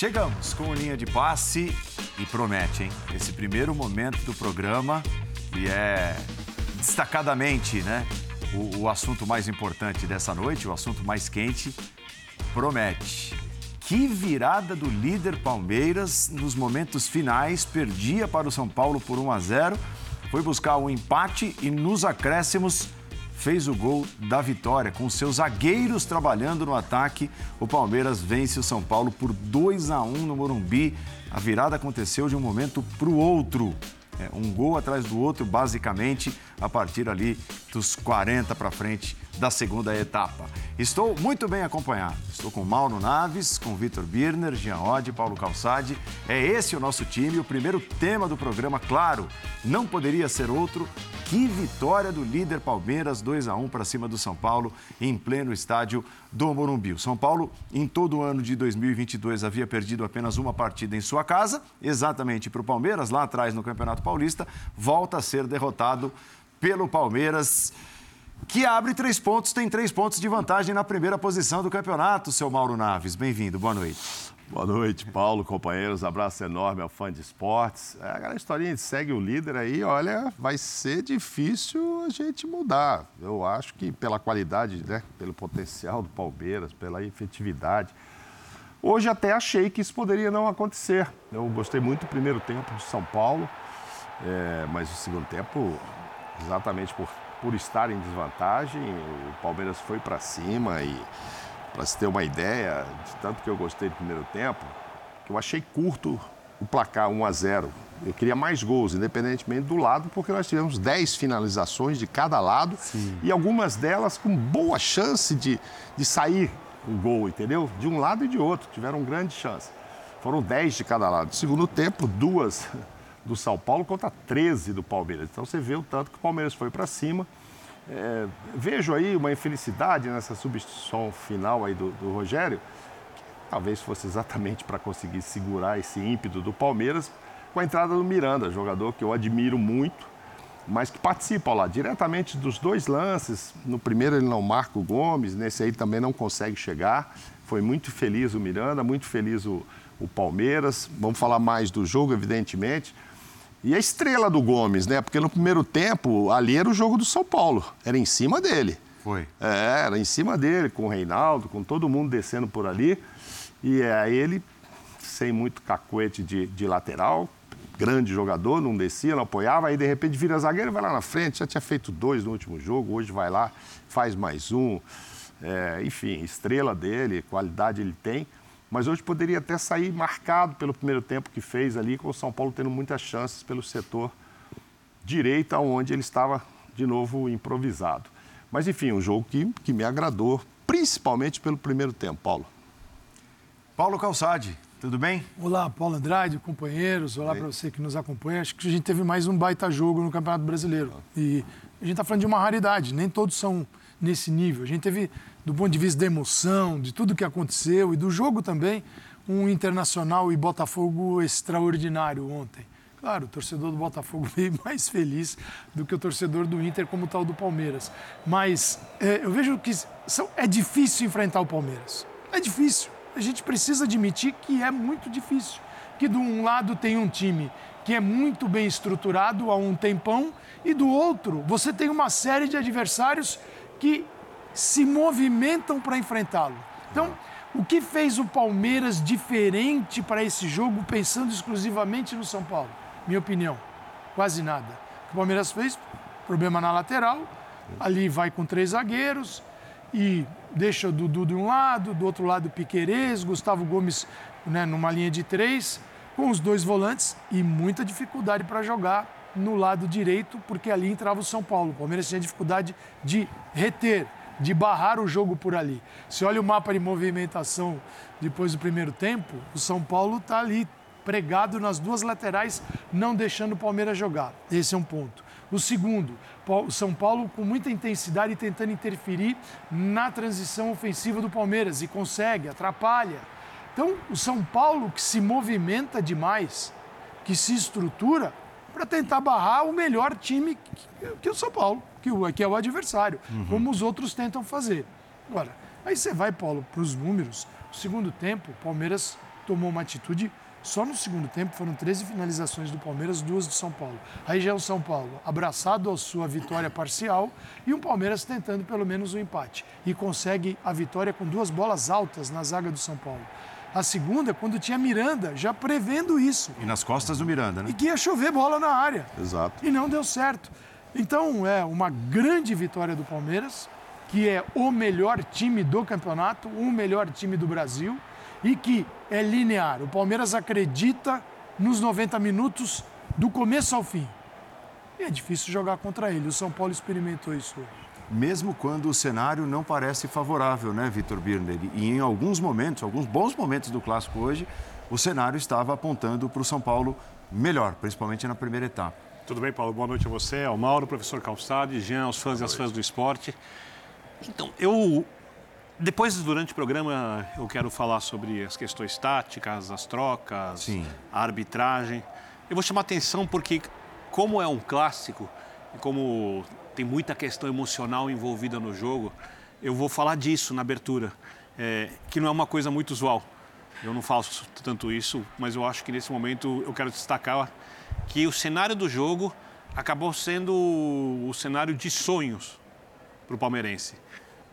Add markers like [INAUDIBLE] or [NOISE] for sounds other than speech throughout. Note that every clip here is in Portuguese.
Chegamos com linha de passe e promete, hein? Esse primeiro momento do programa e é destacadamente, né? O, o assunto mais importante dessa noite, o assunto mais quente, promete. Que virada do líder Palmeiras nos momentos finais, perdia para o São Paulo por 1 a 0, foi buscar um empate e nos acréscimos fez o gol da vitória. Com seus zagueiros trabalhando no ataque, o Palmeiras vence o São Paulo por 2 a 1 no Morumbi. A virada aconteceu de um momento para o outro. É, um gol atrás do outro, basicamente, a partir ali dos 40 para frente da segunda etapa. Estou muito bem acompanhado. Estou com Mauro Naves, com Vitor Birner, Jean Oddi, Paulo Calçade. É esse o nosso time. O primeiro tema do programa, claro, não poderia ser outro. Que vitória do líder Palmeiras, 2 a 1 para cima do São Paulo, em pleno estádio do Morumbi. O São Paulo, em todo o ano de 2022, havia perdido apenas uma partida em sua casa, exatamente para o Palmeiras, lá atrás no Campeonato Paulista, volta a ser derrotado pelo Palmeiras que abre três pontos, tem três pontos de vantagem na primeira posição do campeonato, seu Mauro Naves. Bem-vindo, boa noite. Boa noite, Paulo, companheiros. Abraço enorme ao fã de esportes. É, aquela historinha de segue o líder aí, olha, vai ser difícil a gente mudar. Eu acho que pela qualidade, né, pelo potencial do Palmeiras, pela efetividade. Hoje até achei que isso poderia não acontecer. Eu gostei muito do primeiro tempo do São Paulo, é, mas o segundo tempo, exatamente por por estar em desvantagem, o Palmeiras foi para cima e, para se ter uma ideia, de tanto que eu gostei do primeiro tempo, que eu achei curto o placar 1 a 0. Eu queria mais gols, independentemente do lado, porque nós tivemos 10 finalizações de cada lado Sim. e algumas delas com boa chance de, de sair o gol, entendeu? De um lado e de outro, tiveram grande chance. Foram 10 de cada lado. Segundo tempo, duas do São Paulo contra 13 do Palmeiras. Então você vê o tanto que o Palmeiras foi para cima. É, vejo aí uma infelicidade nessa substituição final aí do, do Rogério, que talvez fosse exatamente para conseguir segurar esse ímpeto do Palmeiras, com a entrada do Miranda, jogador que eu admiro muito, mas que participa lá diretamente dos dois lances. No primeiro ele não marca o Gomes, nesse aí também não consegue chegar. Foi muito feliz o Miranda, muito feliz o, o Palmeiras. Vamos falar mais do jogo, evidentemente. E a estrela do Gomes, né? Porque no primeiro tempo, ali era o jogo do São Paulo. Era em cima dele. Foi. É, era em cima dele, com o Reinaldo, com todo mundo descendo por ali. E aí ele, sem muito cacuete de, de lateral, grande jogador, não descia, não apoiava, aí de repente vira zagueiro e vai lá na frente, já tinha feito dois no último jogo, hoje vai lá, faz mais um. É, enfim, estrela dele, qualidade ele tem mas hoje poderia até sair marcado pelo primeiro tempo que fez ali, com o São Paulo tendo muitas chances pelo setor direita, onde ele estava de novo improvisado. Mas enfim, um jogo que, que me agradou, principalmente pelo primeiro tempo, Paulo. Paulo Calçade, tudo bem? Olá, Paulo Andrade, companheiros, olá para você que nos acompanha. Acho que a gente teve mais um baita jogo no Campeonato Brasileiro. E a gente está falando de uma raridade, nem todos são nesse nível. A gente teve do ponto de vista da emoção, de tudo que aconteceu e do jogo também, um Internacional e Botafogo extraordinário ontem. Claro, o torcedor do Botafogo [LAUGHS] veio mais feliz do que o torcedor do Inter, como tal do Palmeiras. Mas é, eu vejo que são, é difícil enfrentar o Palmeiras. É difícil. A gente precisa admitir que é muito difícil. Que de um lado tem um time que é muito bem estruturado há um tempão, e do outro você tem uma série de adversários que se movimentam para enfrentá-lo. Então, o que fez o Palmeiras diferente para esse jogo, pensando exclusivamente no São Paulo? Minha opinião, quase nada. O Palmeiras fez problema na lateral, ali vai com três zagueiros e deixa o Dudu de um lado, do outro lado o Piquerez, Gustavo Gomes né, numa linha de três, com os dois volantes e muita dificuldade para jogar no lado direito, porque ali entrava o São Paulo. O Palmeiras tinha dificuldade de reter de barrar o jogo por ali. Se olha o mapa de movimentação depois do primeiro tempo, o São Paulo está ali pregado nas duas laterais, não deixando o Palmeiras jogar. Esse é um ponto. O segundo, o São Paulo com muita intensidade tentando interferir na transição ofensiva do Palmeiras e consegue, atrapalha. Então, o São Paulo que se movimenta demais, que se estrutura para tentar barrar o melhor time que, que o São Paulo que, o, que é o adversário, uhum. como os outros tentam fazer. Agora, aí você vai, Paulo, para os números. No segundo tempo, o Palmeiras tomou uma atitude só no segundo tempo foram 13 finalizações do Palmeiras, duas do São Paulo. Aí já é o São Paulo abraçado à sua vitória parcial e o Palmeiras tentando pelo menos o um empate. E consegue a vitória com duas bolas altas na zaga do São Paulo. A segunda, quando tinha Miranda, já prevendo isso. E nas costas do Miranda, né? E que ia chover bola na área. Exato. E não deu certo. Então, é uma grande vitória do Palmeiras, que é o melhor time do campeonato, o melhor time do Brasil e que é linear. O Palmeiras acredita nos 90 minutos do começo ao fim. E é difícil jogar contra ele. O São Paulo experimentou isso hoje. Mesmo quando o cenário não parece favorável, né, Vitor Birner? E em alguns momentos, alguns bons momentos do clássico hoje, o cenário estava apontando para o São Paulo melhor, principalmente na primeira etapa. Tudo bem, Paulo? Boa noite a você, ao Mauro, professor Calçade, Jean, aos fãs e às fãs do esporte. Então, eu depois, durante o programa, eu quero falar sobre as questões táticas, as trocas, Sim. a arbitragem. Eu vou chamar atenção porque, como é um clássico e como tem muita questão emocional envolvida no jogo, eu vou falar disso na abertura, é, que não é uma coisa muito usual. Eu não faço tanto isso, mas eu acho que nesse momento eu quero destacar que o cenário do jogo acabou sendo o cenário de sonhos para o palmeirense.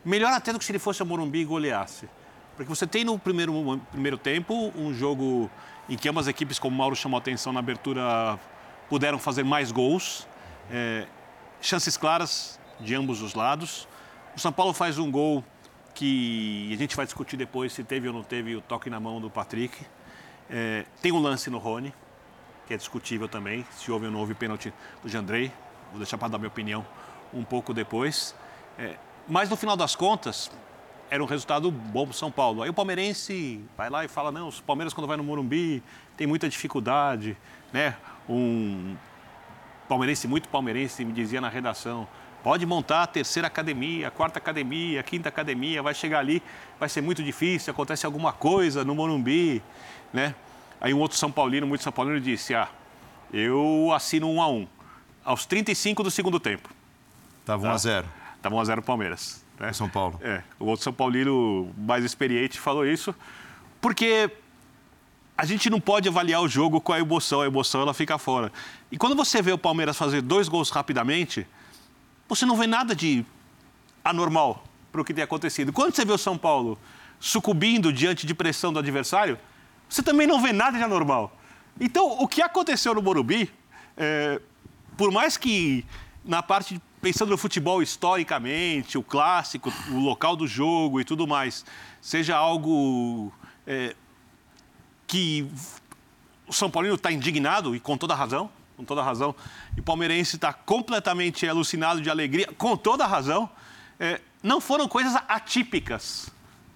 Melhor até do que se ele fosse a Morumbi e goleasse. Porque você tem no primeiro, primeiro tempo um jogo em que ambas equipes, como o Mauro chamou a atenção na abertura, puderam fazer mais gols. É, chances claras de ambos os lados. O São Paulo faz um gol que a gente vai discutir depois se teve ou não teve o toque na mão do Patrick. É, tem um lance no Rony, que é discutível também, se houve ou não houve pênalti do Jandrei. Vou deixar para dar minha opinião um pouco depois. É, mas no final das contas, era um resultado bom para São Paulo. Aí o palmeirense vai lá e fala: não, o Palmeiras, quando vai no Morumbi, tem muita dificuldade. Né? Um palmeirense, muito palmeirense, me dizia na redação: pode montar a terceira academia, a quarta academia, a quinta academia, vai chegar ali, vai ser muito difícil, acontece alguma coisa no Morumbi. Né? Aí um outro São Paulino, muito São Paulino, disse: ah, eu assino um a um, aos 35 do segundo tempo. Estava tá? 1 a 0 Estava 1x0 Palmeiras. Né? São Paulo. É. O outro São Paulino mais experiente falou isso. Porque a gente não pode avaliar o jogo com a emoção. A emoção ela fica fora. E quando você vê o Palmeiras fazer dois gols rapidamente, você não vê nada de anormal para o que tem acontecido. Quando você vê o São Paulo sucumbindo diante de pressão do adversário, você também não vê nada de anormal. Então, o que aconteceu no Morumbi, é, por mais que na parte pensando no futebol historicamente, o clássico, o local do jogo e tudo mais, seja algo é, que o São Paulino está indignado e com toda razão, com toda razão, e o palmeirense está completamente alucinado de alegria, com toda razão, é, não foram coisas atípicas,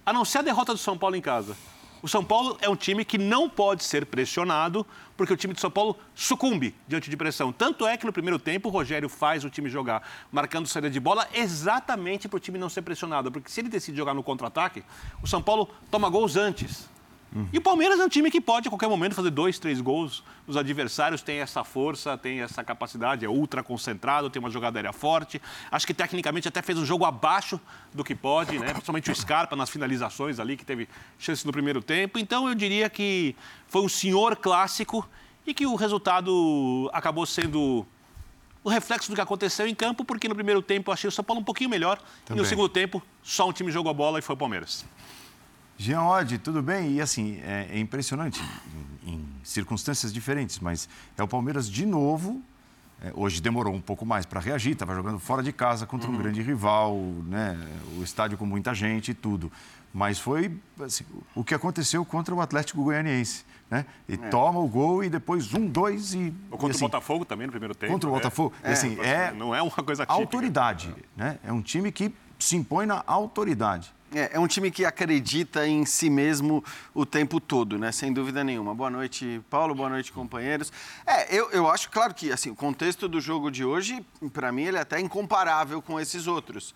a não ser a derrota do São Paulo em casa. O São Paulo é um time que não pode ser pressionado, porque o time de São Paulo sucumbe diante de pressão. Tanto é que no primeiro tempo o Rogério faz o time jogar marcando saída de bola exatamente para o time não ser pressionado. Porque se ele decide jogar no contra-ataque, o São Paulo toma gols antes. Uhum. E o Palmeiras é um time que pode, a qualquer momento, fazer dois, três gols. Os adversários têm essa força, têm essa capacidade, é ultra concentrado, tem uma jogada aérea forte. Acho que tecnicamente até fez um jogo abaixo do que pode, né? principalmente o Scarpa nas finalizações ali, que teve chance no primeiro tempo. Então eu diria que foi um senhor clássico e que o resultado acabou sendo o reflexo do que aconteceu em campo, porque no primeiro tempo eu achei o São Paulo um pouquinho melhor Também. e no segundo tempo só um time jogou a bola e foi o Palmeiras. Jean Oddi, tudo bem? E assim, é, é impressionante, em, em, circunstâncias diferentes, mas é o Palmeiras de novo. É, hoje demorou um pouco mais para reagir, estava jogando fora de casa contra um uhum. grande rival, né? o estádio com muita gente e tudo. Mas foi assim, o que aconteceu contra o Atlético Goianiense. Né? E é. toma o gol e depois um, dois e. Ou contra e, assim, o Botafogo também no primeiro tempo. Contra o né? Botafogo. É, assim, é, não é uma coisa típica. Autoridade. Né? É um time que se impõe na autoridade. É, é, um time que acredita em si mesmo o tempo todo, né? Sem dúvida nenhuma. Boa noite, Paulo. Boa noite, companheiros. É, eu, eu acho, claro que assim, o contexto do jogo de hoje, para mim, ele é até incomparável com esses outros.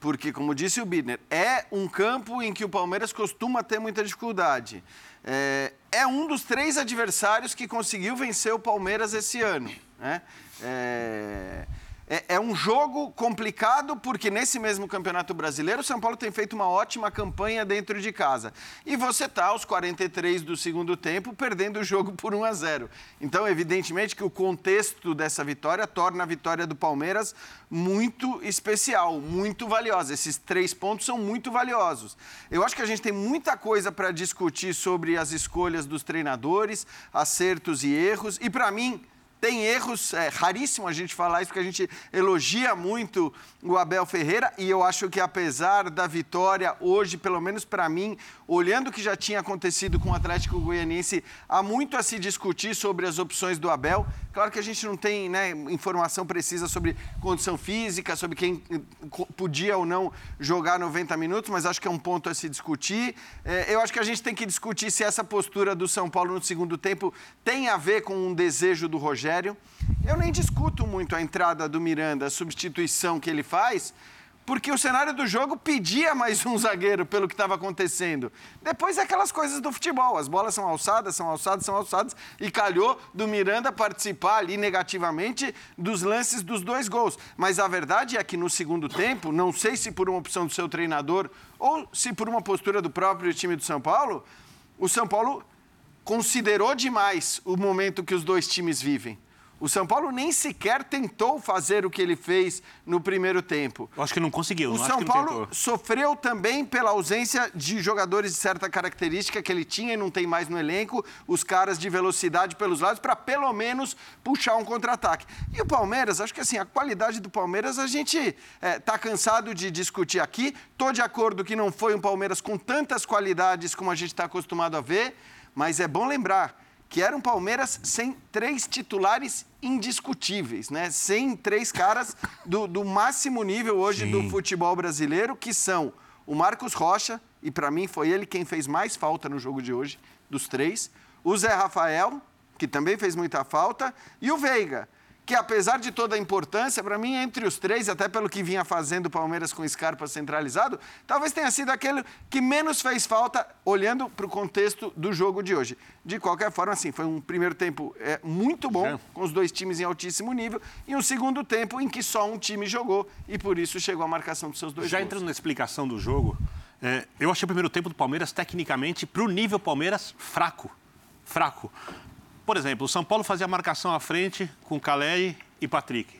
Porque, como disse o Bidner, é um campo em que o Palmeiras costuma ter muita dificuldade. É, é um dos três adversários que conseguiu vencer o Palmeiras esse ano. Né? É, é, é, um jogo complicado porque nesse mesmo Campeonato Brasileiro o São Paulo tem feito uma ótima campanha dentro de casa. E você está aos 43 do segundo tempo perdendo o jogo por 1 a 0. Então, evidentemente que o contexto dessa vitória torna a vitória do Palmeiras muito especial, muito valiosa. Esses três pontos são muito valiosos. Eu acho que a gente tem muita coisa para discutir sobre as escolhas dos treinadores, acertos e erros. E para mim, tem erros, é raríssimo a gente falar isso, porque a gente elogia muito o Abel Ferreira e eu acho que apesar da vitória hoje, pelo menos para mim, olhando o que já tinha acontecido com o Atlético Goianiense, há muito a se discutir sobre as opções do Abel. Claro que a gente não tem né, informação precisa sobre condição física, sobre quem eh, podia ou não jogar 90 minutos, mas acho que é um ponto a se discutir. É, eu acho que a gente tem que discutir se essa postura do São Paulo no segundo tempo tem a ver com um desejo do Rogério. Eu nem discuto muito a entrada do Miranda, a substituição que ele faz, porque o cenário do jogo pedia mais um zagueiro pelo que estava acontecendo. Depois é aquelas coisas do futebol, as bolas são alçadas, são alçadas, são alçadas, e calhou do Miranda participar ali negativamente dos lances dos dois gols. Mas a verdade é que no segundo tempo, não sei se por uma opção do seu treinador ou se por uma postura do próprio time do São Paulo, o São Paulo considerou demais o momento que os dois times vivem. O São Paulo nem sequer tentou fazer o que ele fez no primeiro tempo. Eu acho que não conseguiu. O não São Paulo sofreu também pela ausência de jogadores de certa característica que ele tinha e não tem mais no elenco, os caras de velocidade pelos lados, para pelo menos puxar um contra-ataque. E o Palmeiras, acho que assim, a qualidade do Palmeiras a gente está é, tá cansado de discutir aqui. Estou de acordo que não foi um Palmeiras com tantas qualidades como a gente está acostumado a ver, mas é bom lembrar que era um Palmeiras sem três titulares indiscutíveis, né? Sem três caras do, do máximo nível hoje Sim. do futebol brasileiro, que são o Marcos Rocha, e para mim foi ele quem fez mais falta no jogo de hoje, dos três, o Zé Rafael, que também fez muita falta, e o Veiga, que apesar de toda a importância, para mim, entre os três, até pelo que vinha fazendo o Palmeiras com o Scarpa centralizado, talvez tenha sido aquele que menos fez falta, olhando para o contexto do jogo de hoje. De qualquer forma, assim, foi um primeiro tempo é, muito bom, com os dois times em altíssimo nível, e um segundo tempo em que só um time jogou, e por isso chegou a marcação dos seus dois Já gols. entrando na explicação do jogo, é, eu achei o primeiro tempo do Palmeiras, tecnicamente, para o nível Palmeiras, fraco. Fraco. Por exemplo, o São Paulo fazia marcação à frente com Caleri e Patrick.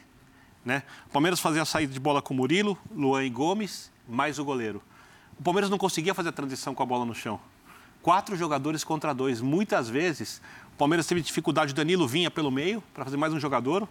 Né? O Palmeiras fazia a saída de bola com Murilo, Luan e Gomes, mais o goleiro. O Palmeiras não conseguia fazer a transição com a bola no chão. Quatro jogadores contra dois. Muitas vezes, o Palmeiras teve dificuldade, o Danilo vinha pelo meio para fazer mais um jogador,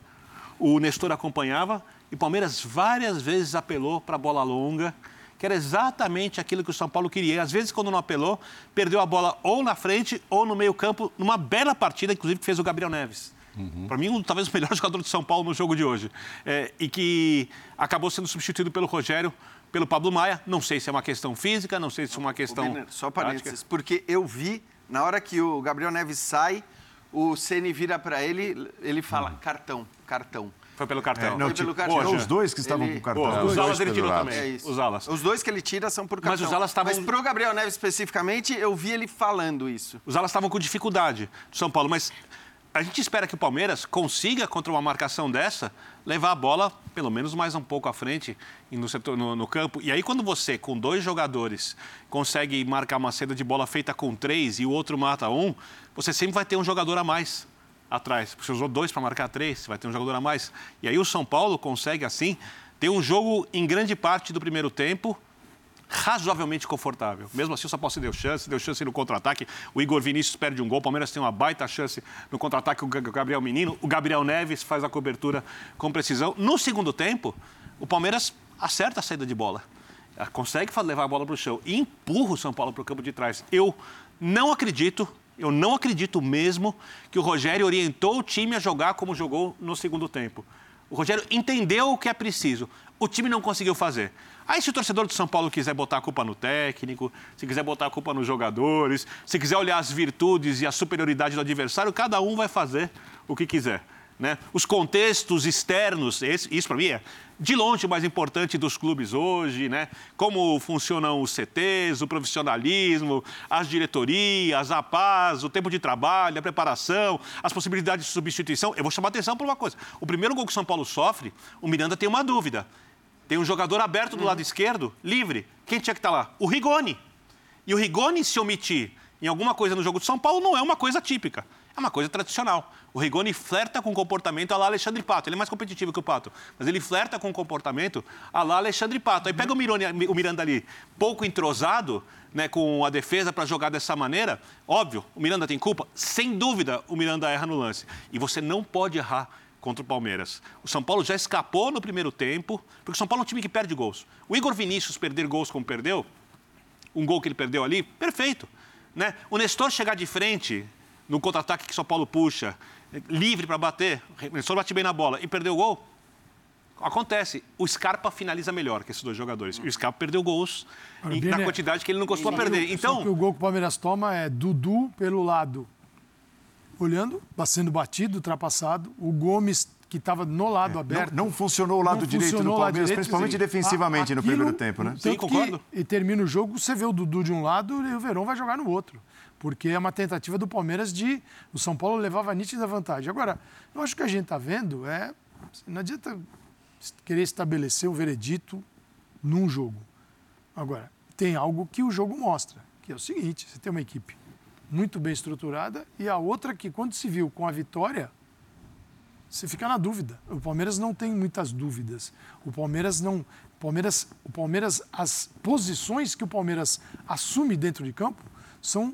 o Nestor acompanhava, e o Palmeiras várias vezes apelou para a bola longa, que era exatamente aquilo que o São Paulo queria. E, às vezes, quando não apelou, perdeu a bola ou na frente ou no meio-campo, numa bela partida, inclusive, que fez o Gabriel Neves. Uhum. Para mim, talvez o melhor [LAUGHS] jogador de São Paulo no jogo de hoje. É, e que acabou sendo substituído pelo Rogério, pelo Pablo Maia. Não sei se é uma questão física, não sei se é uma questão. Só parênteses, porque eu vi, na hora que o Gabriel Neves sai, o Ceni vira para ele, ele fala: uhum. cartão, cartão. Foi pelo cartão. É, não, Foi pelo cartão. Poxa, os dois que estavam ele... com o cartão. Pô, os, os alas ele tirou também. É os alas. Os dois que ele tira são por cartão. Mas os alas estavam... Mas pro Gabriel Neves especificamente, eu vi ele falando isso. Os alas estavam com dificuldade do São Paulo, mas a gente espera que o Palmeiras consiga, contra uma marcação dessa, levar a bola pelo menos mais um pouco à frente no, setor, no, no, campo. E aí, quando você, com dois jogadores, consegue marcar uma saída de bola feita com três e o outro mata um, você sempre vai ter um jogador a mais atrás. Você usou dois para marcar três, vai ter um jogador a mais. E aí o São Paulo consegue, assim, ter um jogo em grande parte do primeiro tempo razoavelmente confortável. Mesmo assim, o São Paulo se deu chance, deu chance no contra-ataque. O Igor Vinícius perde um gol, o Palmeiras tem uma baita chance no contra-ataque, o Gabriel Menino. O Gabriel Neves faz a cobertura com precisão. No segundo tempo, o Palmeiras acerta a saída de bola. Consegue levar a bola para o chão e empurra o São Paulo para o campo de trás. Eu não acredito eu não acredito mesmo que o Rogério orientou o time a jogar como jogou no segundo tempo. O Rogério entendeu o que é preciso. O time não conseguiu fazer. Aí, se o torcedor do São Paulo quiser botar a culpa no técnico, se quiser botar a culpa nos jogadores, se quiser olhar as virtudes e a superioridade do adversário, cada um vai fazer o que quiser. Né? Os contextos externos, esse, isso para mim é de longe o mais importante dos clubes hoje, né? Como funcionam os CTs, o profissionalismo, as diretorias, a paz, o tempo de trabalho, a preparação, as possibilidades de substituição. Eu vou chamar atenção para uma coisa. O primeiro gol que o São Paulo sofre, o Miranda tem uma dúvida. Tem um jogador aberto do lado esquerdo, livre. Quem tinha que estar lá? O Rigoni. E o Rigoni se omitir em alguma coisa no jogo de São Paulo não é uma coisa típica. É uma coisa tradicional. O Rigoni flerta com o comportamento a lá Alexandre Pato. Ele é mais competitivo que o Pato, mas ele flerta com o comportamento a lá Alexandre Pato. Aí pega o, Mironi, o Miranda ali, pouco entrosado, né, com a defesa para jogar dessa maneira. Óbvio, o Miranda tem culpa. Sem dúvida, o Miranda erra no lance. E você não pode errar contra o Palmeiras. O São Paulo já escapou no primeiro tempo, porque o São Paulo é um time que perde gols. O Igor Vinícius perder gols como perdeu, um gol que ele perdeu ali, perfeito. Né? O Nestor chegar de frente no contra-ataque que São Paulo puxa, livre para bater, Nestor bate bem na bola e perdeu o gol. Acontece. O Scarpa finaliza melhor que esses dois jogadores. E o Scarpa perdeu gols e, na quantidade que ele não costuma perder. Então, Só que o gol que o Palmeiras toma é Dudu pelo lado, olhando, sendo batido, ultrapassado. O Gomes que estava no lado aberto. Não, não, funcionou o lado direito do Palmeiras, direito, principalmente sim. defensivamente A- no aquilo- primeiro tempo, né? Sim, que- concordo. e termina o jogo, você vê o Dudu de um lado e o Verão vai jogar no outro. Porque é uma tentativa do Palmeiras de. O São Paulo levava nítida vantagem. Agora, eu acho que a gente está vendo é. Não adianta querer estabelecer o veredito num jogo. Agora, tem algo que o jogo mostra, que é o seguinte: você tem uma equipe muito bem estruturada e a outra que, quando se viu com a vitória, você fica na dúvida. O Palmeiras não tem muitas dúvidas. O Palmeiras não. Palmeiras, o Palmeiras, as posições que o Palmeiras assume dentro de campo são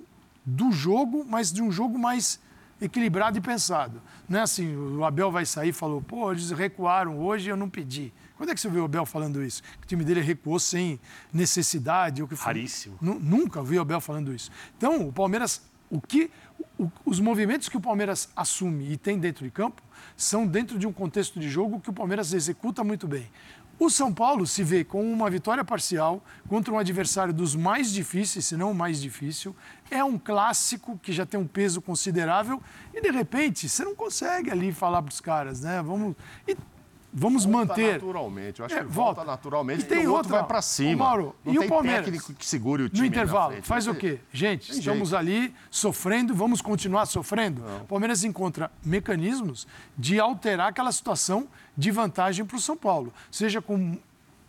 do jogo, mas de um jogo mais equilibrado e pensado. Não é assim, o Abel vai sair e falou, pô, eles recuaram hoje eu não pedi. Quando é que você viu o Abel falando isso? Que o time dele recuou sem necessidade? Ou que foi? Raríssimo. Nu- Nunca vi o Abel falando isso. Então, o Palmeiras, o que, o- os movimentos que o Palmeiras assume e tem dentro de campo são dentro de um contexto de jogo que o Palmeiras executa muito bem. O São Paulo se vê com uma vitória parcial contra um adversário dos mais difíceis, se não o mais difícil. É um clássico que já tem um peso considerável e, de repente, você não consegue ali falar para os caras, né? Vamos, e vamos Volta manter. naturalmente. Eu acho É, que volta, volta. naturalmente, E tem o outro outra, vai para ô, cima. Mauro, não e o Palmeiras? técnico que segure o time No intervalo, faz Não o quê? Gente, tem estamos jeito. ali sofrendo, vamos continuar sofrendo. O Palmeiras encontra mecanismos de alterar aquela situação de vantagem para o São Paulo, seja com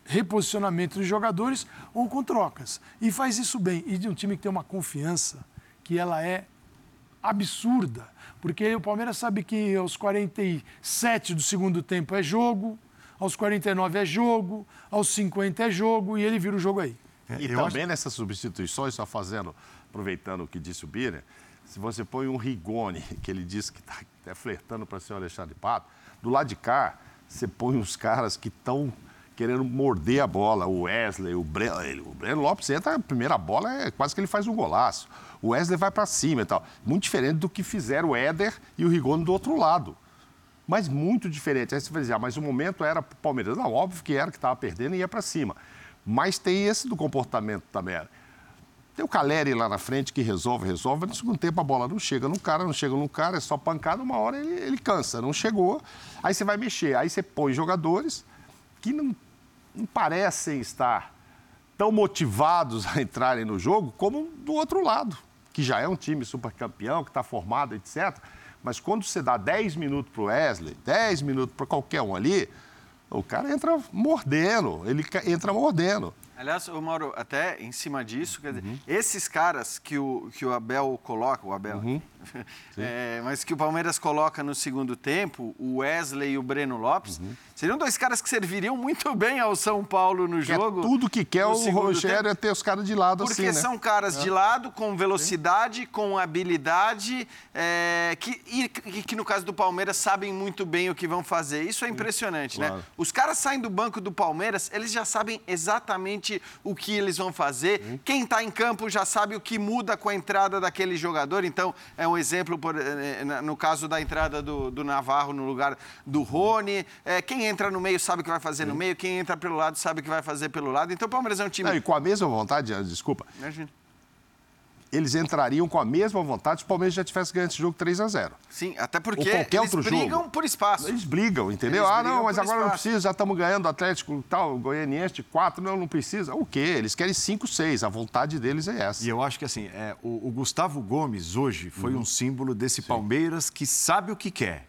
reposicionamento de jogadores ou com trocas. E faz isso bem. E de um time que tem uma confiança que ela é absurda. Porque o Palmeiras sabe que aos 47 do segundo tempo é jogo, aos 49 é jogo, aos 50 é jogo e ele vira o jogo aí. E eu também nessas substituições, só fazendo, aproveitando o que disse o Bira, se você põe um Rigoni, [LAUGHS] que ele disse que está flertando para ser o Alexandre Pato, do lado de cá, você põe uns caras que estão querendo morder a bola. O Wesley, o Breno, o Breno Lopes entra, a primeira bola é quase que ele faz um golaço. O Wesley vai para cima e tal. Muito diferente do que fizeram o Éder e o Rigoni do outro lado. Mas muito diferente. Aí você vai dizer, ah, mas o momento era para o Palmeiras. Não, óbvio que era que estava perdendo e ia para cima. Mas tem esse do comportamento também. Tem o Caleri lá na frente que resolve, resolve. No segundo tempo a bola não chega no cara, não chega no cara, é só pancada. Uma hora ele, ele cansa, não chegou. Aí você vai mexer. Aí você põe jogadores que não, não parecem estar tão motivados a entrarem no jogo como do outro lado, que já é um time super campeão, que está formado, etc. Mas quando você dá 10 minutos para o Wesley, 10 minutos para qualquer um ali, o cara entra mordendo, ele entra mordendo. Aliás, o Mauro, até em cima disso, quer dizer, Uhum. esses caras que o, que o Abel coloca, o Abel, Uhum. [LAUGHS] é, mas que o Palmeiras coloca no segundo tempo, o Wesley e o Breno Lopes, seriam dois caras que serviriam muito bem ao São Paulo no é jogo. tudo que quer o Rogério tempo. é ter os caras de lado Porque assim, né? são caras de lado, com velocidade, com habilidade, é, que, e que, no caso do Palmeiras sabem muito bem o que vão fazer. Isso é impressionante, né? claro. Os caras saem do banco do Palmeiras, eles já sabem exatamente o que eles vão fazer. Quem está em campo já sabe o que muda com a entrada daquele jogador. Então, é um exemplo, por, eh, na- no caso da entrada do, do Navarro no lugar do Rony. É, quem entra no meio sabe o que vai fazer no meio, quem entra pelo lado sabe o que vai fazer pelo lado. Então, o Palmeiras é um time. Não, e com a mesma vontade, ah, desculpa, Imagina. eles entrariam com a mesma vontade se o Palmeiras já tivesse ganho esse jogo 3 a 0 Sim, até porque qualquer eles outro brigam jogo. por espaço. Eles brigam, entendeu? Eles ah, brigam não, mas agora não espaço. precisa, já estamos ganhando o Atlético tal, o Goianiense de 4, não, não precisa. O quê? Eles querem 5, 6, a vontade deles é essa. E eu acho que assim, é, o, o Gustavo Gomes hoje foi um símbolo desse Palmeiras que sabe o que quer.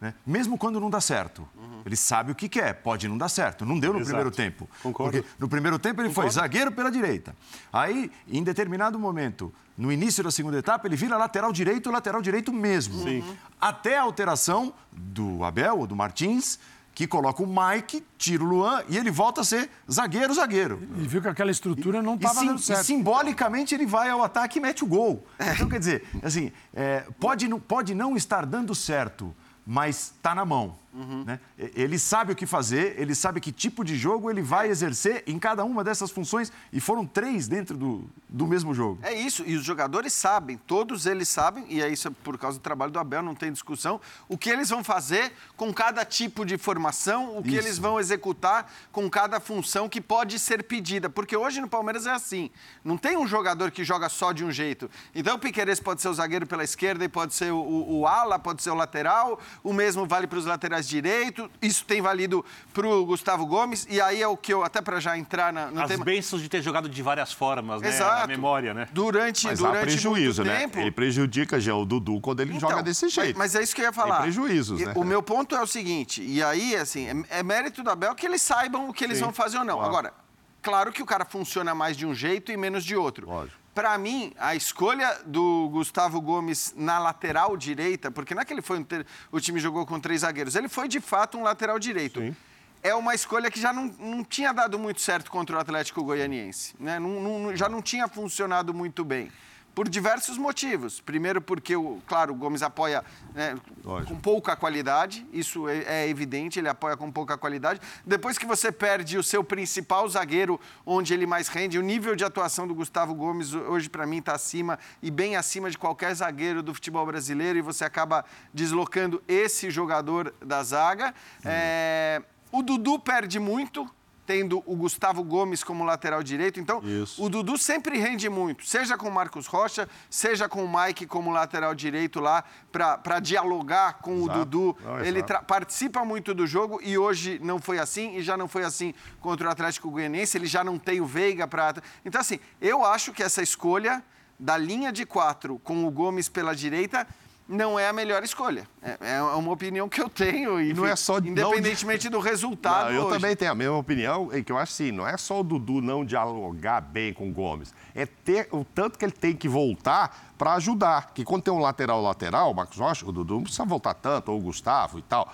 Né? Mesmo quando não dá certo. Ele sabe o que quer, pode não dar certo. Não deu no Exato. primeiro tempo. Concordo. Porque no primeiro tempo ele foi zagueiro pela direita. Aí, em determinado momento, no início da segunda etapa, ele vira lateral direito, lateral direito mesmo. Sim. Até a alteração do Abel, ou do Martins, que coloca o Mike, tira o Luan e ele volta a ser zagueiro, zagueiro. E viu que aquela estrutura não E, estava dando e certo. simbolicamente ele vai ao ataque e mete o gol. Então, quer dizer, assim, é, pode, pode não estar dando certo, mas está na mão. Né? E- Ele sabe o que fazer, ele sabe que tipo de jogo ele vai exercer em cada uma dessas funções. E foram três dentro do, do mesmo jogo. É isso, e os jogadores sabem, todos eles sabem, e é isso por causa do trabalho do Abel, não tem discussão, o que eles vão fazer com cada tipo de formação, o que Isso. eles vão executar com cada função que pode ser pedida. Porque hoje no Palmeiras é assim, não tem um jogador que joga só de um jeito. Então o Piqueires pode ser o zagueiro pela esquerda e pode ser o, o- o ala, pode ser o lateral, o mesmo vale para os laterais direito, isso tem valido para o Gustavo Gomes, e aí é o que eu, até para já entrar na, no As tema... bênçãos de ter jogado de várias formas, né? Exato. A memória, né? Durante, Mas há durante prejuízo, muito né? tempo. Ele prejudica já o Dudu quando ele Então, joga desse jeito. Mas, mas é isso que eu ia falar. prejuízos, E né? O meu ponto é o seguinte, e aí, assim, é, é mérito da Bel que eles saibam o que eles Sim, vão fazer ou não. claro. Agora, claro que o cara funciona mais de um jeito e menos de outro. Lógico. Pra mim, a escolha do Gustavo Gomes na lateral direita, porque não é que ele foi um ter- o time jogou com três zagueiros, ele foi de fato um lateral direito. Sim. É uma escolha que já não, não tinha dado muito certo contra o Atlético Goianiense. Né? Não- não- já não tinha funcionado muito bem. Por diversos motivos. Primeiro, porque, o, claro, o Gomes apoia né, com pouca qualidade, isso é, é evidente, ele apoia com pouca qualidade. Depois que você perde o seu principal zagueiro, onde ele mais rende, o nível de atuação do Gustavo Gomes hoje, para mim, está acima e bem acima de qualquer zagueiro do futebol brasileiro, e você acaba deslocando esse jogador da zaga. É, o Dudu perde muito. Tendo o Gustavo Gomes como lateral direito. Então, Isso. o Dudu sempre rende muito, seja com o Marcos Rocha, seja com o Mike como lateral direito lá, para dialogar com Exato. o Dudu. Não, Ele participa muito do jogo e hoje não foi assim, e já não foi assim contra o Atlético Goianiense, ele já não tem o Veiga para. Então, assim, eu acho que essa escolha da linha de quatro com o Gomes pela direita. Não é a melhor escolha. É, é uma opinião que eu tenho. E não é só- não- Independentemente do resultado. Não, eu hoje. também tenho a mesma opinião, e que eu acho assim, não é só o Dudu não dialogar bem com o Gomes, é ter o tanto que ele tem que voltar para ajudar. Que quando tem um lateral lateral, o Marcos Rocha, o Dudu não precisa voltar tanto, ou o Gustavo e tal.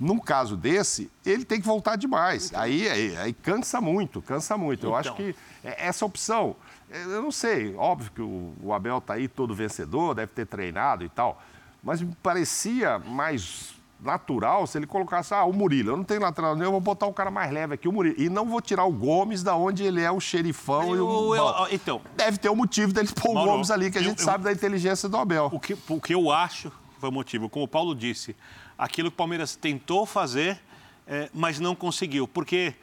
Num caso desse, ele tem que voltar demais. Aí, aí, aí cansa muito, cansa muito. Eu acho Então. que é- essa opção, é, eu não sei, óbvio que o, o Abel tá aí todo vencedor, deve ter treinado e tal, mas me parecia mais natural se ele colocasse, ah, o Murilo, eu não tenho lateral nenhum, eu vou botar o cara mais leve aqui, o Murilo. E não vou tirar o Gomes da onde ele é o xerifão e o... Eu- eu- então, Deve ter um motivo dele pôr o Mauro, Gomes ali, que a eu- gente eu- sabe da inteligência do Abel. o que, o que eu acho foi o motivo, como o Paulo disse, aquilo que o Palmeiras tentou fazer, eh, mas não conseguiu. Porque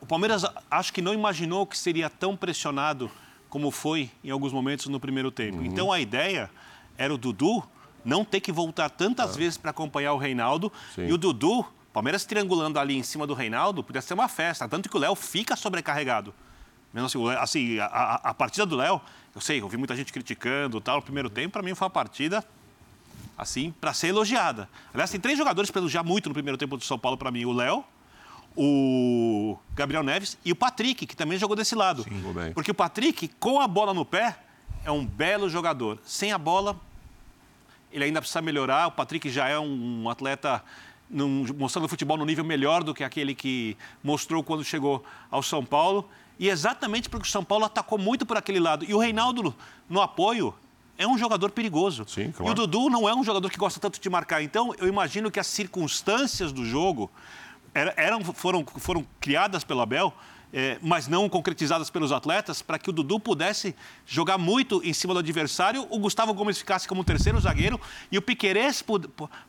o Palmeiras acho que não imaginou que seria tão pressionado como foi em alguns momentos no primeiro tempo. Uhum. Então a ideia era o Dudu não ter que voltar tantas vezes para acompanhar o Reinaldo. Sim. E o Dudu, Palmeiras triangulando ali em cima do Reinaldo, podia ser uma festa. Tanto que o Léo fica sobrecarregado. Mesmo assim, Léo- assim, a, a- a partida do Léo, eu sei, eu vi muita gente criticando tal, o primeiro tempo, para mim foi uma partida assim, para ser elogiada. Aliás, tem três jogadores para elogiar muito no primeiro tempo do São Paulo para mim: o Léo, o Gabriel Neves e o Patrick, que também jogou desse lado. bem. Porque o Patrick, com a bola no pé, é um belo jogador. Sem a bola, ele ainda precisa melhorar. O Patrick já é um, atleta num- mostrando futebol no nível melhor do que aquele que mostrou quando chegou ao São Paulo. E exatamente porque o São Paulo atacou muito por aquele lado. E o Reinaldo, no, apoio, é um jogador perigoso. Sim, claro. E o Dudu não é um jogador que gosta tanto de marcar. Então, eu imagino que as circunstâncias do jogo era- eram, foram, foram criadas pelo Abel é, mas não concretizadas pelos atletas, para que o Dudu pudesse jogar muito em cima do adversário, o Gustavo Gomes ficasse como terceiro zagueiro e o Piquerez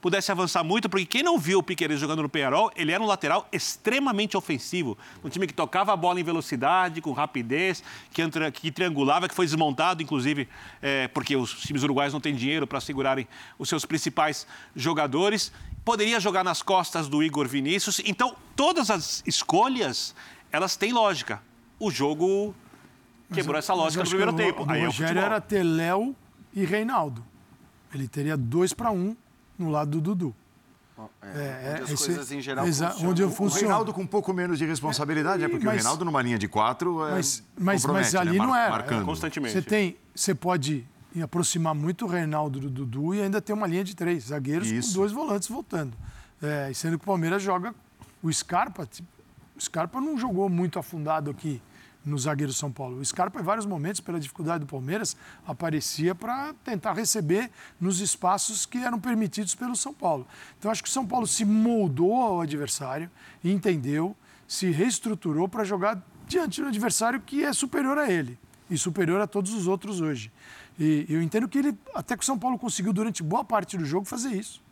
pudesse avançar muito, porque quem não viu o Piquerez jogando no Penharol, ele era um lateral extremamente ofensivo, um time que tocava a bola em velocidade, com rapidez, que, que triangulava, que foi desmontado, inclusive, é, porque os times uruguais não têm dinheiro para segurarem os seus principais jogadores. Poderia jogar nas costas do Igor Vinícius. Então, todas as escolhas elas têm lógica. O jogo quebrou essa lógica no primeiro o, tempo. O, Aí é o Rogério era ter Léo e Reinaldo. Ele teria dois para um no lado do Dudu. É, é, onde as esse, coisas em geral exa, onde O Reinaldo com um pouco menos de responsabilidade, é, porque mas, o Reinaldo numa linha de quatro é, mas, mas, mas ali né? não era. Marcando. Constantemente. Você, tem, você pode aproximar muito o Reinaldo do Dudu e ainda ter uma linha de três zagueiros Isso. com dois volantes voltando. É, sendo que o Palmeiras joga o Scarpa, o Scarpa não jogou muito afundado aqui no zagueiro São Paulo. O Scarpa, em vários momentos, pela dificuldade do Palmeiras, aparecia para tentar receber nos espaços que eram permitidos pelo São Paulo. Então, acho que o São Paulo se moldou ao adversário, entendeu, se reestruturou para jogar diante do adversário que é superior a ele e superior a todos os outros hoje. E eu entendo que ele, até que o São Paulo conseguiu, durante boa parte do jogo, fazer isso.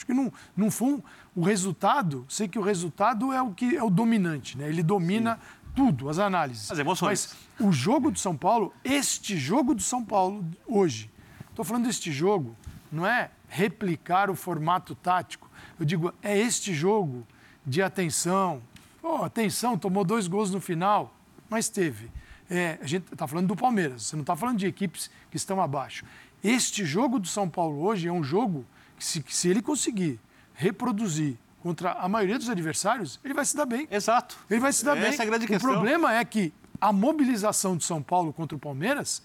Acho que não, não foi um, o resultado, sei que o resultado é o que é o dominante, né? Ele domina Sim. tudo, as análises. As emoções. Mas o jogo do São Paulo, este jogo do São Paulo hoje, estou falando deste jogo, não é replicar o formato tático. Eu digo, é este jogo de atenção. Oh, atenção, tomou dois gols no final, mas teve. É, a gente está falando do Palmeiras, você não está falando de equipes que estão abaixo. Este jogo do São Paulo hoje é um jogo se, se ele conseguir reproduzir contra a maioria dos adversários, ele vai se dar bem. Exato. Ele vai se dar Essa bem. É a grande o questão. problema é que a mobilização de São Paulo contra o Palmeiras,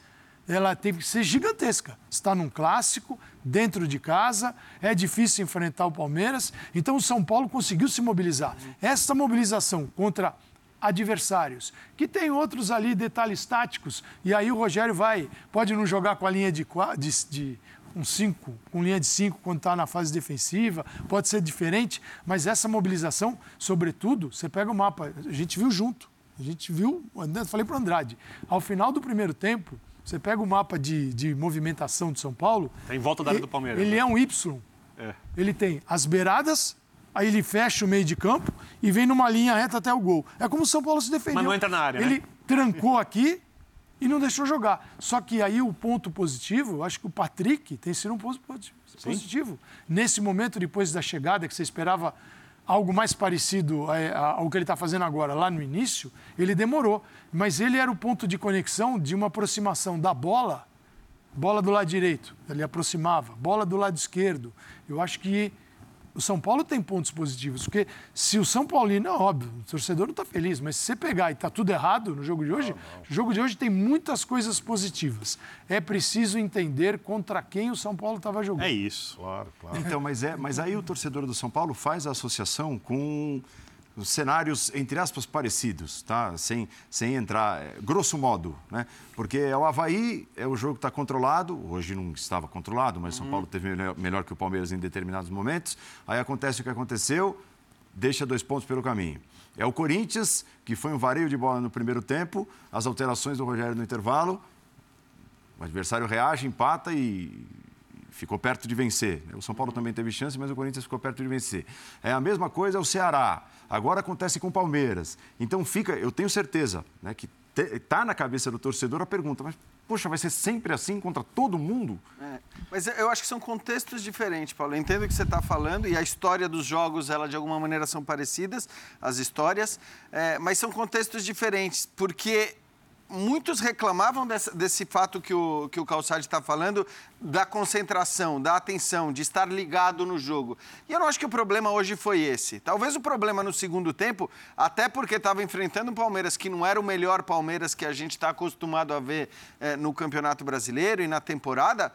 ela teve que ser gigantesca. Está num clássico, dentro de casa, é difícil enfrentar o Palmeiras. Então o São Paulo conseguiu se mobilizar. Essa mobilização contra adversários, que tem outros ali detalhes táticos, e aí o Rogério vai, pode não jogar com a linha de, de, de um 5, com linha de 5 quando está na fase defensiva, pode ser diferente, mas essa mobilização, sobretudo, você pega o mapa, a gente viu junto, a gente viu, falei para o Andrade, ao final do primeiro tempo, você pega o mapa de, de movimentação de São Paulo. Está em volta da área do Palmeiras. Ele né? é um Y. É. Ele tem as beiradas, aí ele fecha o meio de campo e vem numa linha reta até o gol. É como o São Paulo se defendeu. Mas não entra na área. Ele né? trancou aqui, e não deixou jogar. Só que aí o ponto positivo, eu acho que o Patrick tem sido um ponto positivo. Nesse momento, depois da chegada, que você esperava algo mais parecido ao que ele está fazendo agora, lá no início, ele demorou. Mas ele era o ponto de conexão de uma aproximação da bola, bola do lado direito, ele aproximava, bola do lado esquerdo. Eu acho que o São Paulo tem pontos positivos, porque se o São Paulino, é óbvio, o torcedor não está feliz, mas se você pegar e está tudo errado no jogo de hoje, o jogo de hoje tem muitas coisas positivas. É preciso entender contra quem o São Paulo estava jogando. É isso. Claro, claro. Então, mas, é, mas aí o torcedor do São Paulo faz a associação com cenários, entre aspas, parecidos, tá? sem, sem entrar, é, grosso modo, né? Porque é o Havaí, é o jogo que está controlado, hoje não estava controlado, mas São uhum. Paulo teve melhor, melhor que o Palmeiras em determinados momentos. Aí acontece o que aconteceu, deixa dois pontos pelo caminho. É o Corinthians, que foi um vareio de bola no primeiro tempo, as alterações do Rogério no intervalo, o adversário reage, empata e ficou perto de vencer. O São Paulo também teve chance, mas o Corinthians ficou perto de vencer. É a mesma coisa o Ceará. Agora acontece com o Palmeiras. Então fica, eu tenho certeza, né, que está na cabeça do torcedor a pergunta, mas poxa, vai ser sempre assim contra todo mundo? É, mas eu acho que são contextos diferentes, Paulo. Eu entendo o que você está falando e a história dos jogos, ela de alguma maneira são parecidas, as histórias, é, mas são contextos diferentes, porque muitos reclamavam desse, desse, fato que o, que o Calçade está falando, da concentração, da atenção, de estar ligado no jogo. E eu não acho que o problema hoje foi esse. Talvez o problema no segundo tempo, até porque estava enfrentando um Palmeiras que não era o melhor Palmeiras que a gente está acostumado a ver é, no Campeonato Brasileiro e na temporada,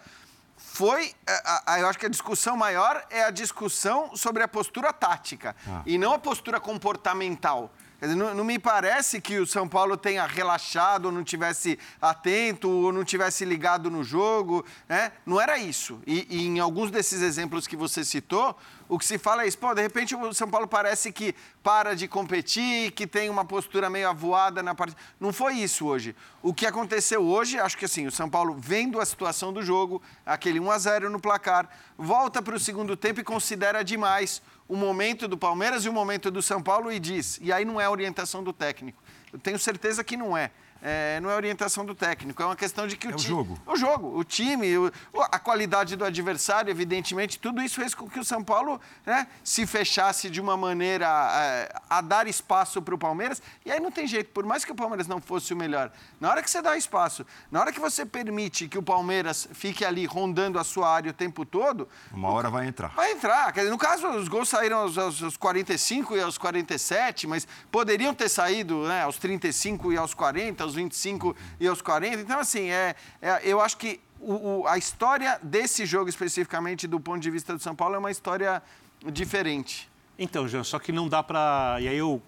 foi, eh, a, a, eu acho que a discussão maior é a discussão sobre a postura tática ah. e não a postura comportamental dizer, não, não, me parece que o São Paulo tenha relaxado, ou não tivesse atento, ou não tivesse ligado no jogo. Né? Não era isso. E, e, em alguns desses exemplos que você citou, o que se fala é isso. Pô, de repente o São Paulo parece que para de competir, que tem uma postura meio avoada na parte. Não foi isso hoje. O que aconteceu hoje, acho que assim, o São Paulo, vendo a situação do jogo, aquele 1 a 0 no placar, volta para o segundo tempo e considera demais o momento do Palmeiras e o momento do São Paulo e diz, e aí não é orientação do técnico. Eu tenho certeza que não é é, não é orientação do técnico, é uma questão de que o, é o jogo. O jogo, o time, o, a qualidade do adversário, evidentemente, tudo isso fez com que o São Paulo né, se fechasse de uma maneira é, a dar espaço para o Palmeiras. E aí não tem jeito, por mais que o Palmeiras não fosse o melhor, na hora que você dá espaço, na hora que você permite que o Palmeiras fique ali rondando a sua área o tempo todo. Uma hora vai entrar. Vai entrar. no caso, os gols saíram aos, aos 45 e aos 47, mas poderiam ter saído né, aos 35 e aos 40 aos 25 e aos 40. Então, assim, é, é eu acho que o, o, a história desse jogo especificamente, do ponto de vista do São Paulo, é uma história diferente. Então, Jean, só que não dá para. E aí eu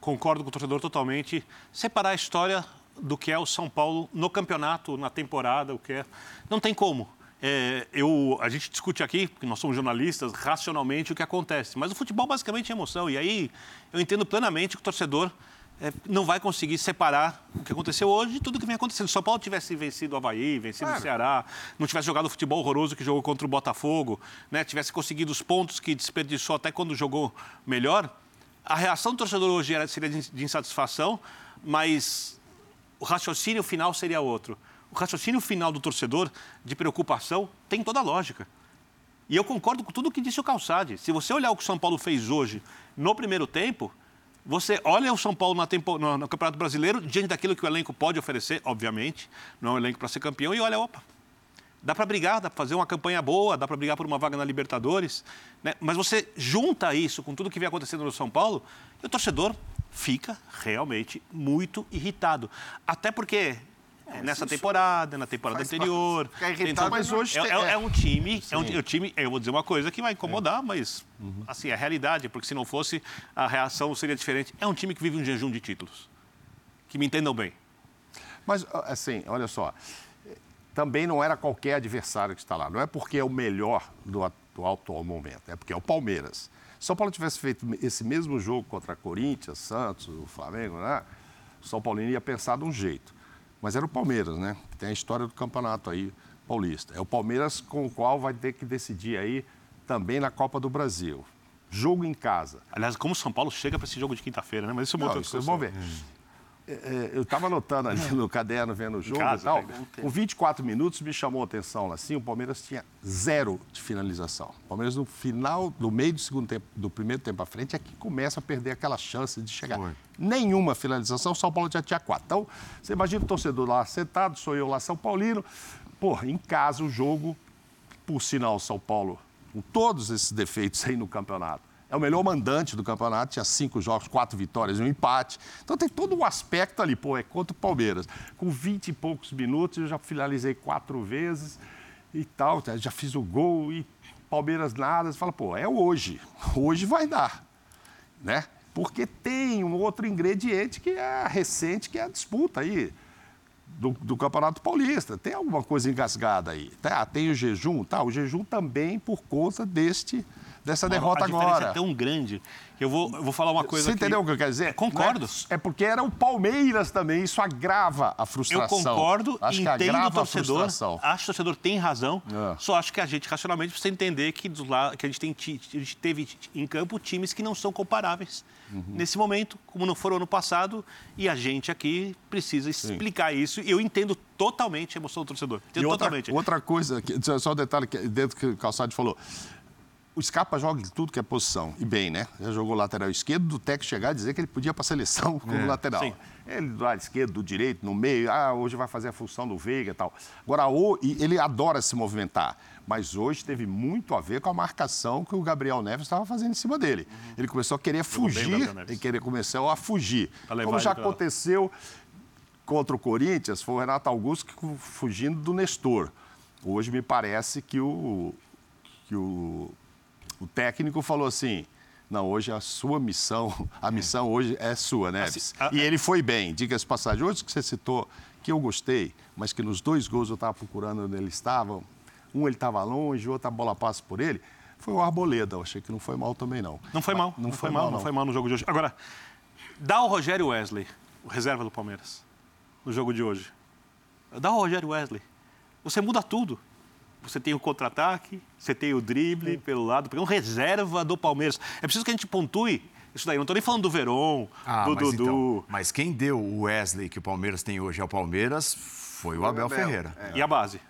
concordo com o torcedor totalmente. Separar a história do que é o São Paulo no campeonato, na temporada, o que é. Não tem como. É, eu, a gente discute aqui, porque nós somos jornalistas, racionalmente o que acontece. Mas o futebol basicamente é emoção. E aí eu entendo plenamente que o torcedor é, não vai conseguir separar o que aconteceu hoje de tudo que vem acontecendo. Se o São Paulo tivesse vencido o Havaí, vencido claro. o Ceará, não tivesse jogado o futebol horroroso que jogou contra o Botafogo, né, tivesse conseguido os pontos que desperdiçou até quando jogou melhor, a reação do torcedor hoje era, seria de insatisfação, mas o raciocínio final seria outro. O raciocínio final do torcedor de preocupação tem toda a lógica. E eu concordo com tudo o que disse o Calçade. Se você olhar o que o São Paulo fez hoje no primeiro tempo, você olha o São Paulo tempo, no, no, Campeonato Brasileiro, diante daquilo que o elenco pode oferecer, obviamente, não é um elenco para ser campeão, e olha, opa, dá para brigar, dá para fazer uma campanha boa, dá para brigar por uma vaga na Libertadores, né? mas você junta isso com tudo que vem acontecendo no São Paulo, e o torcedor fica realmente muito irritado. Até porque é, nessa temporada, na temporada anterior. Então, mas hoje é, é, é, um time, é um, é um, time. Eu vou dizer uma coisa que vai incomodar, mas uhum. assim é a realidade, porque se não fosse a reação seria diferente. É um time que vive um jejum de títulos. Que me entendam bem. Mas assim, olha só, também não era qualquer adversário que está lá. Não é porque é o melhor do, do atual momento, é porque é o Palmeiras. Se São Paulo tivesse feito esse mesmo jogo contra Corinthians, Santos, o Flamengo, né? O São Paulo ia pensar de um jeito. Mas era o Palmeiras, né? Tem a história do campeonato aí paulista. É o Palmeiras com o qual vai ter que decidir aí também na Copa do Brasil. Jogo em casa. Aliás, como o São Paulo chega para esse jogo de quinta-feira, né? Mas isso é uma outra. Vamos ver. É, é, eu estava anotando ali no caderno, vendo o jogo casa, e tal. Com 24 minutos me chamou a atenção assim, o Palmeiras tinha zero de finalização. O Palmeiras no final, no meio do segundo tempo, do primeiro tempo à frente, é que começa a perder aquela chance de chegar. Foi. Nenhuma finalização, o São Paulo já tinha quatro. Então, você imagina o torcedor lá sentado, sou eu lá, São Paulino. Pô, em casa o jogo, por sinal, São Paulo, com todos esses defeitos aí no campeonato é o melhor mandante do campeonato, tinha cinco jogos, quatro vitórias e um empate. Então tem todo um aspecto ali, pô, é contra o Palmeiras. Com vinte e poucos minutos, eu já finalizei quatro vezes e tal, já fiz o gol e Palmeiras nada. Você fala, pô, é hoje, hoje vai dar, né? Porque tem um outro ingrediente que é recente, que é a disputa aí. Do, do, Campeonato Paulista. Tem alguma coisa engasgada aí. Tá? Tem o jejum, tá? O jejum também por conta deste dessa derrota agora. A é tão grande que eu vou, eu vou falar uma coisa Você aqui. entendeu o que eu quero dizer? Concordo. É, é, porque era o Palmeiras também, isso agrava a frustração. Eu concordo, acho entendo o torcedor, acho que o torcedor tem razão, é. só acho que a gente racionalmente precisa entender que, do lado, que a, gente tem, a gente teve em campo times que não são comparáveis uhum. nesse momento, como não foram ano passado, e a gente aqui precisa explicar Sim. isso. Eu entendo totalmente a emoção do torcedor. Entendo outra, totalmente. outra coisa, só um detalhe dentro que o Calçado falou. O Scarpa joga em tudo que é posição, e bem, né? Já jogou lateral esquerdo, do Tec chegar e dizer que ele podia para a seleção [LAUGHS] como é, lateral. Sim. Ele do lado esquerdo, do direito, no meio, ah, hoje vai fazer a função do Veiga e tal. Agora, o, ele adora se movimentar, mas hoje teve muito a ver com a marcação que o Gabriel Neves estava fazendo em cima dele. Uhum. Ele começou a querer fugir, ele querer começou a fugir. Como já aconteceu contra o Corinthians, foi o Renato Augusto fugindo do Nestor. Hoje me parece que o, que o o técnico falou assim: Não, hoje a sua missão, a missão hoje é sua, Neves. Assim, E ele foi bem, diga-se passagem. Hoje que você citou, que eu gostei, mas que nos dois gols eu estava procurando onde ele estava, um ele estava longe, outro a bola passa por ele, foi o Arboleda. Eu achei que não foi mal também, não. Não foi mal, não, foi, mal, não foi mal no jogo de hoje. Agora, dá o Rogério Wesley, o reserva do Palmeiras, no jogo de hoje. Dá o Rogério Wesley. Você muda tudo. Você tem o contra-ataque, você tem o drible pelo lado, porque é um reserva do Palmeiras. É preciso que a gente pontue isso daí. Não estou nem falando do Veron, Ah, do mas, Dudu. então, mas quem deu o Wesley que o Palmeiras tem hoje ao Palmeiras foi o Abel, Abel, Ferreira. E a base?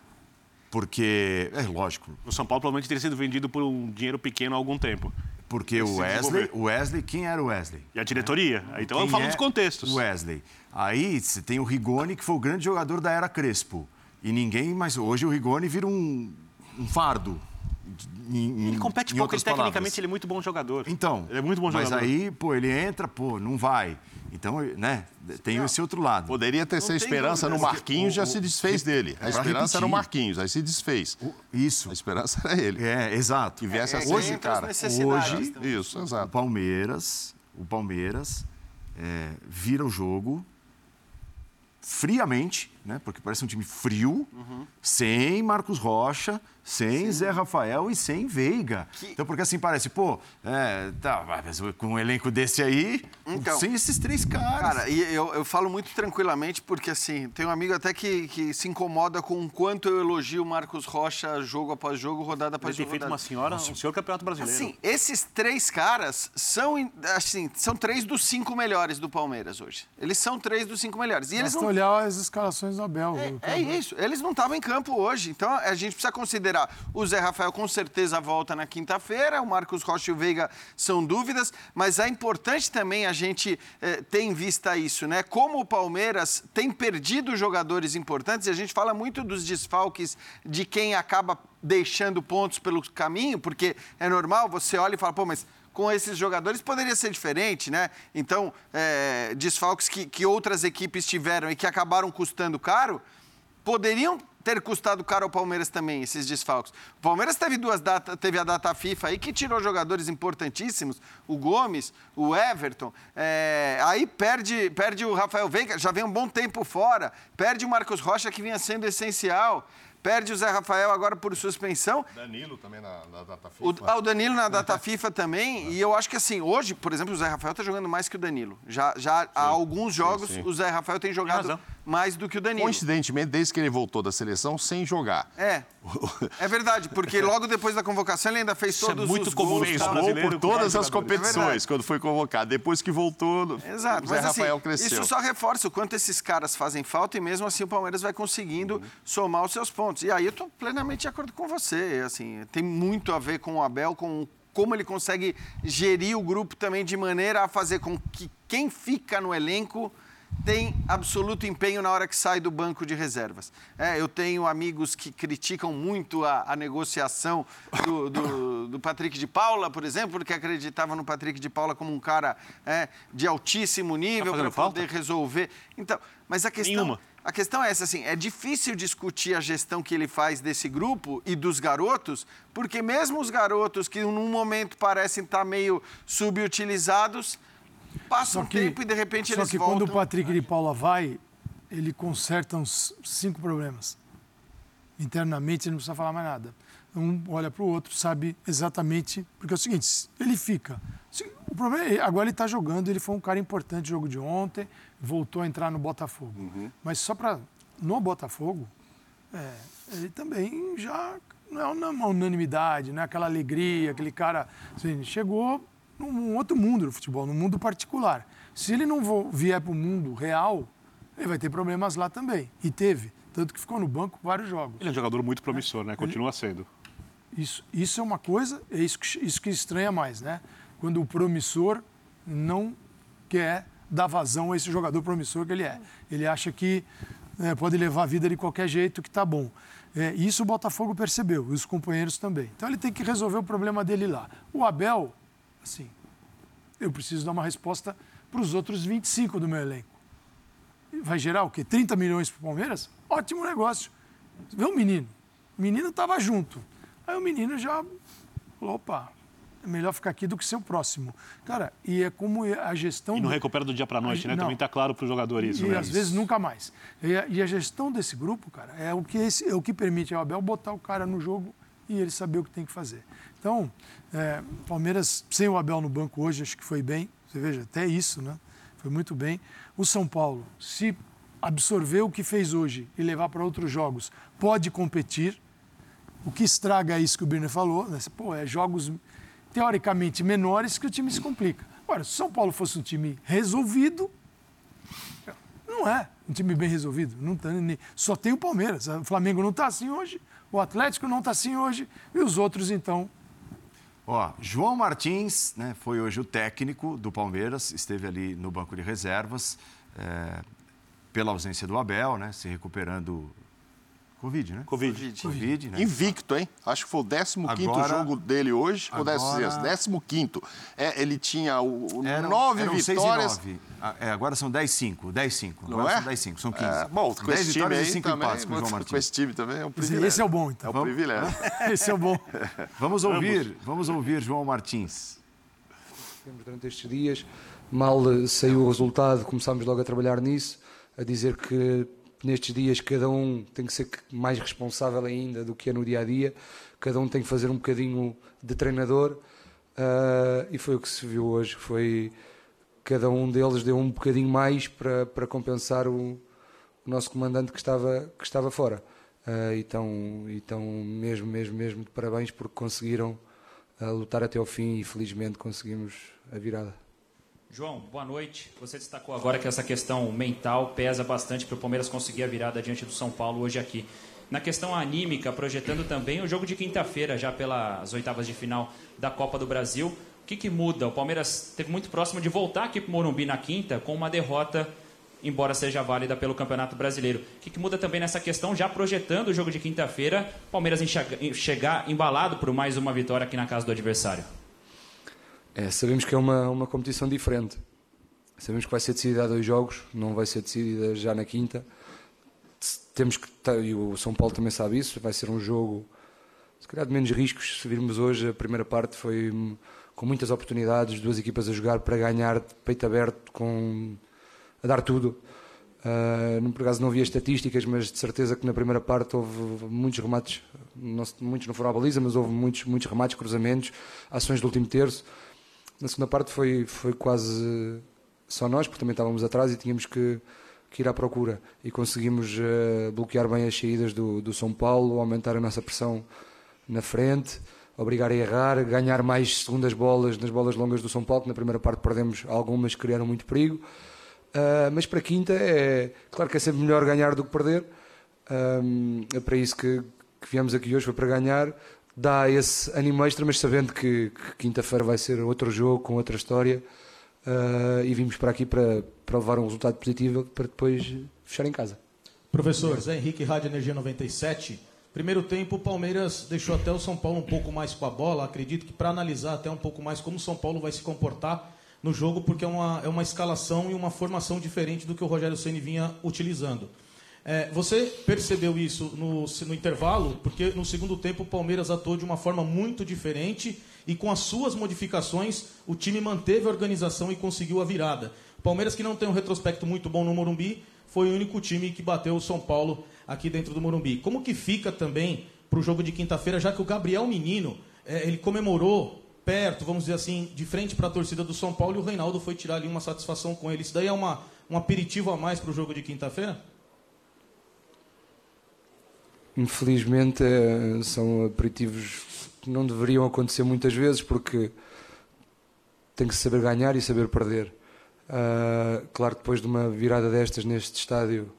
Porque, é lógico, O São Paulo provavelmente teria sido vendido por um dinheiro pequeno há algum tempo. porque o Wesley, o Wesley, quem era o Wesley? E a diretoria? Então eu Quem falo é dos contextos. O Wesley. Aí você tem o Rigoni, que foi o grande jogador da era Crespo. E ninguém, mas hoje o Rigoni vira um, um fardo. Em- Ele compete em pouco, ele tecnicamente palavras. ele é muito bom jogador. Então, Ele é muito bom mas jogador. aí, pô, ele entra, pô, não vai. Então, né, tem esse outro lado. Poderia ter essa esperança no. Marquinhos, já O- se o- desfez dele. A esperança era o. Marquinhos, aí se desfez. O- Isso. A esperança era ele. É, exato. Que viesse É, a é ser que esse entra as cara. Hoje- também. Isso, O exato. Palmeiras, o Palmeiras é, vira o jogo friamente, né? Porque parece um time frio, sem Marcos Rocha, sem Zé Rafael e sem Veiga. Que- Então, porque assim parece, pô, é, tá, mas com um elenco desse aí, Então, sem esses três caras. Cara, e eu, eu falo muito tranquilamente porque, assim, tem um amigo até que, que se incomoda com o quanto eu elogio o Marcos Rocha jogo após jogo, rodada Ele após tem jogo. feito rodada. uma senhora, um senhor campeonato brasileiro. Assim, esses três caras são, assim, são três dos cinco melhores do Palmeiras hoje. Eles são três dos cinco melhores. E eles não olhar as escalações do Abel. viu? é isso, eles não estavam em campo hoje. Então a gente precisa considerar. O Zé Rafael com certeza volta na quinta-feira, o Marcos Rocha e o Veiga são dúvidas, mas é importante também a gente eh, ter em vista isso, né? Como o Palmeiras tem perdido jogadores importantes, e a gente fala muito dos desfalques de quem acaba deixando pontos pelo caminho, porque é normal, você olha e fala, pô, mas com esses jogadores poderia ser diferente, né? Então, é, desfalques que, que outras equipes tiveram e que acabaram custando caro, poderiam ter custado caro ao Palmeiras também, esses desfalques. O Palmeiras teve duas teve a data FIFA aí que tirou jogadores importantíssimos, o Gomes, o Everton, é, aí perde, perde o Rafael Veiga, já vem um bom tempo fora, perde o Marcos Rocha, que vinha sendo essencial, perde o Zé Rafael agora por suspensão, Danilo também na, na data o, ah, o Danilo na data FIFA também. E eu acho que assim, hoje, por exemplo, o Zé Rafael está jogando mais que o Danilo. Já, já há alguns jogos, sim. o Zé Rafael tem jogado razão. mais do que o Danilo. Coincidentemente, desde que ele voltou da seleção, sem jogar. É. É verdade, porque [LAUGHS] logo depois da convocação ele ainda fez Isso é todos muito os comum gols. tal. Gol por vários todas as. É competições, verdade. quando foi convocado. Depois que voltou, Exato, o Zé mas Rafael assim, cresceu. isso só reforça o quanto esses caras fazem falta e mesmo assim o Palmeiras vai conseguindo somar os seus pontos. E aí eu estou plenamente de acordo com você, assim, tem muito a ver com o Abel, com como ele consegue gerir o grupo também de maneira a fazer com que quem fica no elenco tem absoluto empenho na hora que sai do banco de reservas. É, eu tenho amigos que criticam muito a, a negociação do, do- do Patrick de Paula, por exemplo, porque acreditavam no Patrick de Paula como um cara é, de altíssimo nível Tá para poder falta? resolver. Então, mas a questão, Nenhuma. a questão é essa, assim, é difícil discutir a gestão que ele faz desse grupo e dos garotos, porque mesmo os garotos que num momento parecem estar meio subutilizados, passam um tempo e de repente só eles que voltam. quando o Patrick de Paula vai, ele conserta uns cinco problemas. Internamente, ele não precisa falar mais nada. Um olha para o outro, sabe exatamente. Porque é o seguinte: ele fica. O problema é, agora ele está jogando, ele foi um cara importante no jogo de ontem, voltou a entrar no Botafogo. Uhum. Mas só para. No Botafogo, é, ele também já não é uma uma unanimidade, não é aquela alegria, aquele cara. Assim, chegou num outro mundo do futebol, num mundo particular. Se ele não vier para o mundo real, ele vai ter problemas lá também. E teve. Tanto que ficou no banco vários jogos. Ele é um jogador muito promissor, né? Continua sendo. Isso, isso é uma coisa, é isso que, isso que estranha mais, né? Quando o promissor não quer dar vazão a esse jogador promissor que ele é. Ele acha que é, pode levar a vida de qualquer jeito, que tá bom. É, isso o Botafogo percebeu, e os companheiros também. Então ele tem que resolver o problema dele lá. O Abel, assim, eu preciso dar uma resposta para os outros 25 do meu elenco. Vai gerar o quê? 30 milhões para o Palmeiras? Ótimo negócio. Vê o menino. O menino estava junto. Aí o menino já falou, opa, é melhor ficar aqui do que ser o próximo. Cara, e é como a gestão. E não do... recupera do dia para a noite, né? Não. Também está claro para o jogador isso. E né? às vezes nunca mais. E a, e a, gestão desse grupo, cara, é o que, esse, é o que permite ao Abel botar o cara no jogo e ele saber o que tem que fazer. Então, é, Palmeiras, sem o Abel no banco hoje, acho que foi bem. Você veja, até isso, né? Foi muito bem. O São Paulo, se absorver o que fez hoje e levar para outros jogos, pode competir. O que estraga é isso que o Birner falou, né? Pô, é jogos teoricamente menores que o time se complica. Agora, se o São Paulo fosse um time resolvido, não é um time bem resolvido. Não tá, só tem o Palmeiras. O Flamengo não está assim hoje, o Atlético não está assim hoje e os outros, então. Ó, João Martins né, foi hoje o técnico do Palmeiras, esteve ali no banco de reservas, é, pela ausência do Abel, né, se recuperando Covid, né? Covid. Covid, né? Invicto, hein? Acho que foi o 15 agora, jogo dele hoje, agora, ou 15 É, ele tinha o, eram, nove eram vitórias. Seis e nove. Ah, é, agora são 10 5, 10 5. Não agora é? são 10 5, são 15. É, bom, com 10 esse time aí também, empates com, o João Martins. com esse time também é um privilégio. Esse é o bom, então. É um privilégio. [LAUGHS] esse é o bom. Vamos ouvir, vamos ouvir João Martins. Durante estes dias, mal saiu o resultado, começámos logo a trabalhar nisso, a dizer que nestes dias cada um tem que ser mais responsável ainda do que é no dia a dia, cada um tem que fazer um bocadinho de treinador uh, e foi o que se viu hoje. Foi cada um deles deu um bocadinho mais para, para compensar o, o nosso comandante que estava, que estava fora. Uh, então, então, mesmo, mesmo, mesmo de parabéns porque conseguiram uh, lutar até ao fim e felizmente conseguimos a virada. João, boa noite. Você destacou agora que essa questão mental pesa bastante para o Palmeiras conseguir a virada diante do São Paulo hoje aqui. Na questão anímica, projetando também o jogo de quinta-feira, já pelas oitavas de final da Copa do Brasil, o que, que muda? O Palmeiras esteve muito próximo de voltar aqui para o Morumbi na quinta com uma derrota, embora seja válida pelo Campeonato Brasileiro. O que, que muda também nessa questão, já projetando o jogo de quinta-feira, Palmeiras chegar embalado por mais uma vitória aqui na casa do adversário? É, sabemos que é uma, uma competição diferente. Sabemos que vai ser decidida a dois jogos, não vai ser decidida já na quinta. Temos que, e o São Paulo também sabe isso, vai ser um jogo, se calhar de menos riscos. Se virmos hoje, a primeira parte foi com muitas oportunidades, duas equipas a jogar para ganhar de peito aberto, com, a dar tudo. Uh, por acaso não vi as estatísticas, mas de certeza que na primeira parte houve muitos remates, não, muitos não foram à baliza, mas houve muitos, muitos remates, cruzamentos, ações do último terço. Na segunda parte foi, foi quase só nós, porque também estávamos atrás e tínhamos que, que ir à procura. E conseguimos uh, bloquear bem as saídas do, do São Paulo, aumentar a nossa pressão na frente, obrigar a errar, ganhar mais segundas bolas nas bolas longas do São Paulo, que na primeira parte perdemos algumas que criaram muito perigo. Uh, mas para a quinta é claro que é sempre melhor ganhar do que perder. Um, é para isso que, que viemos aqui hoje, foi para ganhar dá esse ânimo extra, mas sabendo que, que quinta-feira vai ser outro jogo com outra história uh, e vimos para aqui para, para levar um resultado positivo para depois fechar em casa. Professor, Zé Henrique, Rádio Energia 97. Primeiro tempo, o Palmeiras deixou até o São Paulo um pouco mais com a bola. Acredito que para analisar até um pouco mais como o São Paulo vai se comportar no jogo, porque é uma, é uma escalação e uma formação diferente do que o Rogério Ceni vinha utilizando. É, você percebeu isso no, no, intervalo? Porque no segundo tempo o Palmeiras atuou de uma forma muito diferente e com as suas modificações o time manteve a organização e conseguiu a virada. O Palmeiras, que não tem um retrospecto muito bom no Morumbi, foi o único time que bateu o São Paulo aqui dentro do Morumbi. Como que fica também para o jogo de quinta-feira, já que o Gabriel Menino é, ele comemorou perto, vamos dizer assim, de frente para a torcida do São Paulo e o Reinaldo foi tirar ali uma satisfação com ele. Isso daí é uma, um aperitivo a mais para o jogo de quinta-feira? Infelizmente eh, são aperitivos que não deveriam acontecer muitas vezes porque tem que saber ganhar e saber perder. Uh, claro depois de uma virada destas neste estádio,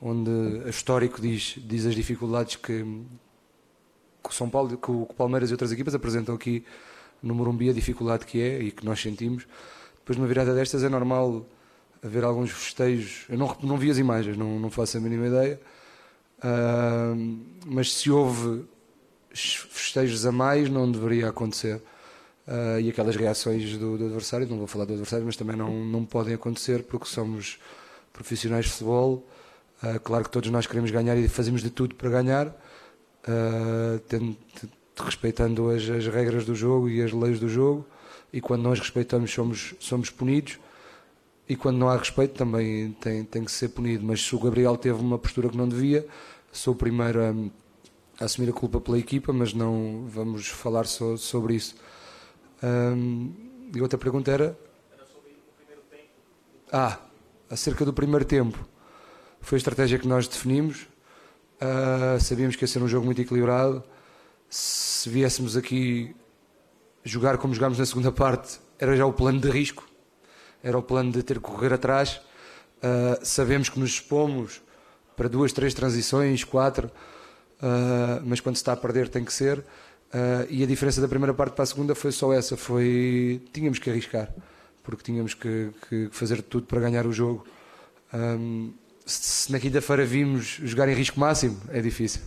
onde a histórico diz, diz as dificuldades que, que, São Paulo, que o Palmeiras e outras equipas apresentam aqui no Morumbi, a dificuldade que é e que nós sentimos. Depois de uma virada destas é normal haver alguns festejos. Eu não, não vi as imagens, não, não faço a mínima ideia Mas se houve festejos a mais, não deveria acontecer. Uh, e aquelas reações do, do, adversário, não vou falar do adversário, mas também não, não podem acontecer porque somos profissionais de futebol. Uh, claro que todos nós queremos ganhar e fazemos de tudo para ganhar, tendo, respeitando as, as, regras do jogo e as leis do jogo, e quando nós respeitamos somos, somos punidos, e quando não há respeito também tem, tem que ser punido. Mas se o Gabriel teve uma postura que não devia, sou o primeiro a, a assumir a culpa pela equipa, mas não vamos falar so, sobre isso. Um, e outra pergunta era? Era sobre o primeiro tempo. Ah, acerca do primeiro tempo. Foi a estratégia que nós definimos. Uh, sabíamos que ia ser um jogo muito equilibrado. Se viéssemos aqui jogar como jogámos na segunda parte, era já o plano de risco. Era o plano de ter que correr atrás. Uh, sabemos que nos expomos para duas, três transições, quatro, uh, mas quando se está a perder tem que ser. e a diferença da primeira parte para a segunda foi só essa: foi tínhamos que arriscar, porque tínhamos que, que fazer tudo para ganhar o jogo. Um, se na quinta-feira vimos jogar em risco máximo, é difícil.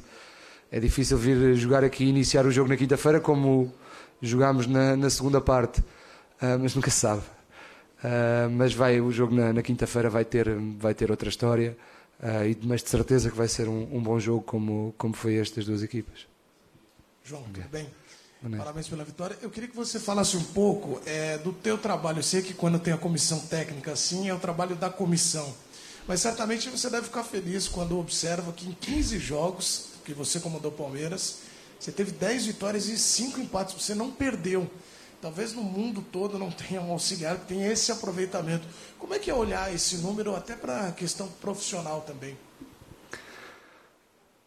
É difícil vir jogar aqui e iniciar o jogo na quinta-feira como jogámos na, na segunda parte, uh, mas nunca se sabe. Uh, mas vai, o jogo na, na quinta-feira vai ter, vai ter outra história, uh, mas de certeza que vai ser um, um, bom jogo como, como foi este das duas equipas. João, tudo bem? Parabéns pela vitória. Eu queria que você falasse um pouco é, do teu trabalho. Eu sei que quando tem a comissão técnica assim, é o trabalho da comissão. Mas certamente você deve ficar feliz quando observa que em 15 jogos que você comandou Palmeiras, você teve 10 vitórias e 5 empates. Você não perdeu. Talvez no mundo todo não tenha um auxiliar que tenha esse aproveitamento. Como é que é olhar esse número até para a questão profissional também?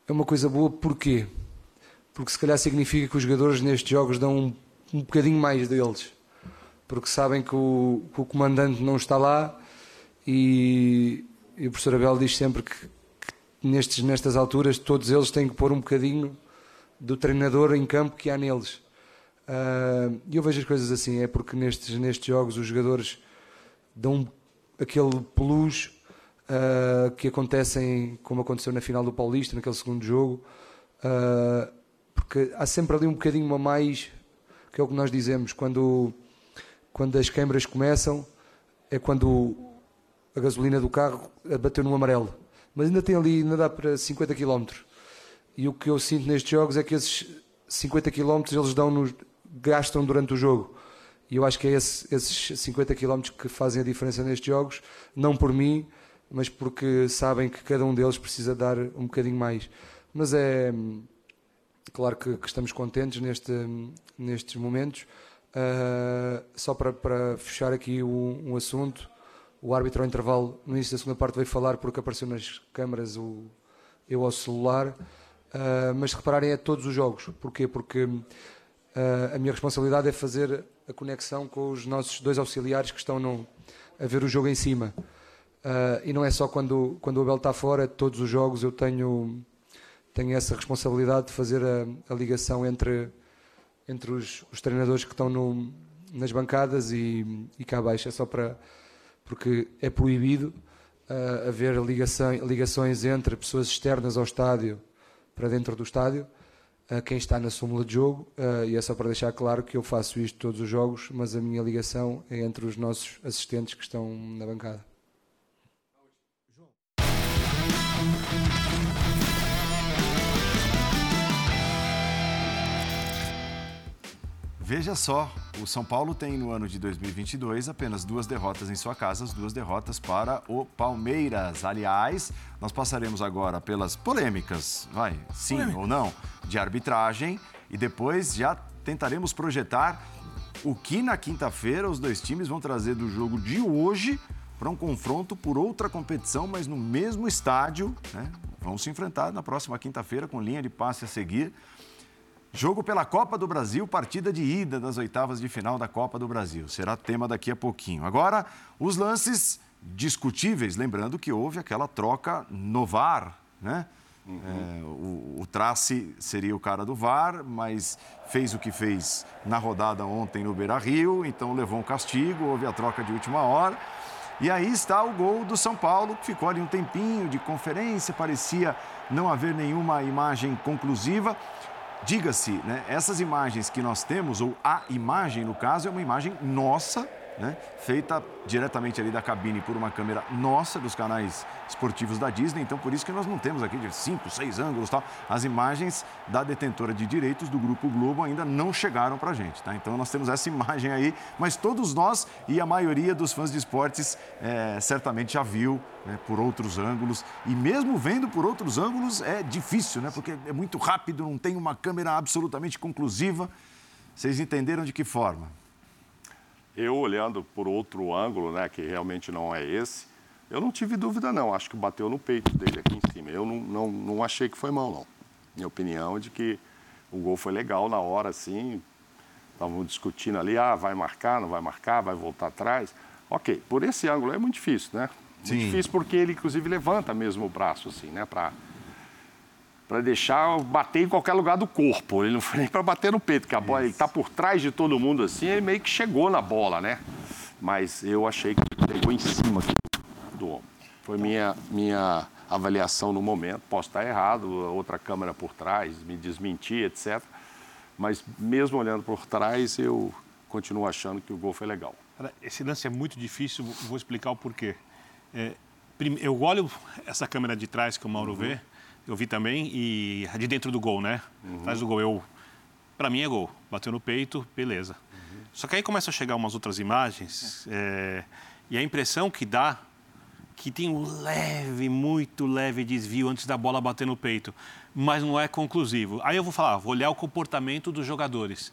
É uma coisa boa, porquê? Porque se calhar significa que os jogadores nestes jogos dão um, um bocadinho mais deles. Porque sabem que o, que o comandante não está lá e, e o professor Abel diz sempre que, que nestes, nestas alturas todos eles têm que pôr um bocadinho do treinador em campo que há neles. Uh, e eu vejo as coisas assim, é porque nestes, nestes jogos os jogadores dão aquele plus uh, que acontecem, como aconteceu na final do Paulista, naquele segundo jogo, uh, porque há sempre ali um bocadinho a mais, que é o que nós dizemos, quando, quando as câmaras começam, é quando a gasolina do carro bateu no amarelo. Mas ainda tem ali, ainda dá para 50 km. E o que eu sinto nestes jogos é que esses 50 km eles dão nos, gastam durante o jogo. E eu acho que é esse, esses 50 km que fazem a diferença nestes jogos, não por mim, mas porque sabem que cada um deles precisa dar um bocadinho mais. Mas é claro que, que estamos contentes neste, nestes momentos. Uh, só para, para, fechar aqui um, um assunto, o árbitro ao intervalo, no início da segunda parte, veio falar porque apareceu nas câmaras o, eu ao celular. Uh, mas repararem, é todos os jogos. Porquê? Porque uh, a minha responsabilidade é fazer a conexão com os nossos dois auxiliares que estão no, a ver o jogo em cima. Uh, e não é só quando, quando o Abel está fora, todos os jogos eu tenho, tenho essa responsabilidade de fazer a, a ligação entre, entre os, os, treinadores que estão no, nas bancadas e, e cá abaixo. É só para porque é proibido uh, haver ligação, ligações entre pessoas externas ao estádio para dentro do estádio, quem está na súmula de jogo, uh, e é só para deixar claro que eu faço isto todos os jogos, mas a minha ligação é entre os nossos assistentes que estão na bancada. Veja só, o São Paulo tem no ano de 2022 apenas duas derrotas em sua casa, as duas derrotas para o Palmeiras. Aliás, nós passaremos agora pelas polêmicas, vai, sim Polêmica. ou não, de arbitragem e depois já tentaremos projetar o que na quinta-feira os dois times vão trazer do jogo de hoje para um confronto por outra competição, mas no mesmo estádio. Né? Vão se enfrentar na próxima quinta-feira com linha de passe a seguir. Jogo pela Copa do Brasil, partida de ida das oitavas de final da Copa do Brasil. Será tema daqui a pouquinho. Agora, os lances discutíveis, lembrando que houve aquela troca no VAR, né? Uhum. É, o, o Trace seria o cara do VAR, mas fez o que fez na rodada ontem no Beira Rio, então levou um castigo, houve a troca de última hora. E aí está o gol do São Paulo, que ficou ali um tempinho de conferência, parecia não haver nenhuma imagem conclusiva. Diga-se, né, essas imagens que nós temos, ou a imagem no caso, é uma imagem nossa né? feita diretamente ali da cabine por uma câmera nossa, dos canais esportivos da Disney. Então, por isso que nós não temos aqui de cinco, seis ângulos tal. As imagens da detentora de direitos do Grupo Globo ainda não chegaram para a gente. Tá? Então, nós temos essa imagem aí, mas todos nós e a maioria dos fãs de esportes é, certamente já viu né, por outros ângulos. E mesmo vendo por outros ângulos é difícil, né? porque é muito rápido, não tem uma câmera absolutamente conclusiva. Vocês entenderam de que forma? Eu olhando por outro ângulo, né, que realmente não é esse, eu não tive dúvida não. Acho que bateu no peito dele aqui em cima. Eu não, não, não achei que foi mão, não. Minha opinião é de que o gol foi legal na hora, assim. Estavam discutindo ali, ah, vai marcar, não vai marcar, vai voltar atrás. Ok, por esse ângulo é muito difícil, né? Muito Sim. difícil porque ele, inclusive, levanta mesmo o braço, assim, né? Para para deixar bater em qualquer lugar do corpo. Ele não foi nem para bater no peito, porque a bola está por trás de todo mundo assim, ele meio que chegou na bola, né? Mas eu achei que pegou em cima do ombro. Foi minha, minha avaliação no momento. Posso estar errado, outra câmera por trás, me desmentir, etc. Mas mesmo olhando por trás, eu continuo achando que o gol foi legal. Esse lance é muito difícil, vou explicar o porquê. É, eu olho essa câmera de trás que o Mauro uhum. vê, eu vi também, e de dentro do gol, né? Uhum. Atrás do gol, eu. Para mim é gol. Bateu no peito, beleza. Uhum. Só que aí começa a chegar umas outras imagens, é, e a impressão que dá que tem um leve, muito leve desvio antes da bola bater no peito, mas não é conclusivo. Aí eu vou falar, vou olhar o comportamento dos jogadores.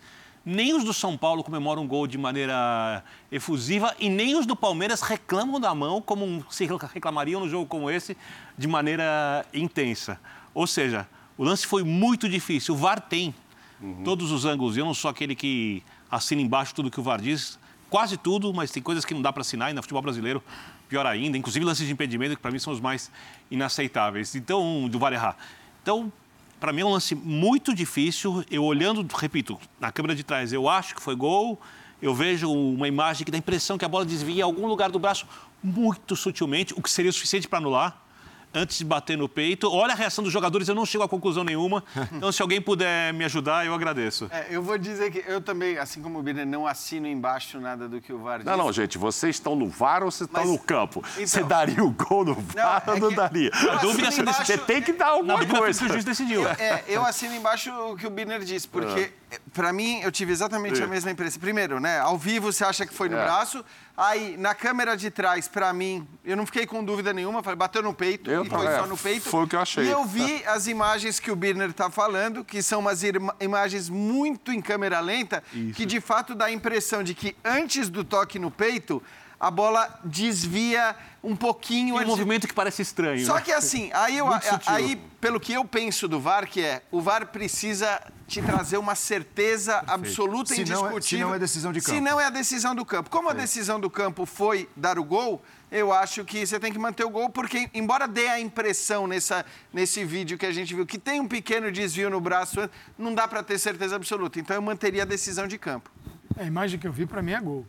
Nem os do São Paulo comemoram um gol de maneira efusiva e nem os do Palmeiras reclamam da mão como se reclamariam no jogo como esse de maneira intensa. Ou seja, o lance foi muito difícil. O VAR tem uhum. todos os ângulos. Eu não sou aquele que assina embaixo tudo que o VAR diz, quase tudo, mas tem coisas que não dá para assinar e no futebol brasileiro pior ainda, inclusive lances de impedimento que para mim são os mais inaceitáveis. Então, do VAR errar. Então, para mim é um lance muito difícil. Eu olhando, repito, na câmera de trás, eu acho que foi gol. Eu vejo uma imagem que dá a impressão que a bola desvia em algum lugar do braço muito sutilmente, o que seria o suficiente para anular antes de bater no peito. Olha a reação dos jogadores, eu não chego a conclusão nenhuma. [LAUGHS] Então, se alguém puder me ajudar, eu agradeço. É, eu vou dizer que eu também, assim como o Biner, não assino embaixo nada do que o VAR diz. Não, não, gente, vocês estão no VAR ou vocês estão no campo? Então, você daria o gol no VAR não, é ou não daria? A dúvida é embaixo, você tem que dar alguma coisa. o juiz decidiu. Eu, é, eu assino embaixo o que o Biner disse, porque, é. Para mim, eu tive exatamente a mesma impressão. Primeiro, né, ao vivo você acha que foi no é. braço, Aí, na câmera de trás, para mim, eu não fiquei com dúvida nenhuma, falei, bateu no peito, eu e foi é, só no peito. Foi o que eu achei. E eu vi as imagens que o Birner está falando, que são umas imagens muito em câmera lenta, Isso. que de fato dá a impressão de que antes do toque no peito, a bola desvia um pouquinho. Tem um movimento que parece estranho. Só né? que assim, aí, eu, [LAUGHS] aí, pelo que eu penso do VAR, que é, o VAR precisa te trazer uma certeza Perfeito. absoluta e indiscutível. Não é, se não é decisão de campo. Se não é a decisão do campo. Como Perfeito. a decisão do campo foi dar o gol, eu acho que você tem que manter o gol, porque embora dê a impressão nessa, nesse vídeo que a gente viu que tem um pequeno desvio no braço, não dá para ter certeza absoluta. Então eu manteria a decisão de campo. A imagem que eu vi para mim é gol.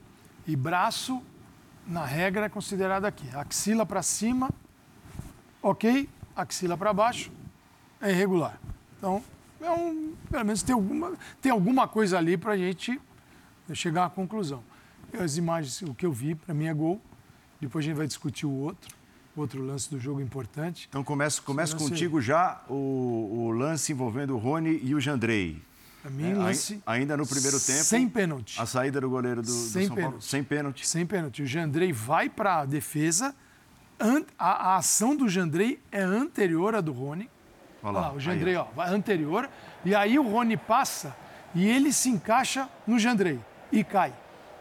E braço, na regra, é considerado aqui. Axila para cima, ok. Axila para baixo, é irregular. Então, é um, pelo menos tem alguma, tem alguma coisa ali para a gente chegar à conclusão. As imagens, o que eu vi, para mim é gol. Depois a gente vai discutir o outro, outro lance do jogo importante. Então começa, começa contigo já o, o, lance envolvendo o Rony e o Jandrei. Para mim, é, lance. Ainda no primeiro tempo. Sem pênalti. A saída do goleiro do, sem do São pênalti. Paulo. Sem pênalti. Sem pênalti. O Jandrei vai para a defesa. A, a ação do Jandrei é anterior à do Rony. Olha lá, Olha lá o Jandrei, aí, ó, anterior. E aí o Rony passa e ele se encaixa no Jandrei e cai.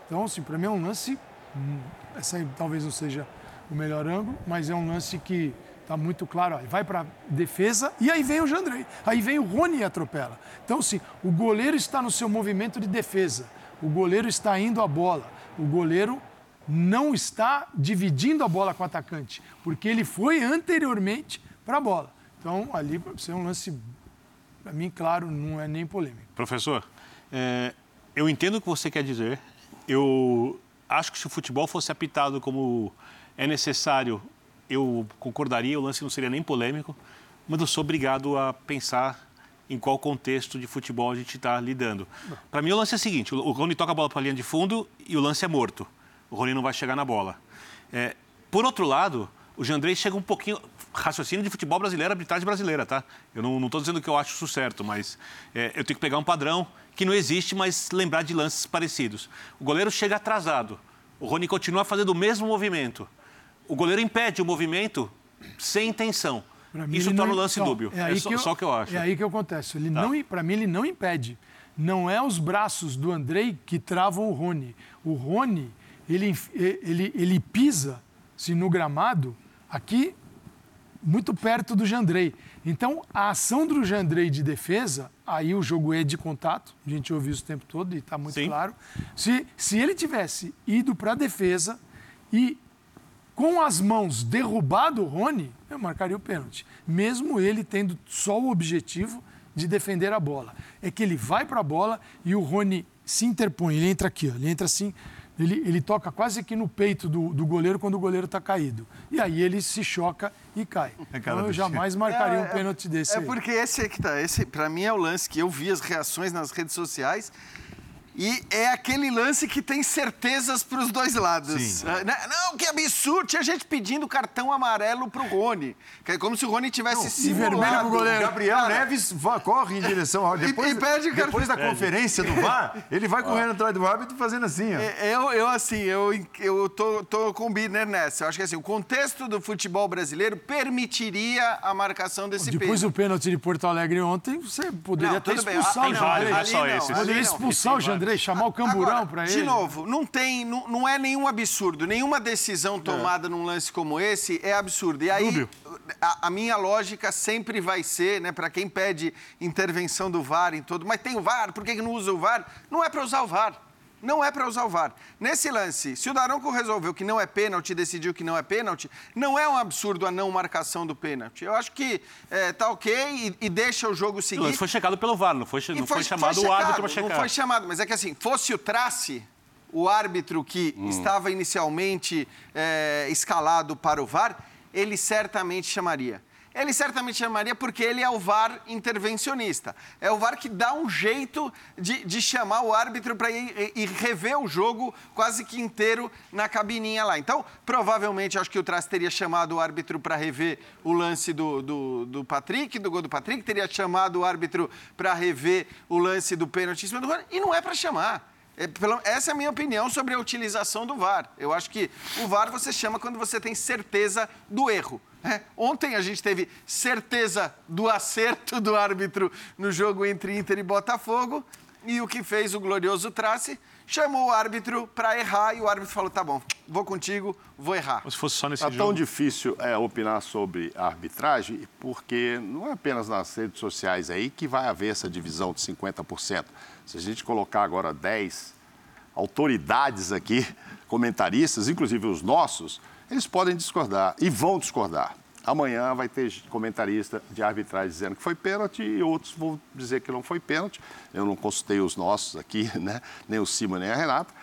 Então, assim, para mim é um lance. Hum, essa aí talvez não seja o melhor ângulo, mas é um lance que está muito claro. Vai para defesa e aí vem o Jandrei. Aí vem o Rony e atropela. Então, assim, o goleiro está no seu movimento de defesa. O goleiro está indo a bola. O goleiro não está dividindo a bola com o atacante, porque ele foi anteriormente para a bola. Então, ali, para ser um lance, para mim, claro, não é nem polêmico. Professor, é, eu entendo o que você quer dizer. Eu acho que se o futebol fosse apitado como é necessário, eu concordaria, o lance não seria nem polêmico, mas eu sou obrigado a pensar em qual contexto de futebol a gente está lidando. Para mim, o lance é o seguinte: o Rony toca a bola para a linha de fundo e o lance é morto. o Rony não vai chegar na bola. É, por outro lado, o Jandrei chega um pouquinho. Raciocínio de futebol brasileiro, arbitragem brasileira, tá? Eu não estou dizendo que eu acho isso certo, mas é, eu tenho que pegar um padrão que não existe, mas lembrar de lances parecidos. O goleiro chega atrasado, o Rony continua fazendo o mesmo movimento. O goleiro impede o movimento sem intenção. Mim, Isso torna o lance não, dúbio. É, É, só, que eu, só o que eu acho. É aí que acontece. Ele Tá. não, para mim, ele não impede. Não é os braços do Andrei que travam o Rony. O Rony, ele, ele, ele pisa, se no gramado, aqui, muito perto do Jandrei. Então, a ação do Jandrei de defesa, aí o jogo é de contato, a gente ouviu isso o tempo todo e está muito Sim. claro. Se, se ele tivesse ido para a defesa e com as mãos derrubado o Rony, eu marcaria o pênalti. Mesmo ele tendo só o objetivo de defender a bola. É que ele vai para a bola e o Rony se interpõe. Ele entra aqui, ó, ele entra assim, ele, ele toca quase aqui no peito do, do goleiro quando o goleiro está caído. E aí ele se choca e cai. Então eu jamais marcaria um pênalti desse. É aí. porque esse é que tá. Esse, pra mim, é o lance que eu vi as reações nas redes sociais. E é aquele lance que tem certezas para os dois lados. Ah, né? Não, que absurdo! Tinha gente pedindo cartão amarelo pro Rony. Que é como se o Rony tivesse simulado. vermelho pro goleiro. Gabriel Cara, Neves corre em direção ao. [LAUGHS] Depois, e pede o cara- depois da conferência do VAR, ele vai [LAUGHS] correndo atrás do árbitro fazendo assim, ó. É, Eu, eu assim, eu, eu tô, tô com o Bidner nessa. Eu acho que assim, o contexto do futebol brasileiro permitiria a marcação desse Depois pênalti. do pênalti de Porto Alegre ontem, você poderia Não, ter expulsado Ah, o tem não, vários, Jandrei. não é só não, esse. ali Poderia não. expulsar o Jandrei, chamar o camburão Agora, para ele. De novo, não tem, não, não é nenhum absurdo. Nenhuma decisão tomada num lance como esse é absurdo. E aí, a, a minha lógica sempre vai ser, né, para quem pede intervenção do VAR em todo, mas tem o VAR, por que que não usa o VAR? Não é para usar o VAR. Não é para usar o VAR. Nesse lance, se o Daronco resolveu que não é pênalti, decidiu que não é pênalti, não é um absurdo a não marcação do pênalti. Eu acho que é, tá ok e, e deixa o jogo O seguir. lance foi checado pelo VAR, não foi, não foi, chamado o checado, árbitro para checar. Não foi chamado, mas é que assim, fosse o Trace, o árbitro que Hum. estava inicialmente é, escalado para o VAR, ele certamente chamaria. Ele certamente chamaria porque ele é o VAR intervencionista. É o VAR que dá um jeito de, de chamar o árbitro para ir, ir rever o jogo quase que inteiro na cabininha lá. Então, provavelmente, acho que o Trace teria chamado o árbitro para rever o lance do, do, do Patrick, do gol do Patrick, teria chamado o árbitro para rever o lance do pênalti em cima do Rony, e não é para chamar. É, essa é a minha opinião sobre a utilização do VAR. Eu acho que o VAR você chama quando você tem certeza do erro. Né? Ontem a gente teve certeza do acerto do árbitro no jogo entre Inter e Botafogo. E o que fez o glorioso Trace chamou o árbitro para errar e o árbitro falou: tá bom, vou contigo, vou errar. Se fosse só nesse Tá jogo. tão difícil é, opinar sobre a arbitragem, porque não é apenas nas redes sociais aí que vai haver essa divisão de 50%. Se a gente colocar agora 10 autoridades aqui, comentaristas, inclusive os nossos, eles podem discordar e vão discordar. Amanhã vai ter comentarista de arbitragem dizendo que foi pênalti e outros vão dizer que não foi pênalti. Eu não consultei os nossos aqui, [LAUGHS] né? nem o Cima nem a Renata.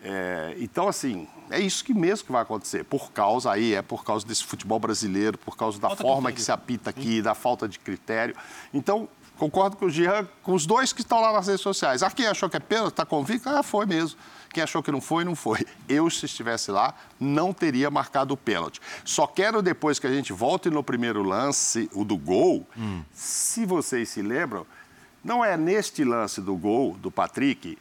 É, então, assim, é isso que mesmo que vai acontecer. Por causa aí, é por causa desse futebol brasileiro, por causa da Falta forma que se apita aqui, da falta de critério. Então, concordo com o Jean, com os dois que estão lá nas redes sociais. Ah, quem achou que é pênalti, está convicto? Ah, foi mesmo. Quem achou que não foi, não foi. Eu, se estivesse lá, não teria marcado o pênalti. Só quero, depois que a gente volte no primeiro lance, o do gol, se vocês se lembram, não é neste lance do gol do Patrick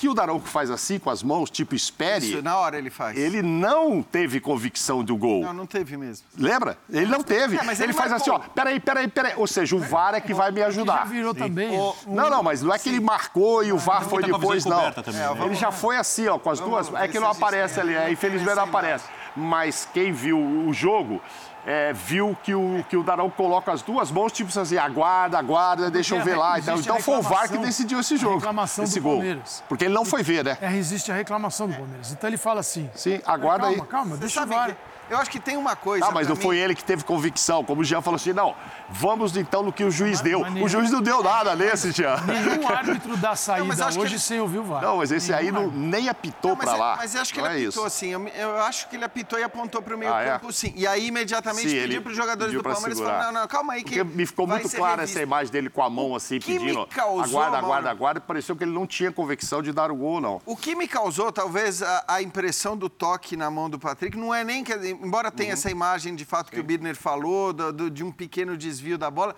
que o Daronco faz assim com as mãos, tipo espere. Isso, na hora ele faz. Ele não teve convicção do gol. Não, não teve mesmo. Lembra? Ele não teve. É, mas ele ele faz assim, ó, peraí, peraí, peraí. Ou seja, o VAR é que vai me Já ajudar. virou também. O- um- Não, não, mas não é que ele marcou e o VAR foi depois, não. também, né? Ele já foi assim, ó, com as duas. É que não aparece tem ali, é, infelizmente não essa aparece. Mas quem viu o jogo é, viu que o, que o Darão coloca as duas mãos, tipo assim, aguarda, aguarda, deixa eu ver lá. Então, então foi o VAR que decidiu esse a jogo. reclamação esse do gol. Palmeiras. Porque ele não foi ver, né? É, existe a reclamação do Palmeiras. Então ele fala assim. Sim, aguarda calma, aí. Calma, Você deixa o VAR. que- Eu acho que tem uma coisa. Ah, mas não mim... foi ele que teve convicção. Como o Jean falou assim, não, vamos então no que o juiz mas, deu. Mas nenhum... O juiz não deu nada nesse, Jean. Nenhum árbitro dá saída hoje que... sem ouvir o VAR. Não, mas esse nenhum aí não, nem apitou para lá. Mas eu acho que não ele é apitou, sim. Eu, eu, acho que ele apitou e apontou para o meio ah, campo, é? sim. E aí, imediatamente, sim, pediu para os jogadores do Palmeiras falou, não, não, calma aí que Porque me ficou muito clara essa imagem dele com a mão assim, pedindo, causou, aguarda, aguarda, aguarda. Pareceu que ele não tinha convicção de dar o gol, não. O que me causou, talvez, a, a impressão do toque na mão do Patrick, não é nem que, embora tenha uhum. essa imagem de fato Sim. que o Birner falou, do, do, de um pequeno desvio da bola,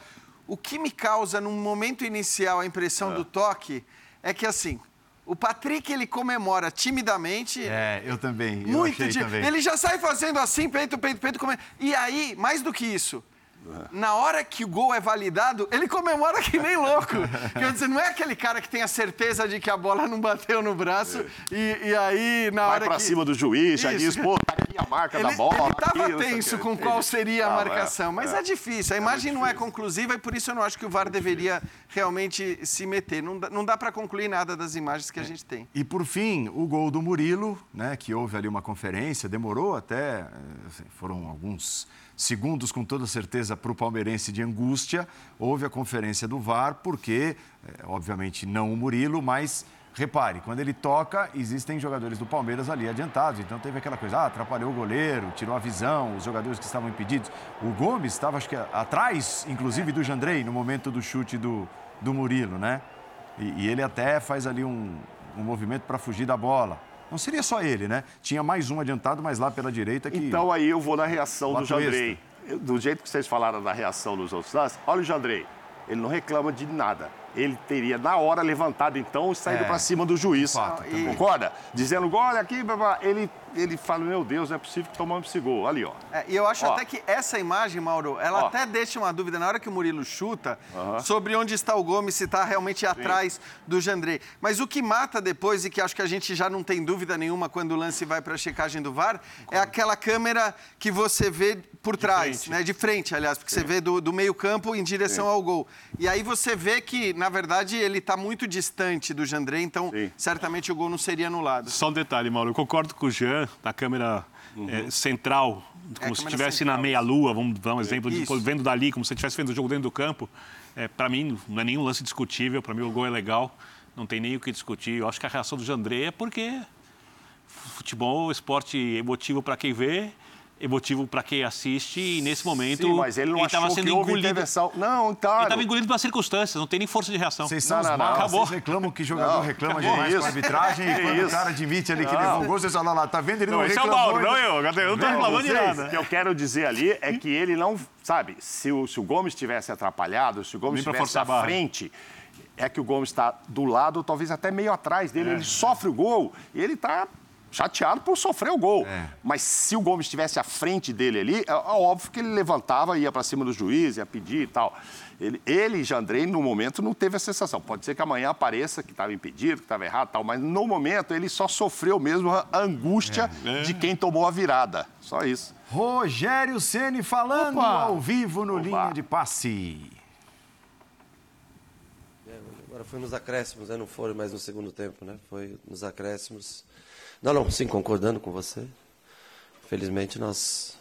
o que me causa, num momento inicial, a impressão é. do toque é que, assim, o Patrick, ele comemora timidamente. É, eu também. Eu muito também. Ele já sai fazendo assim, peito, peito, peito. E aí, mais do que isso, na hora que o gol é validado, ele comemora que nem louco. [LAUGHS] Quer dizer, não é aquele cara que tem a certeza de que a bola não bateu no braço é. e, e, aí, na Vai hora pra que... cima do juiz, já diz, pô, tá aqui a marca ele, da bola. Ele tava aqui, tenso com qual seria a marcação, é, mas é, é difícil. A é imagem não é conclusiva e por isso eu não acho que o VAR deveria realmente se meter. Não dá, não dá para concluir nada das imagens que a gente tem. E por fim, o gol do Murilo, né, que houve ali uma conferência, demorou até, assim, foram alguns segundos com toda certeza para o palmeirense de angústia. Houve a conferência do VAR, porque, é, obviamente, não o Murilo, mas repare, quando ele toca, existem jogadores do Palmeiras ali adiantados. Então teve aquela coisa, ah, atrapalhou o goleiro, tirou a visão, os jogadores que estavam impedidos. O Gomes estava, acho que, atrás, inclusive, do Jandrei, no momento do chute do, do Murilo, né? E, e ele até faz ali um, um movimento para fugir da bola. Não seria só ele, né? Tinha mais um adiantado, mas lá pela direita que. Então aí eu vou na reação do Jandrei. Do jeito que vocês falaram da reação dos outros lados, olha o Jandrei. Ele não reclama de nada ele teria na hora levantado então e saído é, para cima do juiz. Fato, e... Concorda? Dizendo, olha aqui, ele, ele fala, meu Deus, não é possível que tomamos esse gol. Ali, ó. É, e eu acho ó. até que essa imagem, Mauro, ela ó. até deixa uma dúvida na hora que o Murilo chuta uh -huh. sobre onde está o Gomes, se está realmente Sim. atrás do Jandrei. Mas o que mata depois, e que acho que a gente já não tem dúvida nenhuma quando o lance vai para a checagem do VAR, é aquela câmera que você vê por trás, de né? De frente, aliás, porque Sim. você vê do, do meio campo em direção Sim. ao gol. E aí você vê que, na verdade, ele está muito distante do Jandré, então Sim. certamente o gol não seria anulado. Só um detalhe, Mauro, eu concordo com o Jean, na câmera uhum. é, central, é, como é, se estivesse na meia-lua, vamos dar um exemplo, de, vendo dali, como se estivesse vendo o jogo dentro do campo. É, para mim, não é nenhum lance discutível, para mim o gol é legal, não tem nem o que discutir. Eu acho que a reação do Jandré é porque futebol, esporte emotivo para quem vê, emotivo para quem assiste e nesse momento Sim, mas ele não ele achou sendo que houve engolido. intervenção. Não. Ele estava engolido pelas circunstâncias, não tem nem força de reação. Vocês são não, não, não. Acabou. Vocês reclamam que jogador não, reclama demais com a arbitragem e quando o cara admite ali que levou um gol, vocês falam lá, tá vendo? Ele não, não esse reclamou. é o Mauro, não eu. Eu não tô reclamando de nada. O que eu quero dizer ali é que ele não, sabe, se o, se o Gomes tivesse atrapalhado, se o Gomes estivesse à frente é que o Gomes está do lado, talvez até meio atrás dele. É. Ele sofre o gol e ele está chateado por sofrer o gol. É. Mas se o Gomes estivesse à frente dele ali, é, é óbvio que ele levantava, ia para cima do juiz, ia pedir e tal. Ele, ele Jandrei, no momento, não teve a sensação. Pode ser que amanhã apareça que estava impedido, que estava errado tal, mas no momento ele só sofreu mesmo a angústia é. de quem tomou a virada. Só isso. Rogério Ceni falando Opa. ao vivo no Opa. linha de passe. É, agora foi nos acréscimos, né? não foi mais no segundo tempo, né? Foi nos acréscimos. Não, não, sim, concordando com você. Felizmente nós,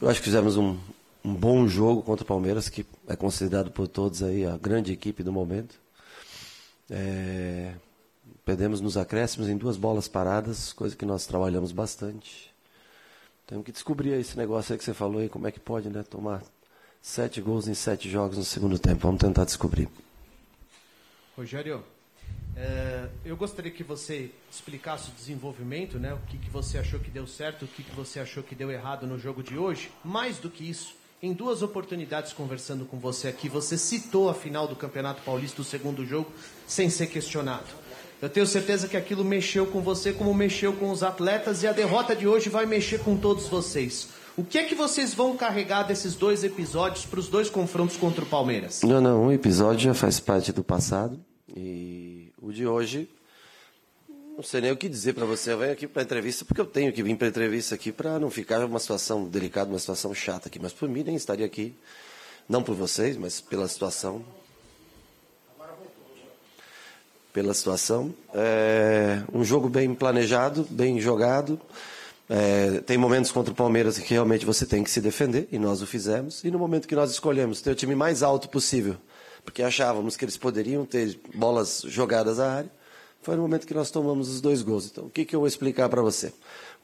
eu acho que fizemos um, um bom jogo contra o Palmeiras, que é considerado por todos aí a grande equipe do momento. É, perdemos nos acréscimos em duas bolas paradas, coisa que nós trabalhamos bastante. Temos que descobrir esse negócio aí que você falou aí, como é que pode, né? Tomar sete gols em sete jogos no segundo tempo. Vamos tentar descobrir. Rogério, é, eu gostaria que você explicasse o desenvolvimento, né? O que, que você achou que deu certo, o que, que você achou que deu errado no jogo de hoje. Mais do que isso, em duas oportunidades conversando com você aqui, você citou a final do Campeonato Paulista, o segundo jogo, sem ser questionado. Eu tenho certeza que aquilo mexeu com você como mexeu com os atletas e a derrota de hoje vai mexer com todos vocês. O que é que vocês vão carregar desses dois episódios para os dois confrontos contra o Palmeiras? Não, não, um episódio já faz parte do passado e o de hoje, não sei nem o que dizer para você. Eu venho aqui para entrevista porque eu tenho que vir para entrevista aqui para não ficar uma situação delicada, uma situação chata aqui. Mas por mim nem estaria aqui, não por vocês, mas pela situação. Pela situação. É um jogo bem planejado, bem jogado. É, tem momentos contra o Palmeiras que realmente você tem que se defender, e nós o fizemos. E no momento que nós escolhemos ter o time mais alto possível, porque achávamos que eles poderiam ter bolas jogadas à área, foi no momento que nós tomamos os dois gols. Então, o que, que eu vou explicar para você?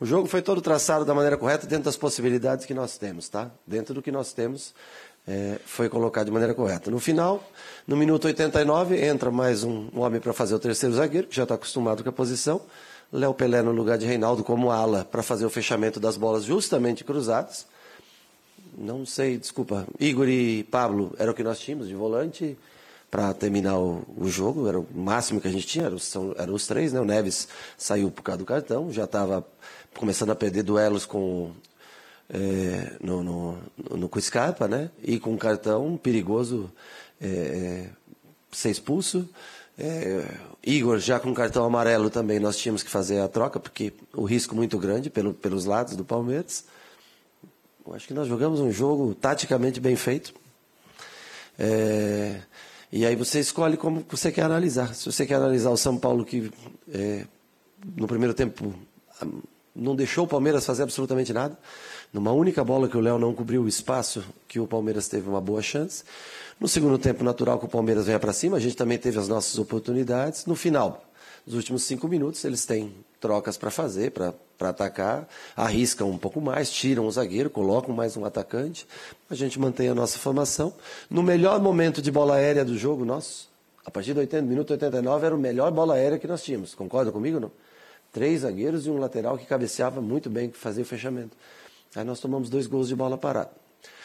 O jogo foi todo traçado da maneira correta, dentro das possibilidades que nós temos, tá? Dentro do que nós temos, é, foi colocado de maneira correta. No final, no minuto 89, entra mais um, um homem para fazer o terceiro zagueiro, que já está acostumado com a posição. Léo Pelé no lugar de Reinaldo como ala para fazer o fechamento das bolas justamente cruzadas. Não sei, desculpa. Igor e Pablo era o que nós tínhamos de volante para terminar o, o, jogo, era o máximo que a gente tinha, eram, eram os três, né? O Neves saiu por causa do cartão, já estava começando a perder duelos com é, no, no, no, no Scarpa, né? E com um cartão perigoso é, ser expulso. É, Igor, já com cartão amarelo também, nós tínhamos que fazer a troca, porque o risco muito grande pelo, pelos lados do Palmeiras. Eu acho que nós jogamos um jogo taticamente bem feito. É, e aí você escolhe como você quer analisar. Se você quer analisar o São Paulo que é, no primeiro tempo não deixou o Palmeiras fazer absolutamente nada, numa única bola que o Léo não cobriu o espaço que o Palmeiras teve uma boa chance. No segundo tempo, natural que o Palmeiras venha para cima, a gente também teve as nossas oportunidades. No final, nos últimos cinco minutos, eles têm trocas para fazer, para atacar, arriscam um pouco mais, tiram o zagueiro, colocam mais um atacante. A gente mantém a nossa formação. No melhor momento de bola aérea do jogo nosso, a partir do 80, minuto 89, era o melhor bola aérea que nós tínhamos. Concorda comigo não? Três zagueiros e um lateral que cabeceava muito bem, que fazia o fechamento. Aí nós tomamos dois gols de bola parada.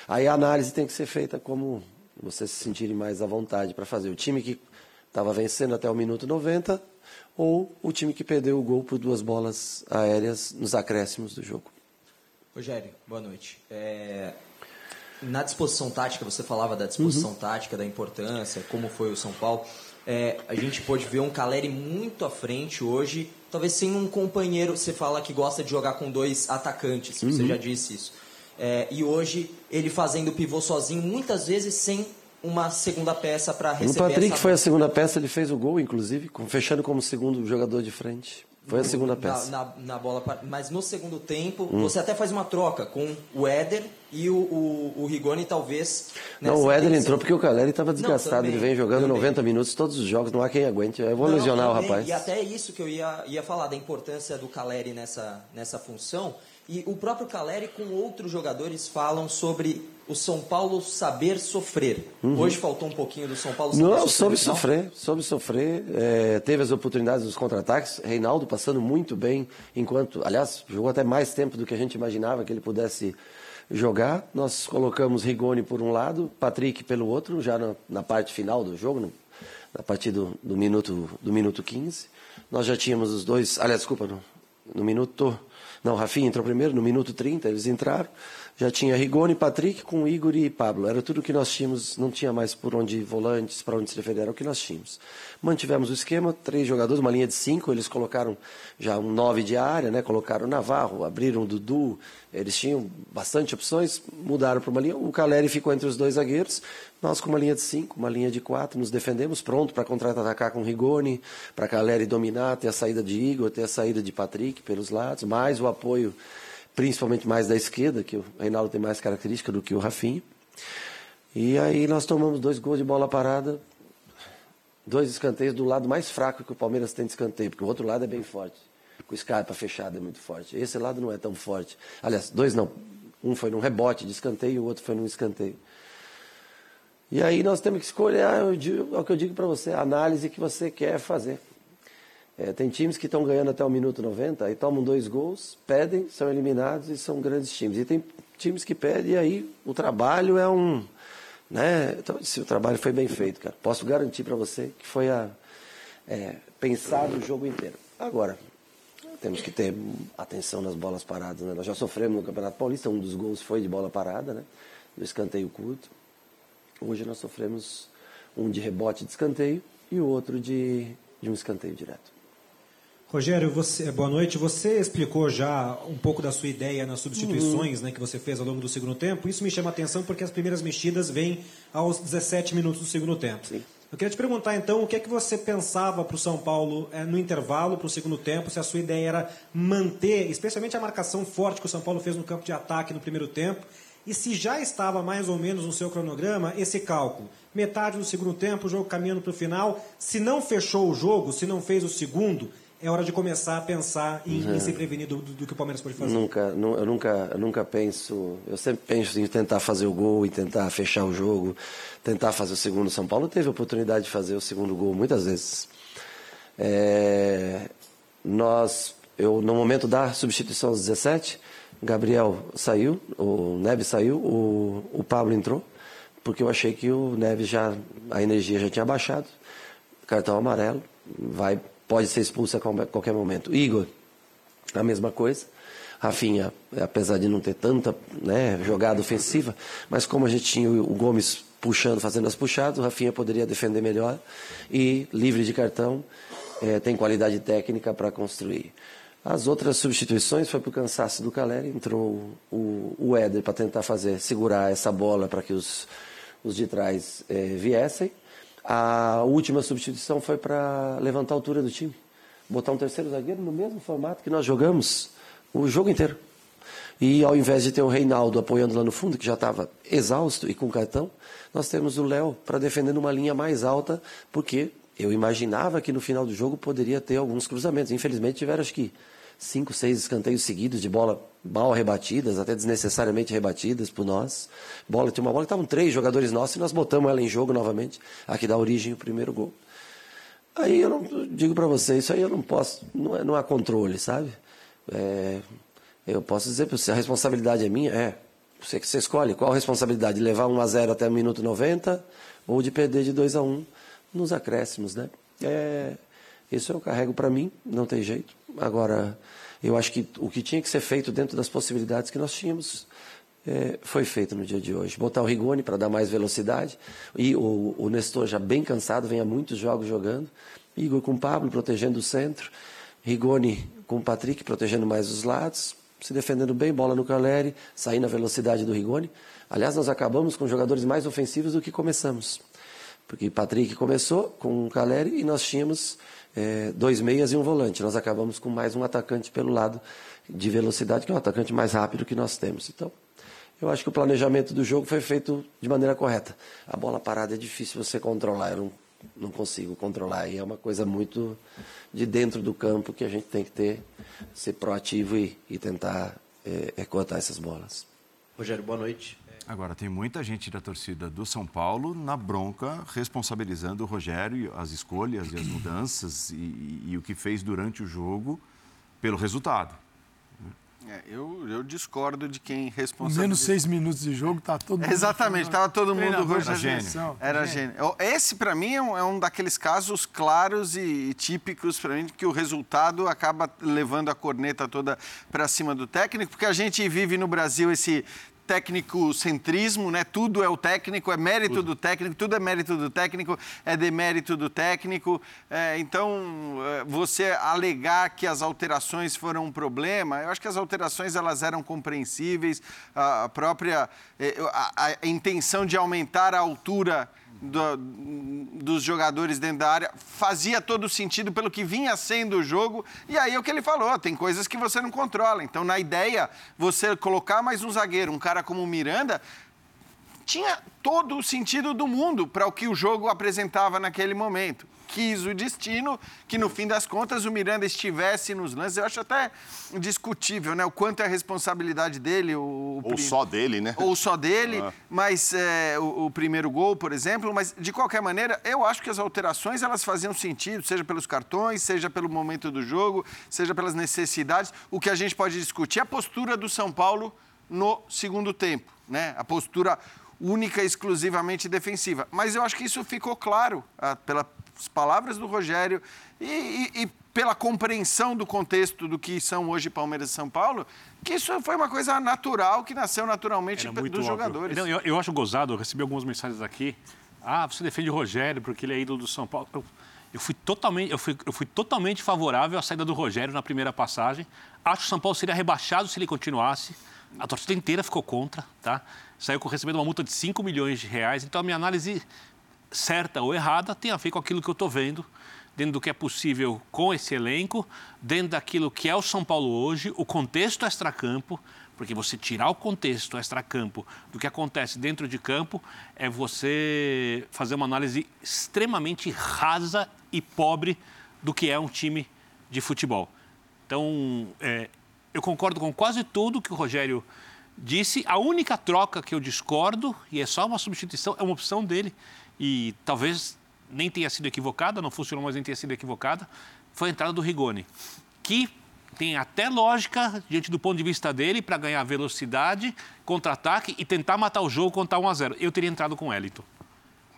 Aí a análise tem que ser feita como vocês se sentirem mais à vontade para fazer. O time que estava vencendo até o minuto 90 ou o time que perdeu o gol por duas bolas aéreas nos acréscimos do jogo. Rogério, boa noite. É, na disposição tática, você falava da disposição uhum. tática, da importância, como foi o São Paulo. É, a gente pôde ver um Caleri muito à frente hoje, talvez sem um companheiro. Você fala que gosta de jogar com dois atacantes, uhum. você já disse isso. É, e hoje ele fazendo pivô sozinho, muitas vezes sem uma segunda peça para receber. O Patrick essa... foi a segunda peça, ele fez o gol, inclusive, fechando como segundo jogador de frente. Foi a segunda peça. Na, na, na bola, mas no segundo tempo, hum. você até faz uma troca com o Éder e o, o, o Rigoni, talvez. Não, o Éder entrou porque o Caleri estava desgastado. Não, também, ele vem jogando também. 90 minutos todos os jogos, não há quem aguente. Eu vou não, lesionar também, o rapaz. E até isso que eu ia, ia falar, da importância do Caleri nessa, nessa função. E o próprio Caleri com outros jogadores falam sobre o São Paulo saber sofrer. Uhum. Hoje faltou um pouquinho do São Paulo saber não, sofrer. Soube sofrer, soube sofrer. É, teve as oportunidades dos contra-ataques. Reinaldo passando muito bem, enquanto, aliás, jogou até mais tempo do que a gente imaginava que ele pudesse jogar. Nós colocamos Rigoni por um lado, Patrick pelo outro, já na, na parte final do jogo, no, a partir do, do, minuto, do minuto 15. Nós já tínhamos os dois, aliás, desculpa, no, no minuto não, Rafinha entrou primeiro, no minuto 30, eles entraram. Já tinha Rigoni, Patrick com Igor e Pablo. Era tudo que nós tínhamos, não tinha mais por onde volantes, para onde se defender, era o que nós tínhamos. Mantivemos o esquema, três jogadores, uma linha de cinco, eles colocaram já um nove de área, né? colocaram o Navarro, abriram o Dudu, eles tinham bastante opções, mudaram para uma linha. O Caleri ficou entre os dois zagueiros, nós com uma linha de cinco, uma linha de quatro, nos defendemos, pronto para contra-atacar com Rigoni, para Caleri dominar, ter a saída de Igor, ter a saída de Patrick pelos lados, mais o apoio principalmente mais da esquerda, que o Reinaldo tem mais característica do que o Rafinha. E aí nós tomamos dois gols de bola parada, dois escanteios do lado mais fraco que o Palmeiras tem de escanteio, porque o outro lado é bem forte. Com o Scarpa fechado é muito forte. Esse lado não é tão forte. Aliás, dois não. Um foi num rebote de escanteio e o outro foi num escanteio. E aí nós temos que escolher, é o que eu digo para você, a análise que você quer fazer. É, tem times que estão ganhando até o minuto 90, aí tomam dois gols, pedem, são eliminados e são grandes times. E tem times que pedem e aí o trabalho é um. Né? Então, se o trabalho foi bem feito, cara, posso garantir para você que foi a, é, pensado o jogo inteiro. Agora, temos que ter atenção nas bolas paradas. Né? Nós já sofremos no Campeonato Paulista, um dos gols foi de bola parada, né? do escanteio curto. Hoje nós sofremos um de rebote de escanteio e o outro de, de um escanteio direto. Rogério, você, boa noite. Você explicou já um pouco da sua ideia nas substituições uhum. né, que você fez ao longo do segundo tempo. Isso me chama a atenção porque as primeiras mexidas vêm aos 17 minutos do segundo tempo. Sim. Eu queria te perguntar então o que é que você pensava para o São Paulo é, no intervalo, para o segundo tempo, se a sua ideia era manter, especialmente a marcação forte que o São Paulo fez no campo de ataque no primeiro tempo, e se já estava mais ou menos no seu cronograma esse cálculo. Metade do segundo tempo, o jogo caminhando para o final. Se não fechou o jogo, se não fez o segundo, é hora de começar a pensar em, em se prevenir do, do, que o Palmeiras pode fazer. Nunca, eu nunca, eu nunca penso. Eu sempre penso em tentar fazer o gol e tentar fechar o jogo, tentar fazer o segundo. São Paulo teve a oportunidade de fazer o segundo gol muitas vezes. É, nós, eu no momento da substituição aos 17, Gabriel saiu, o Neves saiu, o, o Pablo entrou, porque eu achei que o Neves já a energia já tinha baixado, cartão amarelo, vai pode ser expulso a qualquer momento. Igor, a mesma coisa. Rafinha, apesar de não ter tanta né, jogada ofensiva, mas como a gente tinha o Gomes puxando, fazendo as puxadas, o Rafinha poderia defender melhor e livre de cartão, é, tem qualidade técnica para construir. As outras substituições foi para o cansaço do Caleri, entrou o, o Éder para tentar fazer, segurar essa bola para que os, os de trás é, viessem. A última substituição foi para levantar a altura do time. Botar um terceiro zagueiro no mesmo formato que nós jogamos o jogo inteiro. E ao invés de ter o Reinaldo apoiando lá no fundo, que já estava exausto e com cartão, nós temos o Léo para defender numa linha mais alta, porque eu imaginava que no final do jogo poderia ter alguns cruzamentos. Infelizmente tiveram, acho que, cinco, seis escanteios seguidos de bola mal rebatidas, até desnecessariamente rebatidas por nós. Bola, tinha uma bola que estavam três jogadores nossos e nós botamos ela em jogo novamente, a que dá origem ao primeiro gol. Aí eu não digo para você, isso aí eu não posso, não, é, não há controle, sabe? É, eu posso dizer para você, a responsabilidade é minha? É. Você que você escolhe qual a responsabilidade, de levar 1 a 0 até o minuto 90 ou de perder de 2 a 1 nos acréscimos, né? É, isso eu carrego para mim, não tem jeito. Agora, eu acho que o que tinha que ser feito dentro das possibilidades que nós tínhamos é, foi feito no dia de hoje. Botar o Rigoni para dar mais velocidade. E o, o Nestor já bem cansado, vem há muitos jogos jogando. Igor com o Pablo protegendo o centro. Rigoni com o Patrick protegendo mais os lados. Se defendendo bem, bola no Caleri, saindo a velocidade do Rigoni. Aliás, nós acabamos com jogadores mais ofensivos do que começamos. Porque Patrick começou com o Caleri e nós tínhamos é, dois meias e um volante. Nós acabamos com mais um atacante pelo lado de velocidade, que é o atacante mais rápido que nós temos. Então, eu acho que o planejamento do jogo foi feito de maneira correta. A bola parada é difícil você controlar, eu não, não consigo controlar. E é uma coisa muito de dentro do campo que a gente tem que ter, ser proativo e, e tentar é, cortar essas bolas. Rogério, boa noite. Agora, tem muita gente da torcida do São Paulo na bronca, responsabilizando o Rogério, as escolhas e as mudanças e, e o que fez durante o jogo pelo resultado. É, eu, eu, discordo de quem responsabiliza. Menos seis minutos de jogo, tá todo mundo. Exatamente, estava todo mundo. Era gênio. Era gênio. Esse, para mim, é um, é um, daqueles casos claros e, típicos para mim, que o resultado acaba levando a corneta toda para cima do técnico, porque a gente vive no Brasil esse técnico-centrismo, né? Tudo é o técnico, é mérito tudo. do técnico, tudo é mérito do técnico, é demérito do técnico. É, então, é, você alegar que as alterações foram um problema, eu acho que as alterações elas eram compreensíveis, a própria é, a, a intenção de aumentar a altura do, dos jogadores dentro da área fazia todo sentido pelo que vinha sendo o jogo. E aí é o que ele falou: tem coisas que você não controla. Então, na ideia, você colocar mais um zagueiro, um cara como o Miranda, tinha todo o sentido do mundo para o que o jogo apresentava naquele momento quis o destino que, no fim das contas, o Miranda estivesse nos lances. Eu acho até discutível, né? O quanto é a responsabilidade dele. O, Ou só dele, né? Ou só dele, ah. mas é, o, o, primeiro gol, por exemplo. Mas, de qualquer maneira, eu acho que as alterações, elas faziam sentido, seja pelos cartões, seja pelo momento do jogo, seja pelas necessidades. O que a gente pode discutir é a postura do São Paulo no segundo tempo, né? A postura única e exclusivamente defensiva. Mas eu acho que isso ficou claro ah, pela as palavras do Rogério e, e, e, pela compreensão do contexto do que são hoje Palmeiras e São Paulo, que isso foi uma coisa natural, que nasceu naturalmente dos óbvio. jogadores. Não, eu, eu, acho gozado, eu recebi algumas mensagens aqui. Ah, você defende o Rogério porque ele é ídolo do São Paulo. Eu, eu fui totalmente, eu fui, eu fui totalmente favorável à saída do Rogério na primeira passagem. Acho que o São Paulo seria rebaixado se ele continuasse. A torcida inteira ficou contra, tá? Saiu recebendo uma multa de 5 milhões de reais. Então a minha análise certa ou errada, tem a ver com aquilo que eu estou vendo, dentro do que é possível com esse elenco, dentro daquilo que é o São Paulo hoje, o contexto extracampo, porque você tirar o contexto extracampo do que acontece dentro de campo é você fazer uma análise extremamente rasa e pobre do que é um time de futebol. Então, é, eu concordo com quase tudo que o Rogério disse. A única troca que eu discordo, e é só uma substituição, é uma opção dele, e talvez nem tenha sido equivocada, não funcionou, mas nem tenha sido equivocada, foi a entrada do Rigoni, que tem até lógica, diante do ponto de vista dele, para ganhar velocidade, contra-ataque e tentar matar o jogo contra 1 a 0 Eu teria entrado com o Elito.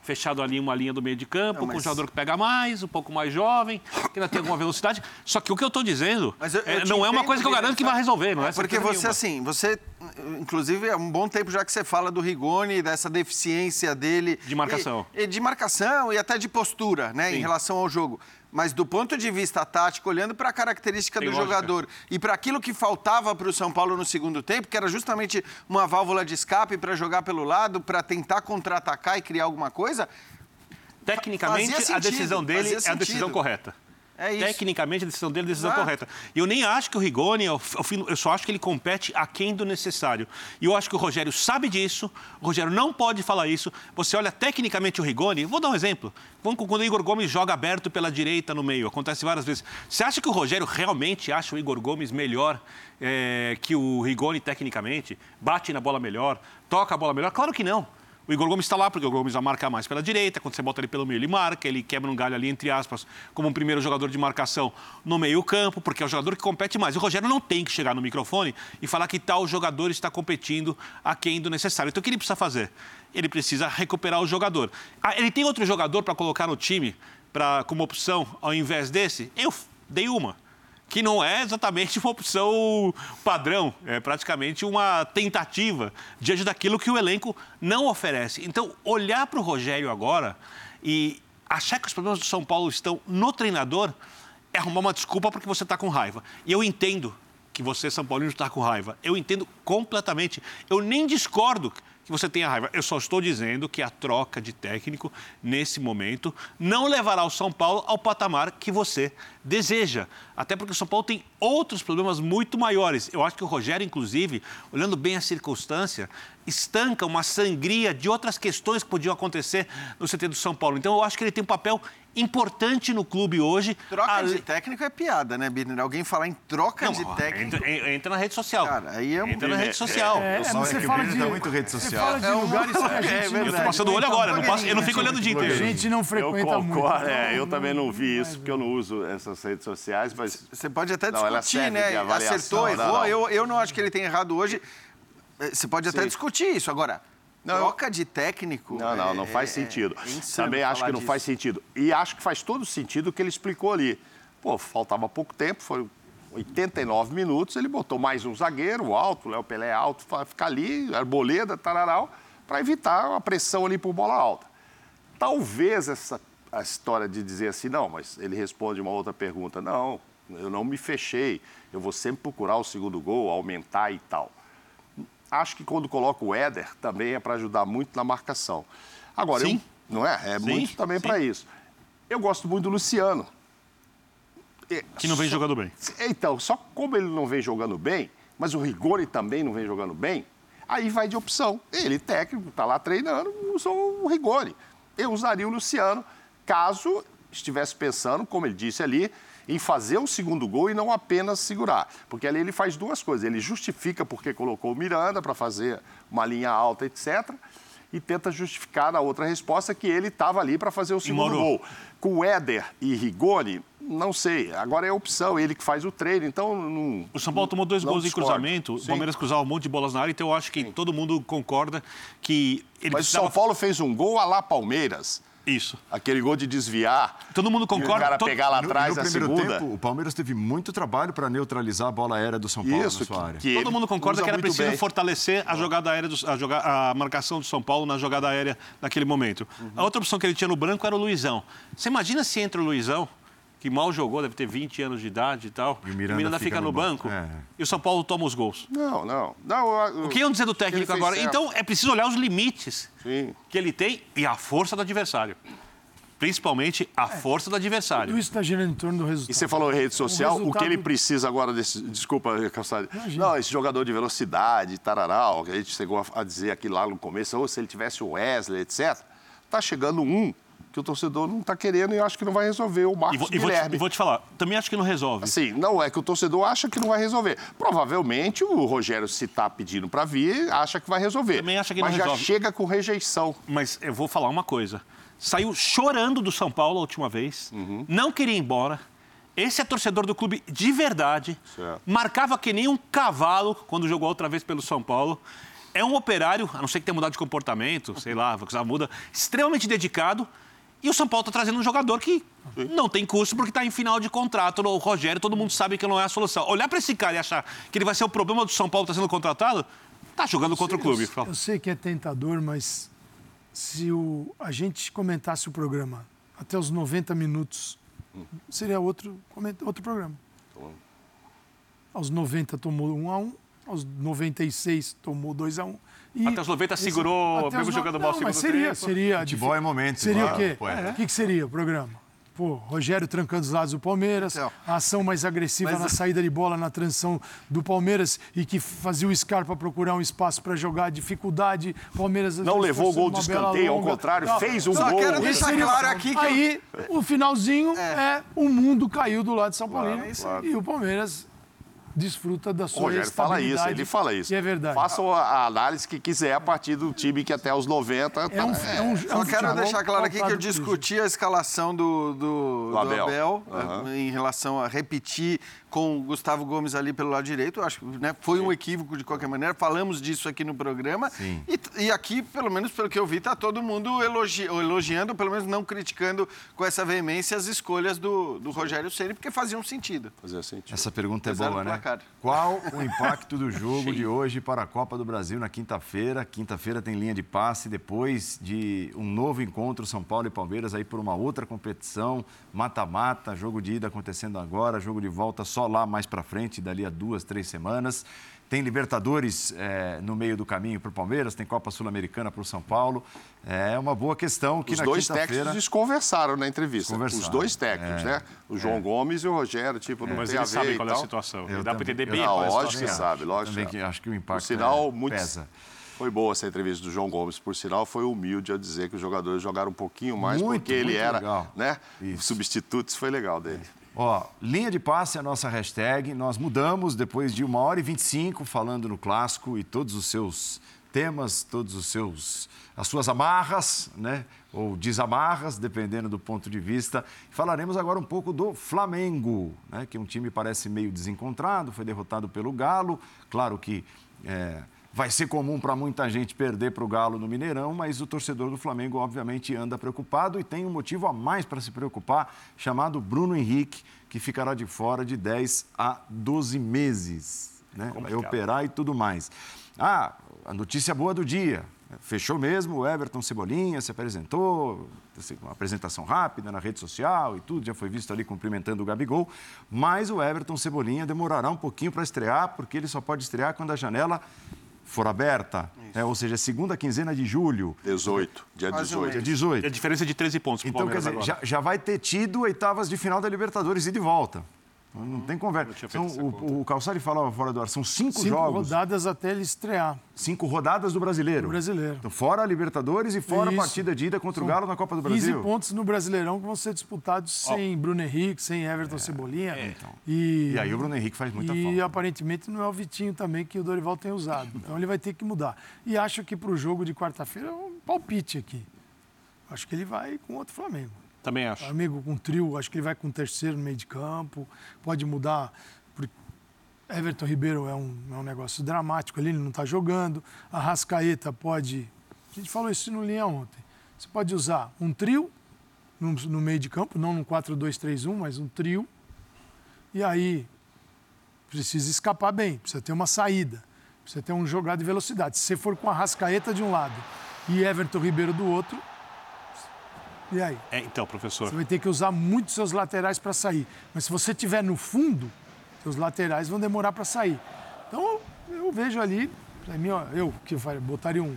Fechado ali uma linha do meio de campo, não, mas... com um jogador que pega mais, um pouco mais jovem, que ainda tem alguma velocidade. Só que o que eu estou dizendo eu, eu é, não é uma coisa que eu garanto que vai resolver, não é? Porque você, nenhuma. assim, você, inclusive, é um bom tempo já que você fala do Rigoni, dessa deficiência dele. De marcação. E, e de marcação e até de postura, né, Sim. em relação ao jogo. Mas do ponto de vista tático, olhando para a característica Tem do lógica. jogador e para aquilo que faltava para o São Paulo no segundo tempo, que era justamente uma válvula de escape para jogar pelo lado, para tentar contra-atacar e criar alguma coisa. Tecnicamente, a decisão dele é a decisão correta. É isso. Tecnicamente, a decisão dele é a decisão Exato. correta. E eu nem acho que o Rigoni, eu, eu só acho que ele compete aquém do necessário. E eu acho que o Rogério sabe disso, o Rogério não pode falar isso. Você olha tecnicamente o Rigoni, vou dar um exemplo. Vamos quando o Igor Gomes joga aberto pela direita no meio, acontece várias vezes. Você acha que o Rogério realmente acha o Igor Gomes melhor é, que o Rigoni tecnicamente? Bate na bola melhor, toca a bola melhor? Claro que não. O Igor Gomes está lá, porque o Igor Gomes vai marcar mais pela direita. Quando você bota ele pelo meio, ele marca. Ele quebra um galho ali, entre aspas, como um primeiro jogador de marcação no meio-campo, porque é o jogador que compete mais. O Rogério não tem que chegar no microfone e falar que tal jogador está competindo aquém do necessário. Então, o que ele precisa fazer? Ele precisa recuperar o jogador. Ah, ele tem outro jogador para colocar no time pra, como opção ao invés desse? Eu dei uma que não é exatamente uma opção padrão, é praticamente uma tentativa diante daquilo que o elenco não oferece. Então, olhar para o Rogério agora e achar que os problemas do São Paulo estão no treinador é arrumar uma desculpa porque você está com raiva. E eu entendo que você, São Paulino, está com raiva. Eu entendo completamente. Eu nem discordo que você tenha raiva. Eu só estou dizendo que a troca de técnico, nesse momento, não levará o São Paulo ao patamar que você deseja. Até porque o São Paulo tem outros problemas muito maiores. Eu acho que o Rogério, inclusive, olhando bem a circunstância, estanca uma sangria de outras questões que podiam acontecer no CT do São Paulo. Então, eu acho que ele tem um papel importante no clube hoje. Troca a... de técnico é piada, né, Birner? Alguém falar em troca não, de técnico. Entra, entra, na rede social. Cara, aí é um... Entra na rede social. É, é, é, você é fala de, muito rede social. Você fala de é lugares que a [LAUGHS] gente é, Eu tô passando o olho agora, não passo, eu não fico olhando o dia inteiro. A gente não frequenta eu muito. É, eu também não vi isso, porque eu não uso essas redes sociais, mas... Você pode até discutir, né? Acertou, errou. Eu, eu não acho que ele tem errado hoje. Você pode até discutir isso. Agora, não, Troca de técnico. Não, não, não faz é sentido. É Também acho que não disso. faz sentido. E acho que faz todo sentido o que ele explicou ali. Pô, faltava pouco tempo, foi 89 minutos, ele botou mais um zagueiro alto, o Léo Pelé alto, ficar ali, arboleda, tararau, para evitar a pressão ali por bola alta. Talvez essa a história de dizer assim, não, mas ele responde uma outra pergunta, não, eu não me fechei, eu vou sempre procurar o segundo gol, aumentar e tal. Acho que quando coloca o Éder também é para ajudar muito na marcação. Agora, sim. Eu, não é? É sim, muito também para isso. Eu gosto muito do Luciano. Que não vem só, jogando bem. Então, só como ele não vem jogando bem, mas o Rigori também não vem jogando bem, aí vai de opção. Ele, técnico, está lá treinando, usou o Rigori. Eu usaria o Luciano, caso estivesse pensando, como ele disse ali, em fazer o segundo gol e não apenas segurar. Porque ali ele faz duas coisas. Ele justifica porque colocou o Miranda para fazer uma linha alta, etc. E tenta justificar a outra resposta que ele estava ali para fazer o segundo gol. Com Éder e Rigoni, não sei. Agora é opção, ele que faz o treino, então não. O São Paulo tomou dois gols discordo. em cruzamento, Sim. o Palmeiras cruzava um monte de bolas na área, então eu acho que Sim. todo mundo concorda que ele Mas o São Paulo fez um gol a lá Palmeiras. Isso. Aquele gol de desviar. Todo mundo concorda. o cara todo... pegar lá atrás no, no primeiro segunda. tempo, o Palmeiras teve muito trabalho para neutralizar a bola aérea do São Paulo Isso, na sua área. Que todo mundo concorda que era preciso bem. fortalecer a jogada aérea, do, a, joga, a marcação do São Paulo na jogada aérea naquele momento. Uhum. A outra opção que ele tinha no branco era o Luizão. Você imagina se entra o Luizão que mal jogou, deve ter 20 anos de idade e tal. E o Miranda fica, fica no, banco. banco. É. E o São Paulo toma os gols. Não, não. não eu- O que iam dizer do técnico agora? certo. Então é preciso olhar os limites Sim. que ele tem e a força do adversário. Principalmente a força do adversário. Tudo isso está girando em torno do resultado. E você falou rede social, o, que resultado- ele precisa agora desse. Desculpa, Calçado. Não, esse jogador de velocidade, tararau, que a gente chegou a, dizer aqui lá no começo, ou se ele tivesse o Wesley, etc. Tá chegando um que o torcedor não tá querendo e acho que não vai resolver. O Marcos vou, e vou te, Guilherme. e vou te falar, também acho que não resolve. Assim, não é que o torcedor acha que não vai resolver. Provavelmente o Rogério, se tá pedindo para vir, acha que vai resolver. Também acha que Mas já resolve. chega com rejeição. Mas eu vou falar uma coisa. Saiu chorando do São Paulo a última vez, Uhum. não queria ir embora. Esse é torcedor do clube de verdade. Certo. Marcava que nem um cavalo quando jogou outra vez pelo São Paulo. É um operário, a não ser que tenha mudado de comportamento, sei lá, [LAUGHS] que já muda, extremamente dedicado. E o São Paulo está trazendo um jogador que não tem custo porque está em final de contrato. O Rogério, todo mundo sabe que não é a solução. Olhar para esse cara e achar que ele vai ser o problema do São Paulo estar sendo contratado, tá jogando contra o clube. Eu sei que é tentador, mas se o, a gente comentasse o programa até os 90 minutos, seria outro, outro programa. Aos 90 tomou 1 a 1 aos 96 tomou 2 a 1 e Até os 90 segurou, até mesmo os jogando mal não, o segundo seria, tempo. seria Futebol é momento, Seria claro, o quê? poeta. O que, que seria o programa? Pô, Rogério trancando os lados do Palmeiras, Então. a ação mais agressiva Mas- na saída de bola, na transição do Palmeiras e que fazia o Scarpa procurar um espaço para jogar, dificuldade, Palmeiras... Não levou o gol de escanteio, ao contrário, tal. fez um Só gol. quero deixar seria- claro aqui que eu- Aí, o finalzinho é, o mundo caiu do lado de São Paulino Claro, claro. e o Palmeiras desfruta da sua Rogério fala isso, ele fala isso. E é verdade. Façam a a análise que quiser a partir do time que até os 90. É um, tá- é um, é Só um quero futebol deixar claro aqui que eu discuti a escalação do, do, Do Abel. do Abel, eh, em relação a repetir com o Gustavo Gomes ali pelo lado direito. Eu Acho que né, foi um equívoco de qualquer maneira. Falamos disso aqui no programa. Sim. E, e aqui, pelo menos pelo que eu vi, está todo mundo elogi, ou elogiando, pelo menos não criticando com essa veemência as escolhas do, do Rogério Ceni, porque faziam sentido. Fazia sentido. Essa pergunta é Apesar boa, né? Qual o [LAUGHS] impacto do jogo de hoje para a Copa do Brasil na quinta-feira? Quinta-feira tem linha de passe depois de um novo encontro São Paulo e Palmeiras aí por uma outra competição, mata-mata, jogo de ida acontecendo agora, jogo de volta só lá mais para frente, dali a duas, três semanas. Tem Libertadores eh, no meio do caminho para o Palmeiras, tem Copa Sul-Americana para o São Paulo. É uma boa questão que Os na dois técnicos conversaram na entrevista. Conversaram, Os dois técnicos, é. né? O João Gomes e o Rogério, tipo, não Mas tem a eles ver sabem qual é a situação. Eu dá para entender bem Não, qual é a lógico situação. que sabe, lógico Também que acho que o impacto Por sinal, é- muito... pesa. Foi boa essa entrevista do João Gomes, por sinal, foi humilde ao dizer que os jogadores jogaram um pouquinho mais Muito, porque ele era, legal. né? Isso. Substitutos foi legal dele. Ó, linha de passe é a nossa hashtag. Nós mudamos depois de uma hora e 25 falando no clássico e todos os seus temas, todos os seus as suas amarras, né? Ou desamarras, dependendo do ponto de vista. Falaremos agora um pouco do Flamengo, né? Que é um time parece meio desencontrado, foi derrotado pelo Galo. Claro que é, vai ser comum para muita gente perder para o Galo no Mineirão, mas o torcedor do Flamengo, obviamente, anda preocupado e tem um motivo a mais para se preocupar, chamado Bruno Henrique, que ficará de fora de 10 a 12 meses. Né? Vai operar e tudo mais. Ah, a notícia boa do dia. Fechou mesmo, o Everton Cebolinha se apresentou, assim, uma apresentação rápida na rede social e tudo, já foi visto ali cumprimentando o Gabigol, mas o Everton Cebolinha demorará um pouquinho para estrear, porque ele só pode estrear quando a janela for aberta, né? ou seja, segunda quinzena de julho. 18, dia Quase um 18. Dia mês. 18. E a diferença é de 13 pontos Então, quer dizer, agora. já, já vai ter tido oitavas de final da Libertadores e de volta. Não tem conversa. São, o, o Calçari falava fora do ar, são cinco, Cinco jogos, rodadas até ele estrear. cinco rodadas do brasileiro. Do brasileiro. Então, fora a Libertadores e fora Isso. a partida de ida contra o São Galo na Copa do 15 Brasil. pontos no Brasileirão que vão ser disputados sem Bruno Henrique, sem Everton Cebolinha. E, É, E aí o Bruno Henrique faz muita e falta. aparentemente não é o Vitinho também que o Dorival tem usado. Então ele vai ter que mudar. E acho que para o jogo de quarta-feira é um palpite aqui. Acho que ele vai com outro Flamengo. Também acho. Flamengo com trio, acho que ele vai com terceiro no meio de campo. Pode mudar. Everton Ribeiro é um, é um negócio dramático ali, ele não está jogando. A Rascaeta pode. A gente falou isso no linha ontem. Você pode usar um trio no, no meio de campo, não num 4-2-3-1, mas um trio. E aí precisa escapar bem, precisa ter uma saída, precisa ter um jogado de velocidade. Se você for com a Rascaeta de um lado e Everton Ribeiro do outro, E aí? É, então, professor. Você vai ter que usar muito seus laterais para sair. Mas se você tiver no fundo, seus laterais vão demorar para sair. Então, eu vejo ali, para mim, ó, eu que botaria um,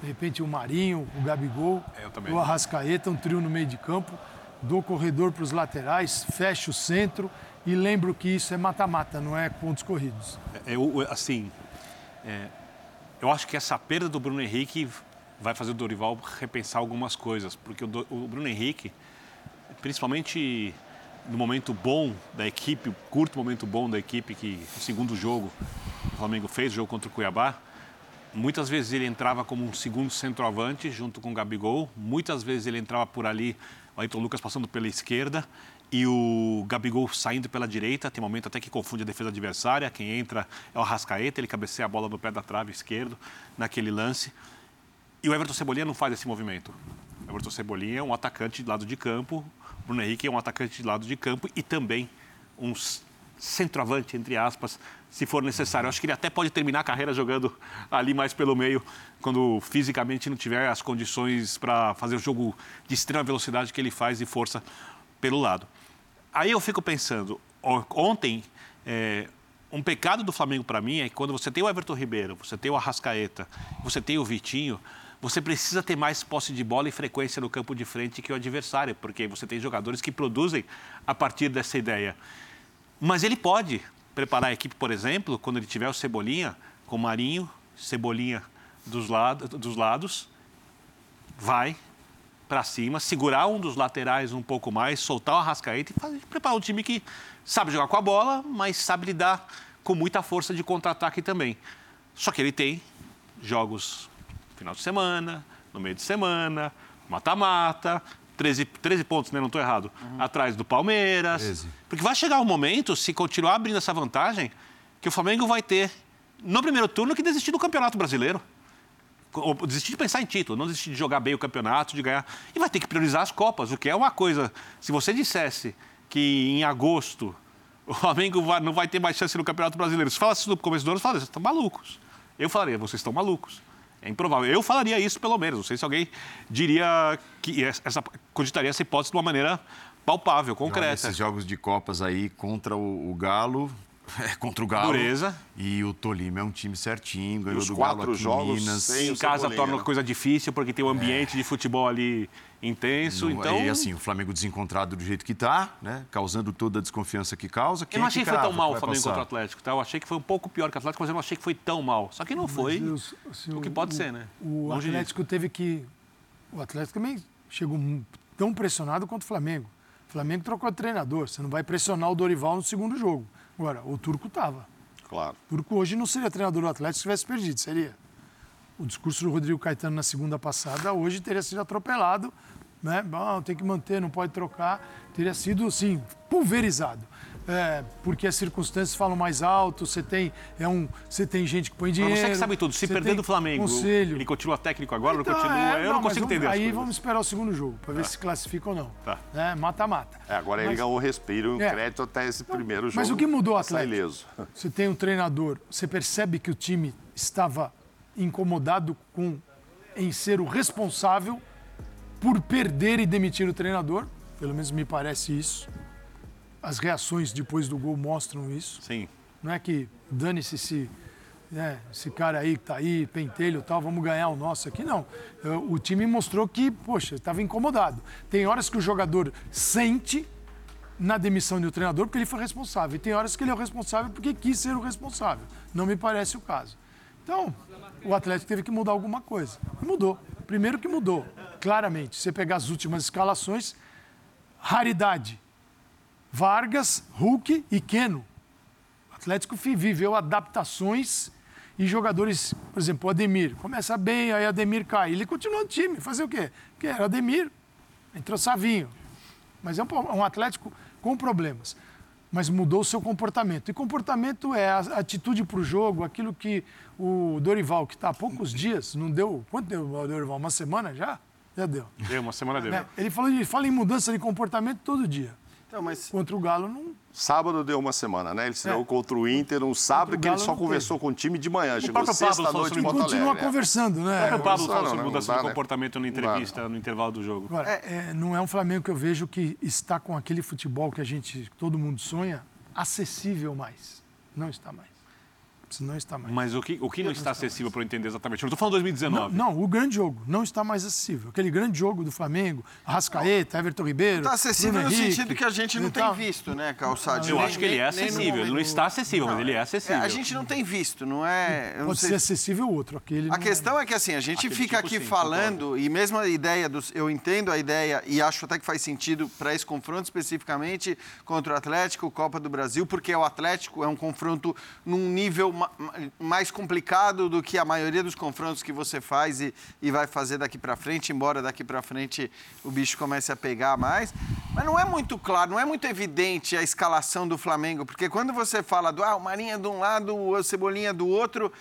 de repente, o um Marinho, o Gabigol, É, eu o Arrascaeta, um trio no meio de campo, dou corredor para os laterais, fecho o centro e lembro que isso é mata-mata, não é pontos corridos. É, Eu, assim, é, eu acho que essa perda do Bruno Henrique vai fazer o Dorival repensar algumas coisas, porque o, Do- o Bruno Henrique, principalmente no momento bom da equipe, o curto momento bom da equipe, que o segundo jogo o Flamengo fez, o jogo contra o Cuiabá, muitas vezes ele entrava como um segundo centroavante junto com o Gabigol, muitas vezes ele entrava por ali, o Ayrton Lucas passando pela esquerda e o Gabigol saindo pela direita, tem momento até que confunde a defesa adversária, quem entra é o Arrascaeta, ele cabeceia a bola no pé da trave esquerdo naquele lance. E o Everton Cebolinha não faz esse movimento. O Everton Cebolinha é um atacante de lado de campo, Bruno Henrique é um atacante de lado de campo e também um centroavante, entre aspas, se for necessário. Eu acho que ele até pode terminar a carreira jogando ali mais pelo meio, quando fisicamente não tiver as condições para fazer o jogo de extrema velocidade que ele faz e força pelo lado. Aí eu fico pensando, ontem, é, um pecado do Flamengo para mim é que quando você tem o Everton Ribeiro, você tem o Arrascaeta, você tem o Vitinho, você precisa ter mais posse de bola e frequência no campo de frente que o adversário, porque você tem jogadores que produzem a partir dessa ideia. Mas ele pode preparar a equipe, por exemplo, quando ele tiver o Cebolinha, com Marinho, Cebolinha dos, lado, dos lados, vai para cima, segurar um dos laterais um pouco mais, soltar o Arrascaeta e fazer, preparar um time que sabe jogar com a bola, mas sabe lidar com muita força de contra-ataque também. Só que ele tem jogos final de semana, no meio de semana, mata-mata, 13, 13 pontos, né? Não estou errado. Atrás do Palmeiras. 13. Porque vai chegar um momento, se continuar abrindo essa vantagem, que o Flamengo vai ter, no primeiro turno, que desistir do Campeonato Brasileiro. Ou desistir de pensar em título, não desistir de jogar bem o campeonato, de ganhar. E vai ter que priorizar as Copas, o que é uma coisa. Se você dissesse que em agosto o Flamengo vai- não vai ter mais chance no Campeonato Brasileiro, se falasse isso no começo do ano, você falaria, vocês estão malucos. Eu falaria, vocês estão malucos. É improvável. Eu falaria isso, pelo menos. Não sei se alguém diria que essa, cogitaria essa hipótese de uma maneira palpável, Olha, concreta. Esses jogos de Copas aí contra o, o Galo. [LAUGHS] É, contra o Galo. Dureza. E o Tolima é um time certinho, ganhou os do Galo quatro aqui jogos em Minas. sem Em casa torna a coisa difícil, porque tem um ambiente de futebol ali intenso. Não- então, E assim, o Flamengo desencontrado do jeito que está, né? Causando toda a desconfiança que causa. Eu Quem não é achei que foi tão mal o vai Flamengo passar? contra o Atlético, tá? Eu achei que foi um pouco pior que o Atlético, mas eu não achei que foi tão mal. Só que não foi Mas, assim, o que pode ser, né? O Longe Atlético teve que. O Atlético também chegou tão pressionado quanto o Flamengo. O Flamengo trocou de treinador. Você não vai pressionar o Dorival no segundo jogo. Agora, o Turco estava. Claro. O Turco hoje não seria treinador do Atlético se tivesse perdido, seria. O discurso do Rodrigo Caetano na segunda passada hoje teria sido atropelado. Né? Bom, tem que manter, não pode trocar. Teria sido, assim, pulverizado. É, porque as circunstâncias falam mais alto, você tem, é um, você tem gente que põe Mas dinheiro. você que sabe tudo. Se perder do Flamengo, Conselho. ele continua técnico agora, Então, não continua? é, eu não, mas consigo vamos- entender as Aí coisas. vamos esperar o segundo jogo, para ver se classifica ou não. Tá. Né? Mata-mata. É, agora ele Mas- ganhou respiro e um É. crédito até esse primeiro jogo. Mas o que mudou o Atlético? Você tem um treinador, você percebe que o time estava incomodado com em ser o responsável por perder e demitir o treinador, pelo menos me parece isso. As reações depois do gol mostram isso. Sim. Não é que dane-se esse, né, esse cara aí que tá aí, pentelho e tal, vamos ganhar o nosso aqui. Não. O time mostrou que, poxa, estava incomodado. Tem horas que o jogador sente na demissão do treinador porque ele foi responsável. E tem horas que ele é o responsável porque quis ser o responsável. Não me parece o caso. Então, o Atlético teve que mudar alguma coisa. Mudou. Primeiro que mudou, claramente. Você pegar as últimas escalações, raridade. Vargas, Hulk e Keno. O Atlético viveu adaptações e jogadores, por exemplo, o Ademir. Começa bem, aí Ademir cai. Ele continua no time. Fazer o quê? Porque era Ademir, entrou Savinho. Mas é um, um Atlético com problemas. Mas mudou o seu comportamento. E comportamento é a atitude para o jogo, aquilo que o Dorival, que está há poucos dias, não deu. Quanto deu o Dorival? Uma semana já? Já deu. Deu uma semana dele. Né? Ele falou de, fala em mudança de comportamento todo dia. Não, mas... Contra o Galo não. Sábado deu uma semana, né? Ele se É. deu contra o Inter no sábado, o que ele só conversou com o time de manhã. Chegou próprio Pablo sexta-noite falou em Porto. Continua é. conversando, né? O Pablo falou sobre mudança dá, de né? comportamento na Não dá, entrevista, no intervalo do jogo. Agora, é, não é um Flamengo que eu vejo que está com aquele futebol que a gente, todo mundo sonha, acessível mais. Não está mais. Não está mais. Mas o que, o que não está acessível para eu entender exatamente? Eu não estou falando Não, 2019. não, o grande jogo não está mais acessível. Aquele grande jogo do Flamengo, Arrascaeta, Everton Ribeiro. Está acessível Bruno no Henrique, sentido que a gente não tem tal. visto, né, Calçado? Eu Nem- acho que ele é acessível. Ele não está acessível, mas ele é É, acessível. a gente não tem visto, não é? eu não Pode sei- ser acessível o outro. Aquele A não questão é que assim, a gente Aquele fica tipo, aqui sim, falando, e mesmo a ideia dos. Eu entendo a ideia e acho até que faz sentido para esse confronto especificamente contra o Atlético, Copa do Brasil, porque o Atlético é um confronto num nível ma- ma- mais complicado do que a maioria dos confrontos que você faz e, e vai fazer daqui para frente, embora daqui para frente o bicho comece a pegar mais. Mas não é muito claro, não é muito evidente a escalação do Flamengo, porque quando você fala do ah, o Marinha de um lado, o Cebolinha do outro,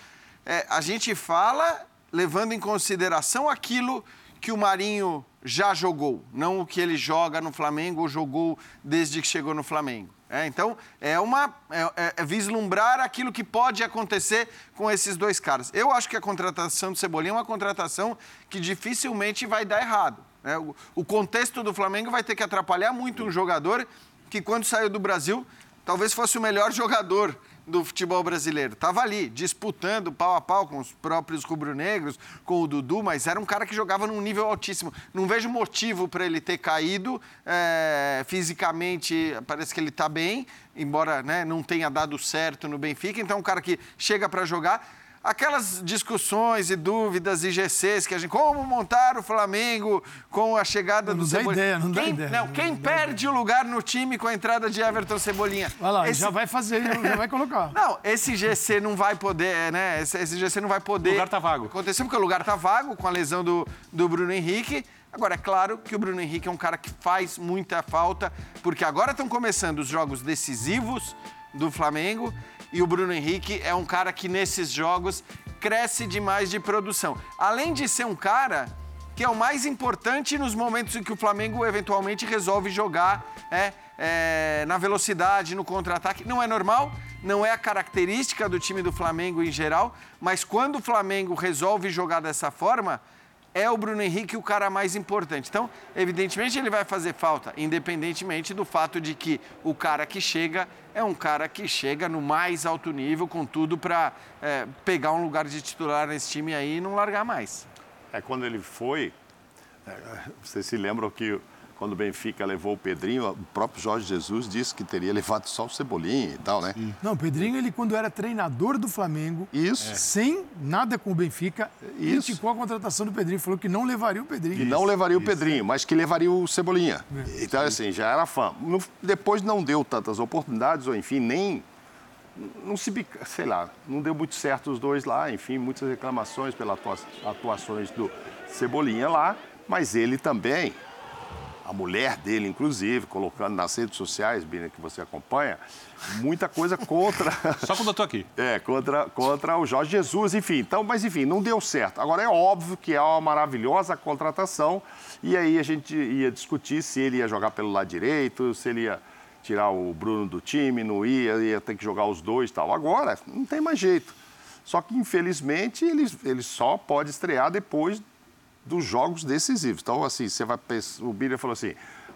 é, a gente fala levando em consideração aquilo que o Marinho já jogou, não o que ele joga no Flamengo ou jogou desde que chegou no Flamengo. É, então, é, uma, é, é- é vislumbrar aquilo que pode acontecer com esses dois caras. Eu acho que a contratação do Cebolinha é uma contratação que dificilmente vai dar errado. né? O, o contexto do Flamengo vai ter que atrapalhar muito um jogador que, quando saiu do Brasil, talvez fosse o melhor [LAUGHS] jogador do futebol brasileiro. Estava ali, disputando pau a pau com os próprios rubro-negros, com o Dudu, mas era um cara que jogava num nível altíssimo. Não vejo motivo para ele ter caído. é, fisicamente, parece que ele está bem, embora né, não tenha dado certo no Benfica. Então, é um cara que chega para jogar. Aquelas discussões e dúvidas e GCs que a gente. Como montar o Flamengo com a chegada Não do dá Cebolinha? ideia, não dá quem, ideia. Não, Não quem dá perde o lugar no time com a entrada de Everton Cebolinha? Vai lá, Esse- já vai fazer, já vai [LAUGHS] colocar. não, esse GC não vai poder, né? Esse, esse GC não vai poder. O lugar tá vago. Acontecer porque o lugar tá vago com a lesão do, do Bruno Henrique. Agora, é claro que o Bruno Henrique é um cara que faz muita falta, porque agora estão começando os jogos decisivos do Flamengo e o Bruno Henrique é um cara que nesses jogos cresce demais de produção. Além de ser um cara que é o mais importante nos momentos em que o Flamengo eventualmente resolve jogar é, é, na velocidade, no contra-ataque. Não é normal, não é a característica do time do Flamengo em geral, mas quando o Flamengo resolve jogar dessa forma, é o Bruno Henrique o cara mais importante. Então, evidentemente, ele vai fazer falta, independentemente do fato de que o cara que chega é um cara que chega no mais alto nível, com tudo para pegar um lugar de titular nesse time aí e não largar mais. É quando ele foi, é, vocês se lembram que quando o Benfica levou o Pedrinho, o próprio Jorge Jesus disse que teria levado só o Cebolinha e tal, né? Não, o Pedrinho, ele quando era treinador do Flamengo, Isso. sem nada com o Benfica, Isso. criticou a contratação do Pedrinho, falou que não levaria o Pedrinho. Que não levaria o Pedrinho, mas que levaria o Cebolinha. Então, assim, já era fã. Depois não deu tantas oportunidades, ou enfim, nem. Não se. Sei lá, não deu muito certo os dois lá, enfim, muitas reclamações pelas atua- atuações do Cebolinha lá, mas ele também, a mulher dele, inclusive, colocando nas redes sociais, Bina, que você acompanha, muita coisa contra. [LAUGHS] Só quando eu tô aqui. É, contra, contra o Jorge Jesus, enfim. Então, mas enfim, não deu certo. Agora é óbvio que é uma maravilhosa contratação. E aí a gente ia discutir se ele ia jogar pelo lado direito, se ele ia tirar o Bruno do time, não ia, ia ter que jogar os dois e tal. Agora, não tem mais jeito. Só que, infelizmente, ele, ele só pode estrear depois dos jogos decisivos. Então, assim, você vai pensar, o Bíblia falou assim,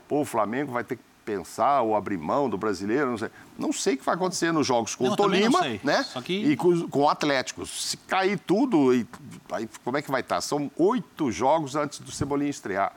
pô, o Flamengo vai ter que pensar ou abrir mão do brasileiro, não sei. Não sei o que vai acontecer nos jogos com Não, o Tolima, né? Que- E com, com o Atlético. Se cair tudo, e- aí como é que vai estar? São oito jogos antes do Cebolinha estrear.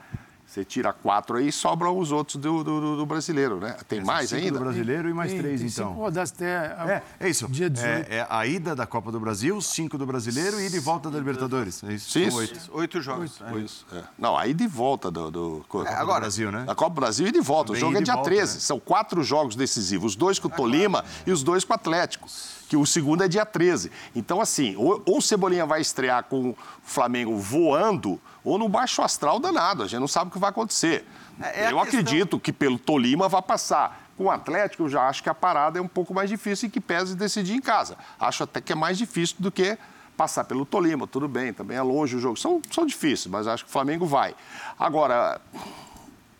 Você tira quatro aí, sobram os outros do, do- do- do brasileiro, né? Tem mais cinco ainda? do brasileiro e mais Tem- três, tem então. Cinco rodadas até É, é isso. dia 18. É, é a ida da Copa do Brasil, cinco do brasileiro e ide e volta da Libertadores. É isso? São Isso. oito. Oito jogos. né? Isso, é. Não, aí de volta do, do Copa É, do agora- Brasil, né? Da Copa do Brasil e de volta. O Também jogo é e dia volta, 13. né? São quatro jogos decisivos. Os dois com o Tolima e os dois com o Atlético. Que o segundo é dia 13. Então, assim, ou, ou o Cebolinha vai estrear com o Flamengo voando, ou no baixo astral danado. A gente não sabe o que vai acontecer. É- é eu acredito que pelo Tolima vai passar. Com o Atlético, eu já acho que a parada é um pouco mais difícil e que pesa decidir em casa. Acho até que é mais difícil do que passar pelo Tolima. Tudo bem, também é longe o jogo. São, são difíceis, mas acho que o Flamengo vai. Agora,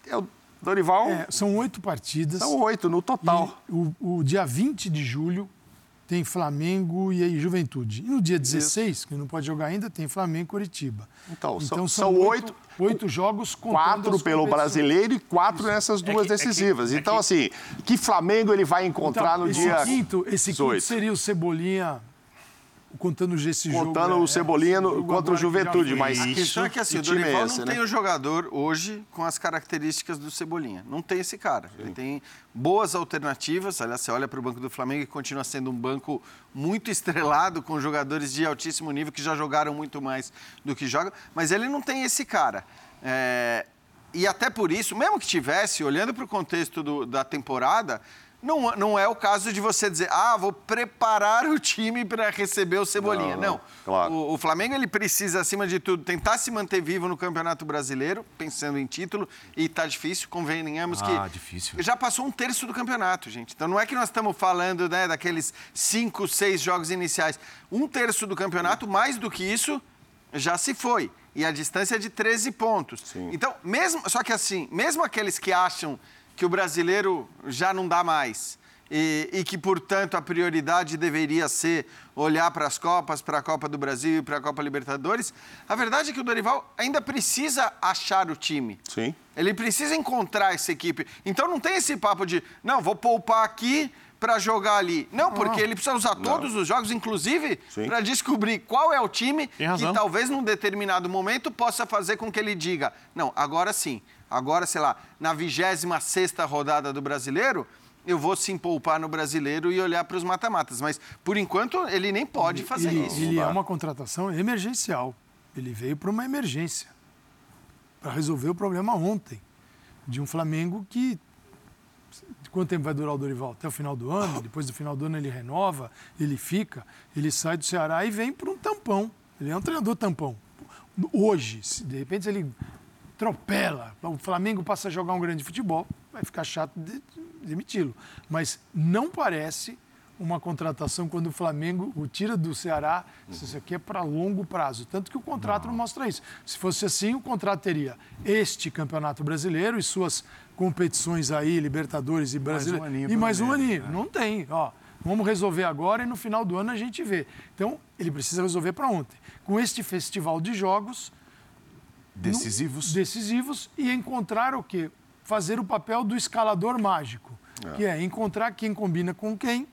eu, Dorival. É, são oito partidas. São oito no total. O, o, dia 20 de julho tem Flamengo e aí Juventude. E no dia 16, Isso. que não pode jogar ainda, tem Flamengo e Curitiba. Então, então são, são oito, oito jogos Quatro pelo brasileiro e quatro Isso. nessas duas é que, decisivas. É que, é então, que... assim, que Flamengo ele vai encontrar então, no dia. Quinto, esse 18. quinto seria o Cebolinha contando esse contando jogo. Contando o é, Cebolinha é, no, contra o Juventude, mas a questão é que assim, o Dorival é esse, não né? tem o jogador hoje com as características do Cebolinha. Não tem esse cara. Sim. Ele tem boas alternativas. Aliás, você olha para o banco do Flamengo e continua sendo um banco muito estrelado com jogadores de altíssimo nível que já jogaram muito mais do que jogam, mas ele não tem esse cara. É, e até por isso, mesmo que tivesse, olhando para o contexto do, da temporada, não, não é o caso de você dizer, ah, vou preparar o time para receber o Cebolinha. Não. não. Claro. O, o, Flamengo ele precisa, acima de tudo, tentar se manter vivo no Campeonato Brasileiro, pensando em título, e tá difícil, convenhamos ah, que. Ah, difícil. Já passou um terço do campeonato, gente. Então não é que nós estamos falando né, daqueles cinco, seis jogos iniciais. Um terço do campeonato, mais do que isso, já se foi. E a distância é de 13 pontos. Sim. Então, mesmo. Só que assim, mesmo aqueles que acham que o brasileiro já não dá mais. E, e, que, portanto, a prioridade deveria ser olhar para as Copas, para a Copa do Brasil e para a Copa Libertadores. A verdade é que o Dorival ainda precisa achar o time. Sim. Ele precisa encontrar essa equipe. Então não tem esse papo de, não, vou poupar aqui para jogar ali. Não, porque ele precisa usar todos os jogos, inclusive, para descobrir qual é o time que talvez num determinado momento possa fazer com que ele diga, não, agora sim, agora, sei lá, na 26 rodada do brasileiro, eu vou sim poupar no brasileiro e olhar para os mata-matas. Mas, por enquanto, ele nem pode fazer ele, isso. Ele é uma contratação emergencial. Ele veio para uma emergência para resolver o problema ontem de um Flamengo que. Quanto tempo vai durar o Dorival? Até o final do ano? [LAUGHS] Depois do final do ano ele renova, ele fica, ele sai do Ceará e vem para um tampão. Ele é um treinador tampão. Hoje, se de repente ele atropela, o Flamengo passa a jogar um grande futebol, vai ficar chato de demiti-lo. Mas não parece uma contratação quando o Flamengo o tira do Ceará, isso aqui é para longo prazo. Tanto que o contrato não. não. mostra isso. Se fosse assim, o contrato teria este Campeonato Brasileiro e suas competições aí, Libertadores e Brasileiro. Mais um e mais um aninho. Né? Não tem. Ó, vamos resolver agora e no final do ano a gente vê. Então, ele precisa resolver para ontem. Com este festival de jogos, Decisivos. No, decisivos e encontrar o quê? Fazer o papel do escalador mágico, é. que é encontrar quem combina com quem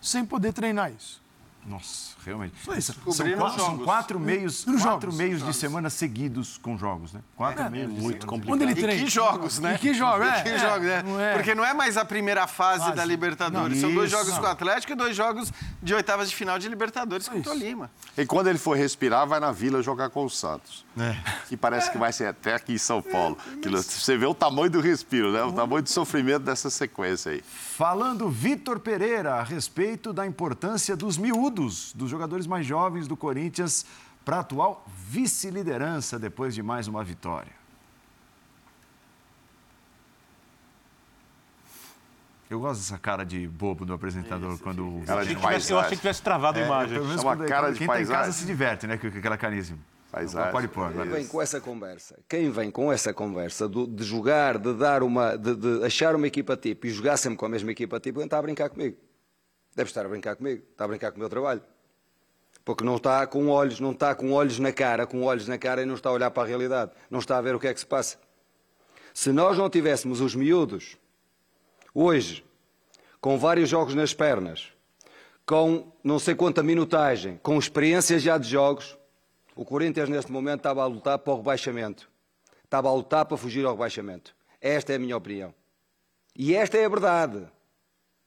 sem poder treinar isso. Nossa, realmente. São, quatro, são quatro meios, quatro jogos. meios jogos. de semana seguidos com jogos, né? Quatro é, meios. Muito complicado. Onde ele treina. E que jogos, né? E que jogos, é. Que jogos, né? Não é. Porque não é mais a primeira fase, fase. da Libertadores. Não, São dois jogos não. com o Atlético e dois jogos de oitavas de final de Libertadores com o Tolima. E quando ele for respirar, vai na Vila jogar com o Santos. É. Que parece que vai ser até aqui em São Paulo. É, mas... Você vê o tamanho do respiro, né? O tamanho do sofrimento dessa sequência aí. Falando Vitor Pereira a respeito da importância dos miúdos, dos jogadores mais jovens do Corinthians para a atual vice-liderança depois de mais uma vitória. Eu gosto dessa cara de bobo do apresentador Isso, quando... Cara de eu achei que tivesse travado a é, imagem. É, uma cara de quem paisagem. Quem tá em casa se diverte, né, com aquela caríssima. Paisagem. Pode pôr. Quem vem com essa conversa, quem vem com essa conversa de, de jogar, de dar uma, de, de, achar uma equipa tipo e jogar sempre com a mesma equipa tipo, está a brincar comigo. Deve estar a brincar comigo, está a brincar com o meu trabalho. Porque não está com olhos, não está com olhos na cara, com olhos na cara e não está a olhar para a realidade, não está a ver o que é que se passa. Se nós não tivéssemos os miúdos, hoje, com vários jogos nas pernas, com não sei quanta minutagem, com experiência já de jogos, o Corinthians, neste momento, estava a lutar para o rebaixamento. Estava a lutar para fugir ao rebaixamento. Esta é a minha opinião. E esta é a verdade.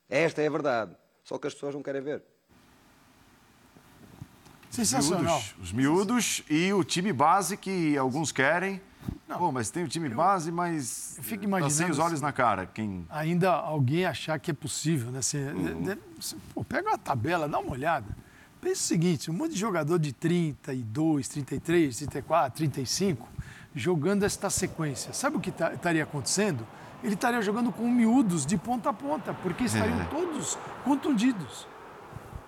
Esta é a verdade. Só que as pessoas não querem ver. Sensacional. Miúdos, os miúdos e o time base que alguns querem. Não. Pô, mas tem o time base, mas. Eu fico imaginando. Tá sem os olhos na cara. Quem... Ainda alguém achar que é possível, né? Você, uhum. pô, pega uma tabela, dá uma olhada. Pensa o seguinte: um monte de jogador de 32, 33, 34, 35 jogando esta sequência. Sabe o que tá, estaria acontecendo? Ele estaria jogando com miúdos de ponta a ponta, porque estariam é. todos contundidos.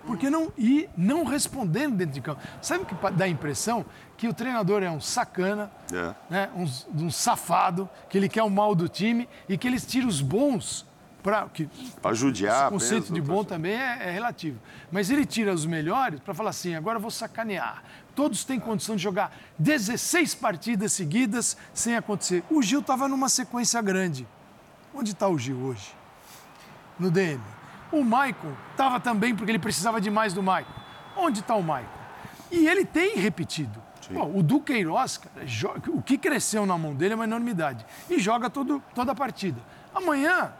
Porque não e não respondendo dentro de campo. Sabe o que dá a impressão? Que o treinador é um sacana, É. né? um, um safado, que ele quer o mal do time e que eles tiram os bons para que Pra judiar, esse conceito pensa, de bom também é, é relativo. Mas ele tira os melhores para falar assim: agora eu vou sacanear. Todos têm condição de jogar 16 partidas seguidas sem acontecer. O Gil estava numa sequência grande. Onde está o Gil hoje? No DM. O Maicon estava também porque ele precisava de mais do Maicon. Onde está o Maicon? E ele tem repetido. Pô, o Duqueiroz, cara, o que cresceu na mão dele é uma enormidade. E joga todo, toda a partida. Amanhã,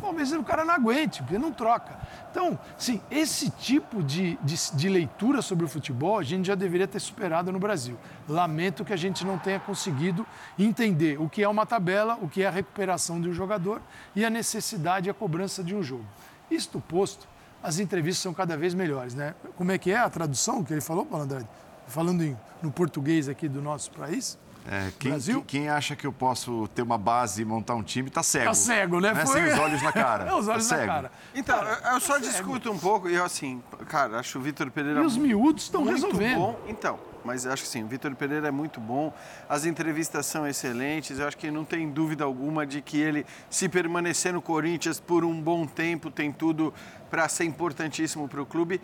talvez o cara não aguente, porque não troca. Então, sim, esse tipo de, de, de leitura sobre o futebol a gente já deveria ter superado no Brasil. Lamento que a gente não tenha conseguido entender o que é uma tabela, o que é a recuperação de um jogador e a necessidade e a cobrança de um jogo. Isto posto, as entrevistas são cada vez melhores, né? Como é que é a tradução que ele falou, Paulo Andrade? Falando em- no português aqui do nosso país? É, quem, Brasil? quem- quem acha que eu posso ter uma base e montar um time tá cego. Tá cego, né? Foi- Sem os olhos na cara. [LAUGHS] É, os olhos tá na cego. cara. Então, eu- eu só discuto um pouco, e eu assim, cara, acho o Vitor Pereira. E os miúdos estão muito resolvendo. Bom. Então, mas acho que sim, o Vitor Pereira é muito bom, as entrevistas são excelentes, eu acho que não tem dúvida alguma de que ele, se permanecer no Corinthians por um bom tempo, tem tudo para ser importantíssimo para o clube.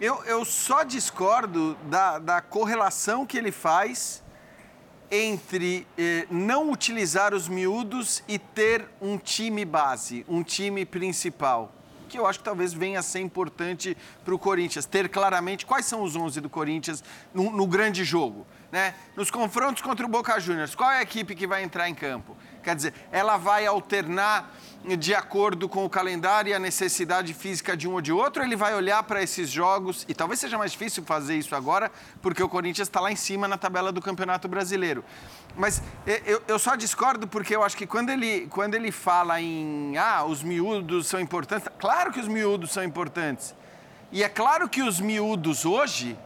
Eu, eu só discordo da, da correlação que ele faz entre eh, não utilizar os miúdos e ter um time base, um time principal. Que eu acho que talvez venha a ser importante para o Corinthians, ter claramente quais são os 11 do Corinthians no, no grande jogo. Né? Nos confrontos contra o Boca Juniors, qual é a equipe que vai entrar em campo? Quer dizer, ela vai alternar de acordo com o calendário e a necessidade física de um ou de outro, ele vai olhar para esses jogos, e talvez seja mais difícil fazer isso agora, porque o Corinthians está lá em cima na tabela do Campeonato Brasileiro. Mas eu, eu só discordo porque eu acho que quando ele, quando ele fala em ah, os miúdos são importantes, claro que os miúdos são importantes. E é claro que os miúdos hoje,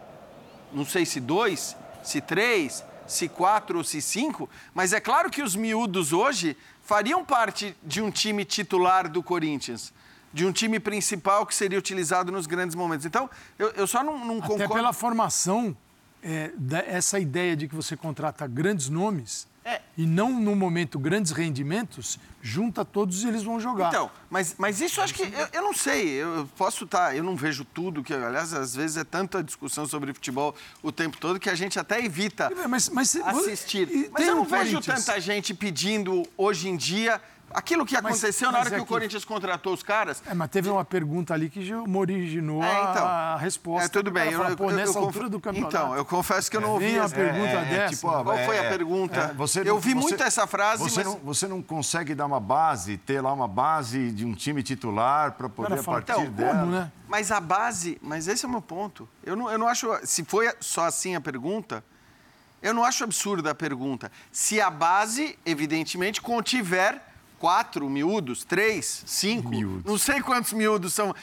não sei se dois, se três, se quatro ou se cinco, mas é claro que os miúdos hoje fariam parte de um time titular do Corinthians, de um time principal que seria utilizado nos grandes momentos. Então, eu, eu só não, não Até concordo. pela formação, é, da- essa ideia de que você contrata grandes nomes É. e não, no momento, grandes rendimentos, junta todos e eles vão jogar. Então, mas, mas isso eu acho que. Eu, eu não sei, eu posso estar. eu não vejo tudo, que, aliás, às vezes é tanta discussão sobre futebol o tempo todo que a gente até evita Mas, mas, assistir. Mas eu não vejo tanta gente pedindo hoje em dia aquilo que Mas- aconteceu na mas hora é que o que- Corinthians contratou os caras. É, mas teve uma pergunta ali que originou É, então. a, a resposta. É, tudo O cara bem. Eu, fala, eu- Pô, eu- nessa eu conf- altura do campeonato. Então, eu confesso que eu não ouvi. Essa- pergunta É, é, dessa. tipo, Qual foi a é, pergunta? é, você eu vi você- muito essa frase, Você, mas. não, você não consegue dar uma base, ter lá uma base de um time titular para poder, a fala, partir então, dela... como, né? Mas a base, mas esse é o meu ponto. Eu não, eu não acho, se foi só assim a pergunta, eu não acho absurda a pergunta. Se a base, evidentemente, contiver quatro miúdos, três, cinco, não sei quantos miúdos são,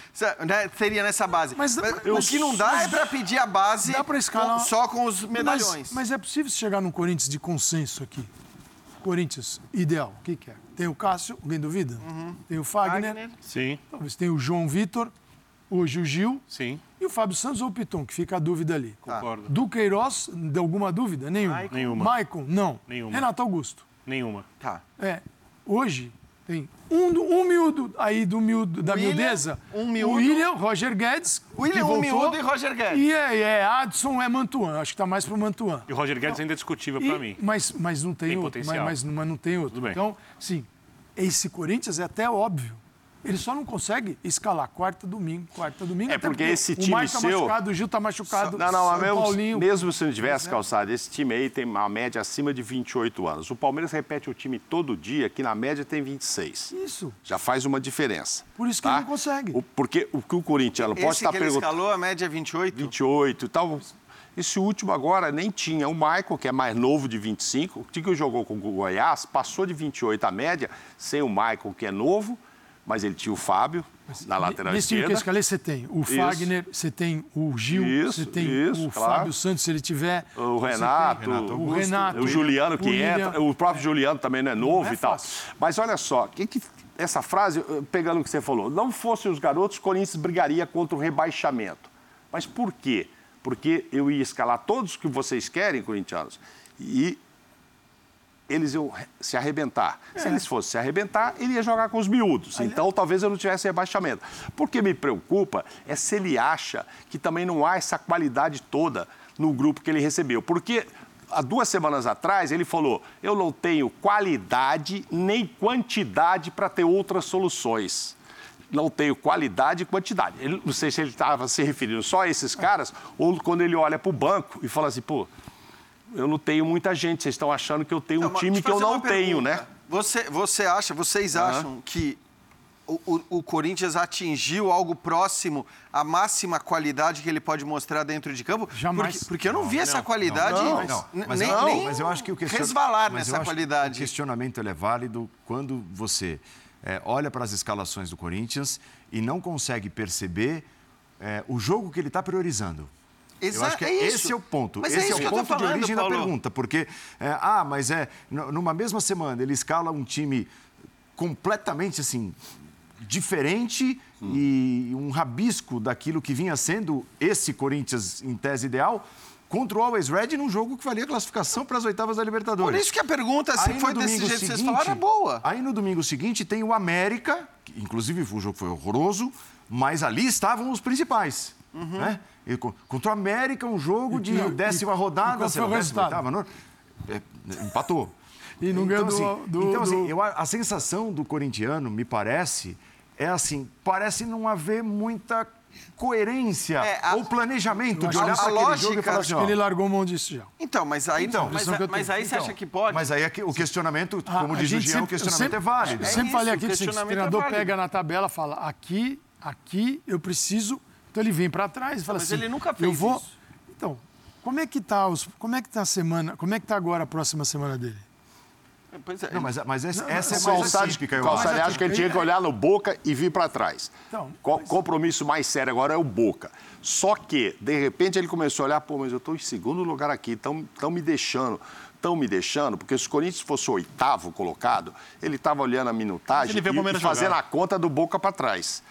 né, seria nessa base. Mas, o que não dá é para pedir a base Dá pra escalar- com- só com os medalhões. Mas, mas é possível chegar num Corinthians de consenso aqui. Corinthians, ideal. O que, que é? Tem o Cássio, alguém duvida? Tem o Fagner, Fagner. Sim, talvez tem o João Vitor, hoje o Gil sim, e o Fábio Santos ou o Piton, que fica a dúvida ali. concordo. Do Queiroz, de alguma dúvida? Nenhuma. Maicon. Nenhuma. Maicon, não. Nenhuma. Renato Augusto. Nenhuma. Tá. É, hoje tem um, um miúdo aí do miúdo, da William, miudeza. um miúdo. O William, Roger Guedes. William, que um voltou, miúdo e Roger Guedes. E é, é Adson, é Mantuan. Acho que tá mais pro Mantuan. E o Roger Guedes ainda é discutível para mim. Mas, mas não tem, Tem outro. Mas, potencial. mas, mas não tem outro. Tudo bem. Então, sim, esse Corinthians é até óbvio. Ele só não consegue escalar quarta, domingo, quarta, domingo. É até porque esse o time Maicon tá seu- machucado, o Gil tá machucado. Não, não, São mesmo, Paulinho. mesmo se não tivesse calçado, esse time aí tem uma média acima de 28 anos. O Palmeiras repete o time todo dia, que na média tem 26. Isso. Já faz uma diferença. Por isso que tá? ele não consegue. O- porque o que o Corinthians pode Esse estar que ele perguntando. escalou, a média é 28? 28 e tal. Esse último agora nem tinha. O Michael, que é mais novo de 25, o que jogou com o Goiás, passou de 28 a média, sem o Michael, que é novo, mas ele tinha o Fábio na lateral Nesse time que eu esquerda. escalei, você tem o Isso. Fagner, você tem o Gil, Isso, você tem isso, o claro. Fábio Santos, se ele tiver. O Renato, tem o Renato, o Juliano que o William. entra, o próprio Juliano também não é novo Não é e tal. fácil. Mas olha só, que que essa frase, eh, pegando o que você falou, não fossem os garotos, o Corinthians brigaria contra o rebaixamento. Mas por quê? Porque eu ia escalar todos que vocês querem, corintianos, e eles iam se arrebentar. É. Se eles fossem se arrebentar, ele ia jogar com os miúdos. Então, talvez eu não tivesse rebaixamento. O que me preocupa é se ele acha que também não há essa qualidade toda no grupo que ele recebeu. Porque há duas semanas atrás ele falou: eu não tenho qualidade nem quantidade para ter outras soluções. Não tenho qualidade e quantidade. Ele, não sei se ele estava se referindo só a esses caras, ou quando ele olha para o banco e fala assim, pô, eu não tenho muita gente, vocês estão achando que eu tenho um time que eu não tenho, né? Você, você acha, vocês acham uhum. que o, o, o, Corinthians atingiu algo próximo à máxima qualidade que ele pode mostrar dentro de campo? Jamais. Porque, porque eu não, não vi essa qualidade não, nem, mas eu acho que o question... resvalar nessa qualidade. o questionamento é válido quando você é, olha para as escalações do Corinthians e não consegue perceber é, o jogo que ele está priorizando. Exa eu acho que é esse é o ponto. Mas esse é, é o ponto falando, de origem Paulo. da pergunta. Porque, é, ah, mas é. Numa mesma semana, ele escala um time completamente assim. Diferente hum. e um rabisco daquilo que vinha sendo esse Corinthians em tese ideal, contra o Always Red num jogo que valia classificação para as oitavas da Libertadores. Por isso que a pergunta, se aí, foi desse jeito seguinte, que vocês falaram, é boa. Aí no domingo seguinte tem o América, que, inclusive o jogo foi horroroso, mas ali estavam os principais. Uhum. Né? E, contra o América, um jogo de e, décima e, rodada. E qual o resultado? Não, é, empatou. E não ganhou então, assim, do, do, Então, assim, do... eu, a sensação do corintiano, me parece, é assim, parece não haver muita coerência é, a... ou planejamento de olhar para aquele lógica, jogo e falar assim, ó, ele largou mão disso já. Então, mas aí, então, mas, mas, mas aí você então, acha que pode? Mas aí o questionamento, ah, como diz o Jean, o questionamento sempre, é válido. Eu sempre é falei aqui que o treinador é pega na tabela fala, aqui, aqui eu preciso então ele vem para trás e fala mas assim. Mas ele nunca fez eu vou... isso. Então, como é que tá os... como é que tá a semana? Como é que tá agora a próxima semana dele? É, não, mas, mas essa, não, essa é mais típica. O Calçade acha que ele tinha que olhar no Boca e vir para trás. Então, o mas... compromisso mais sério agora é o Boca. Só que, de repente, ele começou a olhar, pô, mas eu estou em segundo lugar aqui, estão me deixando estão me deixando, porque se o Corinthians fosse o oitavo colocado, ele estava olhando a minutagem e, e fazendo a conta do boca para trás.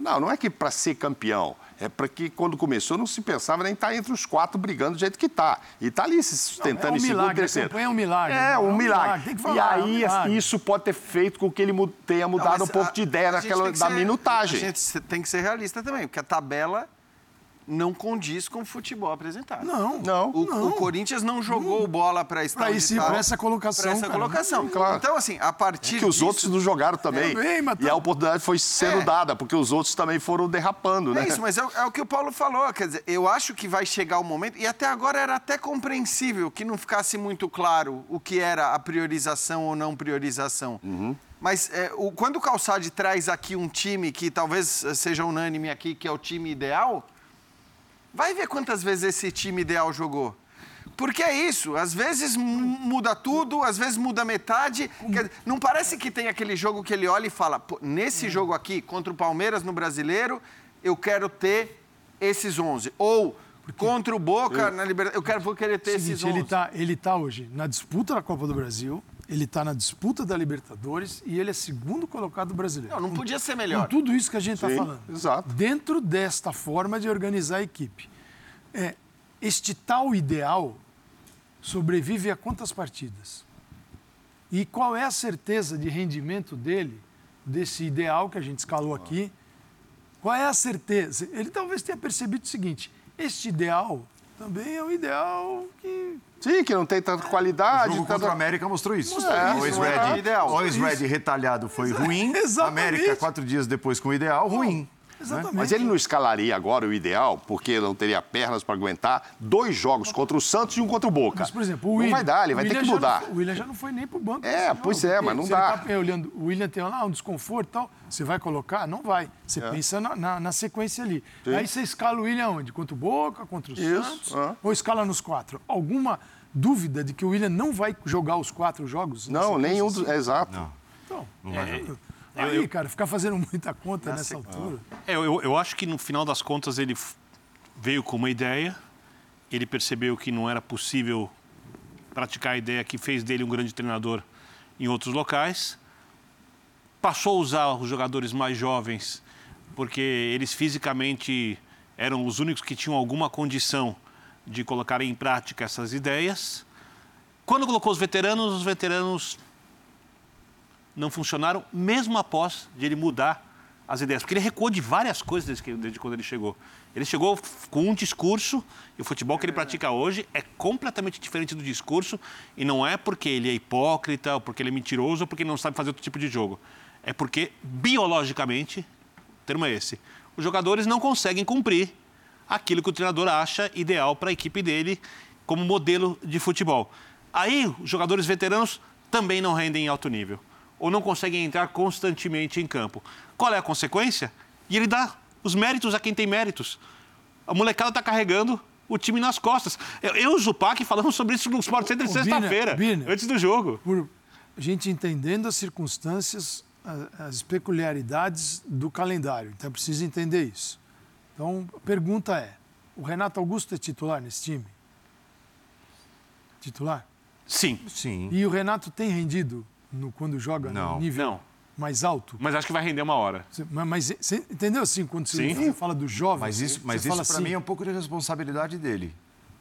Não, não é que para ser campeão. É para que quando começou não se pensava nem estar tá entre os quatro brigando do jeito que está. E está ali se sustentando não, é um em segundo milagre, terceiro. É um milagre. É, um, é um milagre. milagre. Falar, e aí é um isso pode ter feito com que ele tenha mudado não, um pouco a, de ideia naquela, da ser, minutagem. A gente tem que ser realista também, porque a tabela não condiz com o futebol apresentado. Não, não. O, não. o Corinthians não jogou bola para estar para esse, para essa colocação. Para essa cara. colocação. Claro. Então, assim, a partir é que os disso... outros não jogaram também. É, bem, tá... E a oportunidade foi sendo é. dada, porque os outros também foram derrapando, né? É isso, mas é, é, o que o Paulo falou. Quer dizer, eu acho que vai chegar o momento, e até agora era até compreensível que não ficasse muito claro o que era a priorização ou não priorização. Uhum. Mas é, o, quando o Calçade traz aqui um time que talvez seja unânime aqui, que é o time ideal Vai ver quantas vezes esse time ideal jogou. Porque é isso, às vezes muda tudo, às vezes muda metade. Não parece que tem aquele jogo que ele olha e fala: nesse jogo aqui, contra o Palmeiras no brasileiro, eu quero ter esses 11. Ou contra o Boca eu, na Libertadores, eu quero, vou querer ter seguinte, esses 11. Ele está ele tá hoje na disputa da Copa do Brasil, ele está na disputa da Libertadores e ele é segundo colocado brasileiro. Não, não podia ser melhor. Com tudo isso que a gente está falando. Exato. Dentro desta forma de organizar a equipe. É, este tal ideal sobrevive a quantas partidas? E qual é a certeza de rendimento dele, desse ideal que a gente escalou aqui? Qual é a certeza? Ele talvez tenha percebido o seguinte: este ideal também é um ideal que. Sim, que não tem tanta qualidade. O jogo tanta... contra a América mostrou isso. Mostrou é, o ex-Red red retalhado foi ruim. [LAUGHS] Exatamente. América, quatro dias depois com o ideal, ruim. Exatamente. Mas ele não escalaria agora o ideal, porque não teria pernas para aguentar dois jogos contra o Santos e um contra o Boca. Mas, por exemplo, o William, não vai dar, ele vai ter que mudar. Não, o William já não foi nem para o banco. É, pois é, mas não dá. Tá olhando, o William tem lá um desconforto e tal. Você vai colocar? Não vai. Você é. pensa na, na, na, sequência ali. Sim. Aí você escala o William onde? Contra o Boca, contra o Isso. Santos? Ah. Ou escala nos quatro? Alguma dúvida de que o William não vai jogar os quatro jogos? Não, nenhum dos. É, exato. Não. Então, não vai. É, Aí, eu, cara, ficar fazendo muita conta nessa altura. É, eu, eu acho que no final das contas ele veio com uma ideia, ele percebeu que não era possível praticar a ideia que fez dele um grande treinador em outros locais, passou a usar os jogadores mais jovens, porque eles fisicamente eram os únicos que tinham alguma condição de colocar em prática essas ideias. Quando colocou os veteranos, os veteranos não funcionaram, mesmo após ele mudar as ideias. Porque ele recuou de várias coisas desde, que, desde quando ele chegou. Ele chegou com um discurso, e o futebol que ele pratica hoje é completamente diferente do discurso, e não é porque ele é hipócrita, ou porque ele é mentiroso, ou porque não sabe fazer outro tipo de jogo. É porque, biologicamente, o termo é esse, os jogadores não conseguem cumprir aquilo que o treinador acha ideal para a equipe dele como modelo de futebol. Aí, os jogadores veteranos também não rendem em alto nível ou não conseguem entrar constantemente em campo. Qual é a consequência? E ele dá os méritos a quem tem méritos. A molecada está carregando o time nas costas. Eu, eu e o Zupac falamos sobre isso no Sport Center sexta-feira, antes do jogo. Por a gente entendendo as circunstâncias, as peculiaridades do calendário. Então, é preciso entender isso. Então, a pergunta é, o Renato Augusto é titular nesse time? Titular? Sim. Sim. E o Renato tem rendido no, quando joga não. no nível não. mais alto? Mas acho que vai render uma hora. Mas, mas você entendeu assim, quando você Sim. fala do jovem? Mas isso, mas isso para assim, mim é um pouco de responsabilidade dele.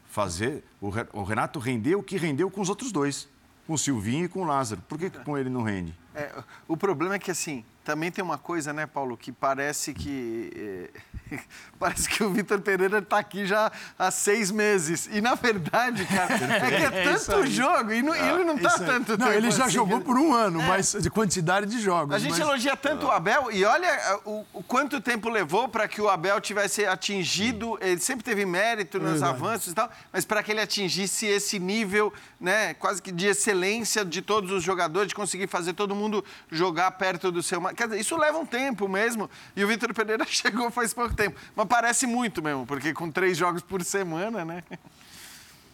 Fazer o Renato render o que rendeu com os outros dois. Com o Silvinho e com o Lázaro. Por que, que com ele não rende? É, o problema é que, assim, também tem uma coisa, né, Paulo, que parece que. É, [LAUGHS] parece que o Vitor Pereira está aqui já há seis meses. E, na verdade, cara, [LAUGHS] é que é, é tanto jogo e não, ele não está tanto Não, ele já assim, jogou ele... por um ano, é. mas de quantidade de jogos. A gente mas... elogia tanto o Abel e olha é, o, o quanto tempo levou para que o Abel tivesse atingido. Ele sempre teve mérito nos avanços e tal, mas para que ele atingisse esse nível, né, quase que de excelência de todos os jogadores, de conseguir fazer todo mundo jogar perto do seu. Quer dizer, isso leva um tempo mesmo. E o Vitor Pereira [LAUGHS] chegou faz pouco tempo. Mas parece muito mesmo, porque com três jogos por semana, né?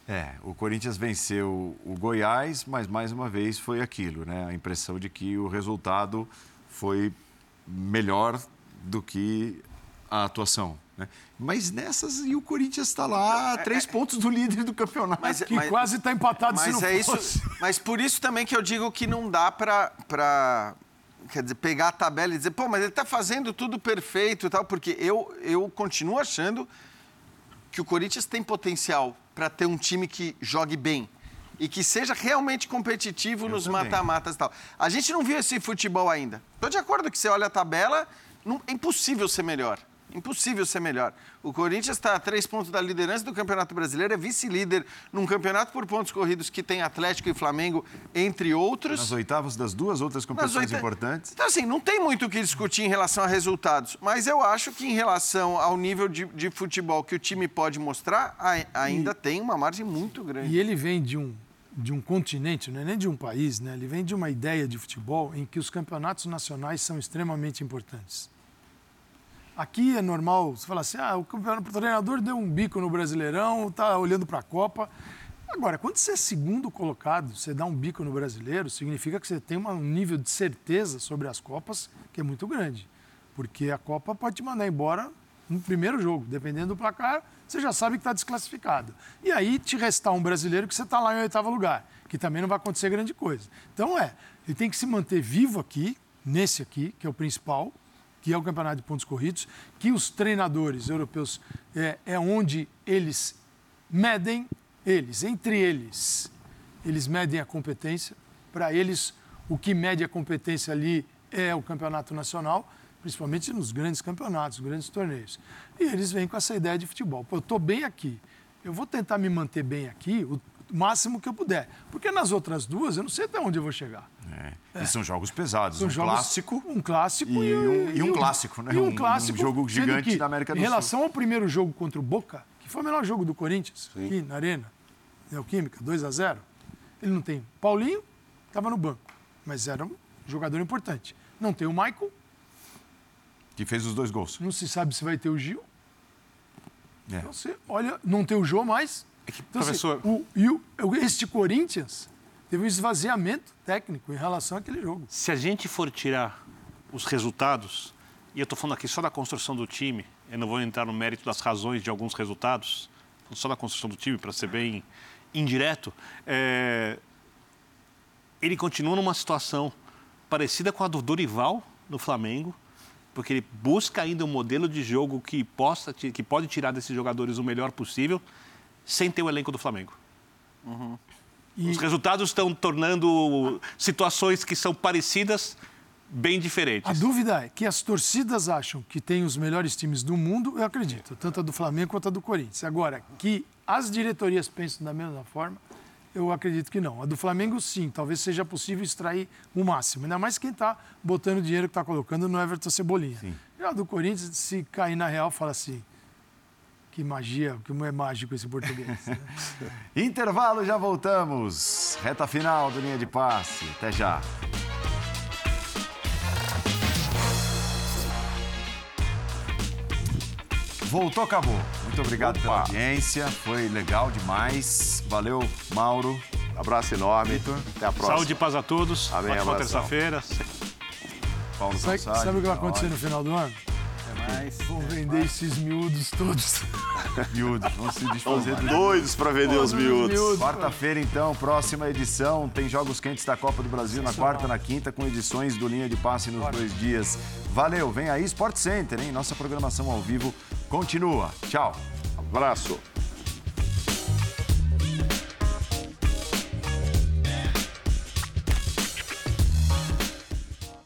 É, o Corinthians venceu o Goiás, mas mais uma vez foi aquilo, né? A impressão de que o resultado foi melhor do que a atuação. Né? Mas nessas, e o Corinthians está lá, é, três é, pontos do líder do campeonato. Mas, que mas, quase está empatado mas se não é fosse. Isso, [LAUGHS] mas por isso também que eu digo que não dá para quer dizer, pegar a tabela e dizer, pô, mas ele está fazendo tudo perfeito e tal, porque eu, eu continuo achando que o Corinthians tem potencial para ter um time que jogue bem e que seja realmente competitivo eu nos mata-matas e tal. A gente não viu esse futebol ainda. Estou de acordo que você olha a tabela, não, é impossível ser melhor. Impossível ser melhor. O Corinthians está a três pontos da liderança do Campeonato Brasileiro, é vice-líder num campeonato por pontos corridos que tem Atlético e Flamengo, entre outros. Nas oitavas das duas outras competições importantes. Então, assim, não tem muito o que discutir em relação a resultados, mas eu acho que em relação ao nível de, de futebol que o time pode mostrar, ainda e, tem uma margem muito grande. E ele vem de um, de um continente, não é nem de um país, né? ele vem de uma ideia de futebol em que os campeonatos nacionais são extremamente importantes. Aqui é normal, você fala assim, ah, o treinador deu um bico no Brasileirão, está olhando para a Copa. Agora, quando você é segundo colocado, você dá um bico no brasileiro, significa que você tem um nível de certeza sobre as Copas que é muito grande. Porque a Copa pode te mandar embora no primeiro jogo. Dependendo do placar, você já sabe que está desclassificado. E aí te restar um brasileiro que você está lá em oitavo lugar, que também não vai acontecer grande coisa. Então é, ele tem que se manter vivo aqui, nesse aqui, que é o principal, que é o campeonato de pontos corridos, que os treinadores europeus é, é onde eles medem eles, entre eles, eles medem a competência. Para eles, o que mede a competência ali é o campeonato nacional, principalmente nos grandes campeonatos, grandes torneios. E eles vêm com essa ideia de futebol. Pô, eu estou bem aqui, eu vou tentar me manter bem aqui o máximo que eu puder. Porque nas outras duas, eu não sei até onde eu vou chegar. É. E são jogos pesados. São um jogos, clássico. Um clássico e, e, um, e um, clássico, né? E um, clássico. Um jogo gigante que, da América do Sul. Em relação ao primeiro jogo contra o Boca, que foi o melhor jogo do Corinthians, Sim. aqui na Arena, Neoquímica, 2 a 0 ele não tem. Paulinho estava no banco, mas era um jogador importante. Não tem o Michael. Que fez os dois gols. Não se sabe se vai ter o Gil. É. Então você olha, não tem o Jô mais. É que, então, professor... Assim, o, e o, este Corinthians teve um esvaziamento técnico em relação àquele jogo. Se a gente for tirar os resultados, e eu estou falando aqui só da construção do time, eu não vou entrar no mérito das razões de alguns resultados, só da construção do time, para ser bem indireto, é... ele continua numa situação parecida com a do Dorival no Flamengo, porque ele busca ainda um modelo de jogo que, possa, que pode tirar desses jogadores o melhor possível, sem ter o elenco do Flamengo. Uhum. E... Os resultados estão tornando situações que são parecidas bem diferentes. A dúvida é que as torcidas acham que tem os melhores times do mundo, eu acredito, tanto a do Flamengo quanto a do Corinthians. Agora, que as diretorias pensam da mesma forma, eu acredito que não. A do Flamengo, sim, talvez seja possível extrair o máximo. Ainda mais quem está botando o dinheiro que está colocando no Everton Cebolinha. Sim. Já a do Corinthians, se cair na real, fala assim. Que magia, como é mágico esse português. Né? [LAUGHS] Intervalo, já voltamos. Reta final do linha de passe. Até já. Voltou, acabou. Muito obrigado Opa. pela audiência. Foi legal demais. Valeu, Mauro. Abraço enorme. Victor. Até a próxima. Saúde e paz a todos. Amém, Ótima terça-feira. Paulo sabe, sabe o que vai acontecer no final do ano? Mais. Vão vender esses miúdos todos. [LAUGHS] miúdos, vão se desfazer dos doidos para vender os miúdos. miúdos Quarta-feira, então, próxima edição. Tem jogos quentes da Copa do Brasil na quarta e na quinta, com edições do Linha de Passe nos Bora. dois dias. Valeu, vem aí Sport Center, hein? Nossa programação ao vivo continua. Tchau. Abraço.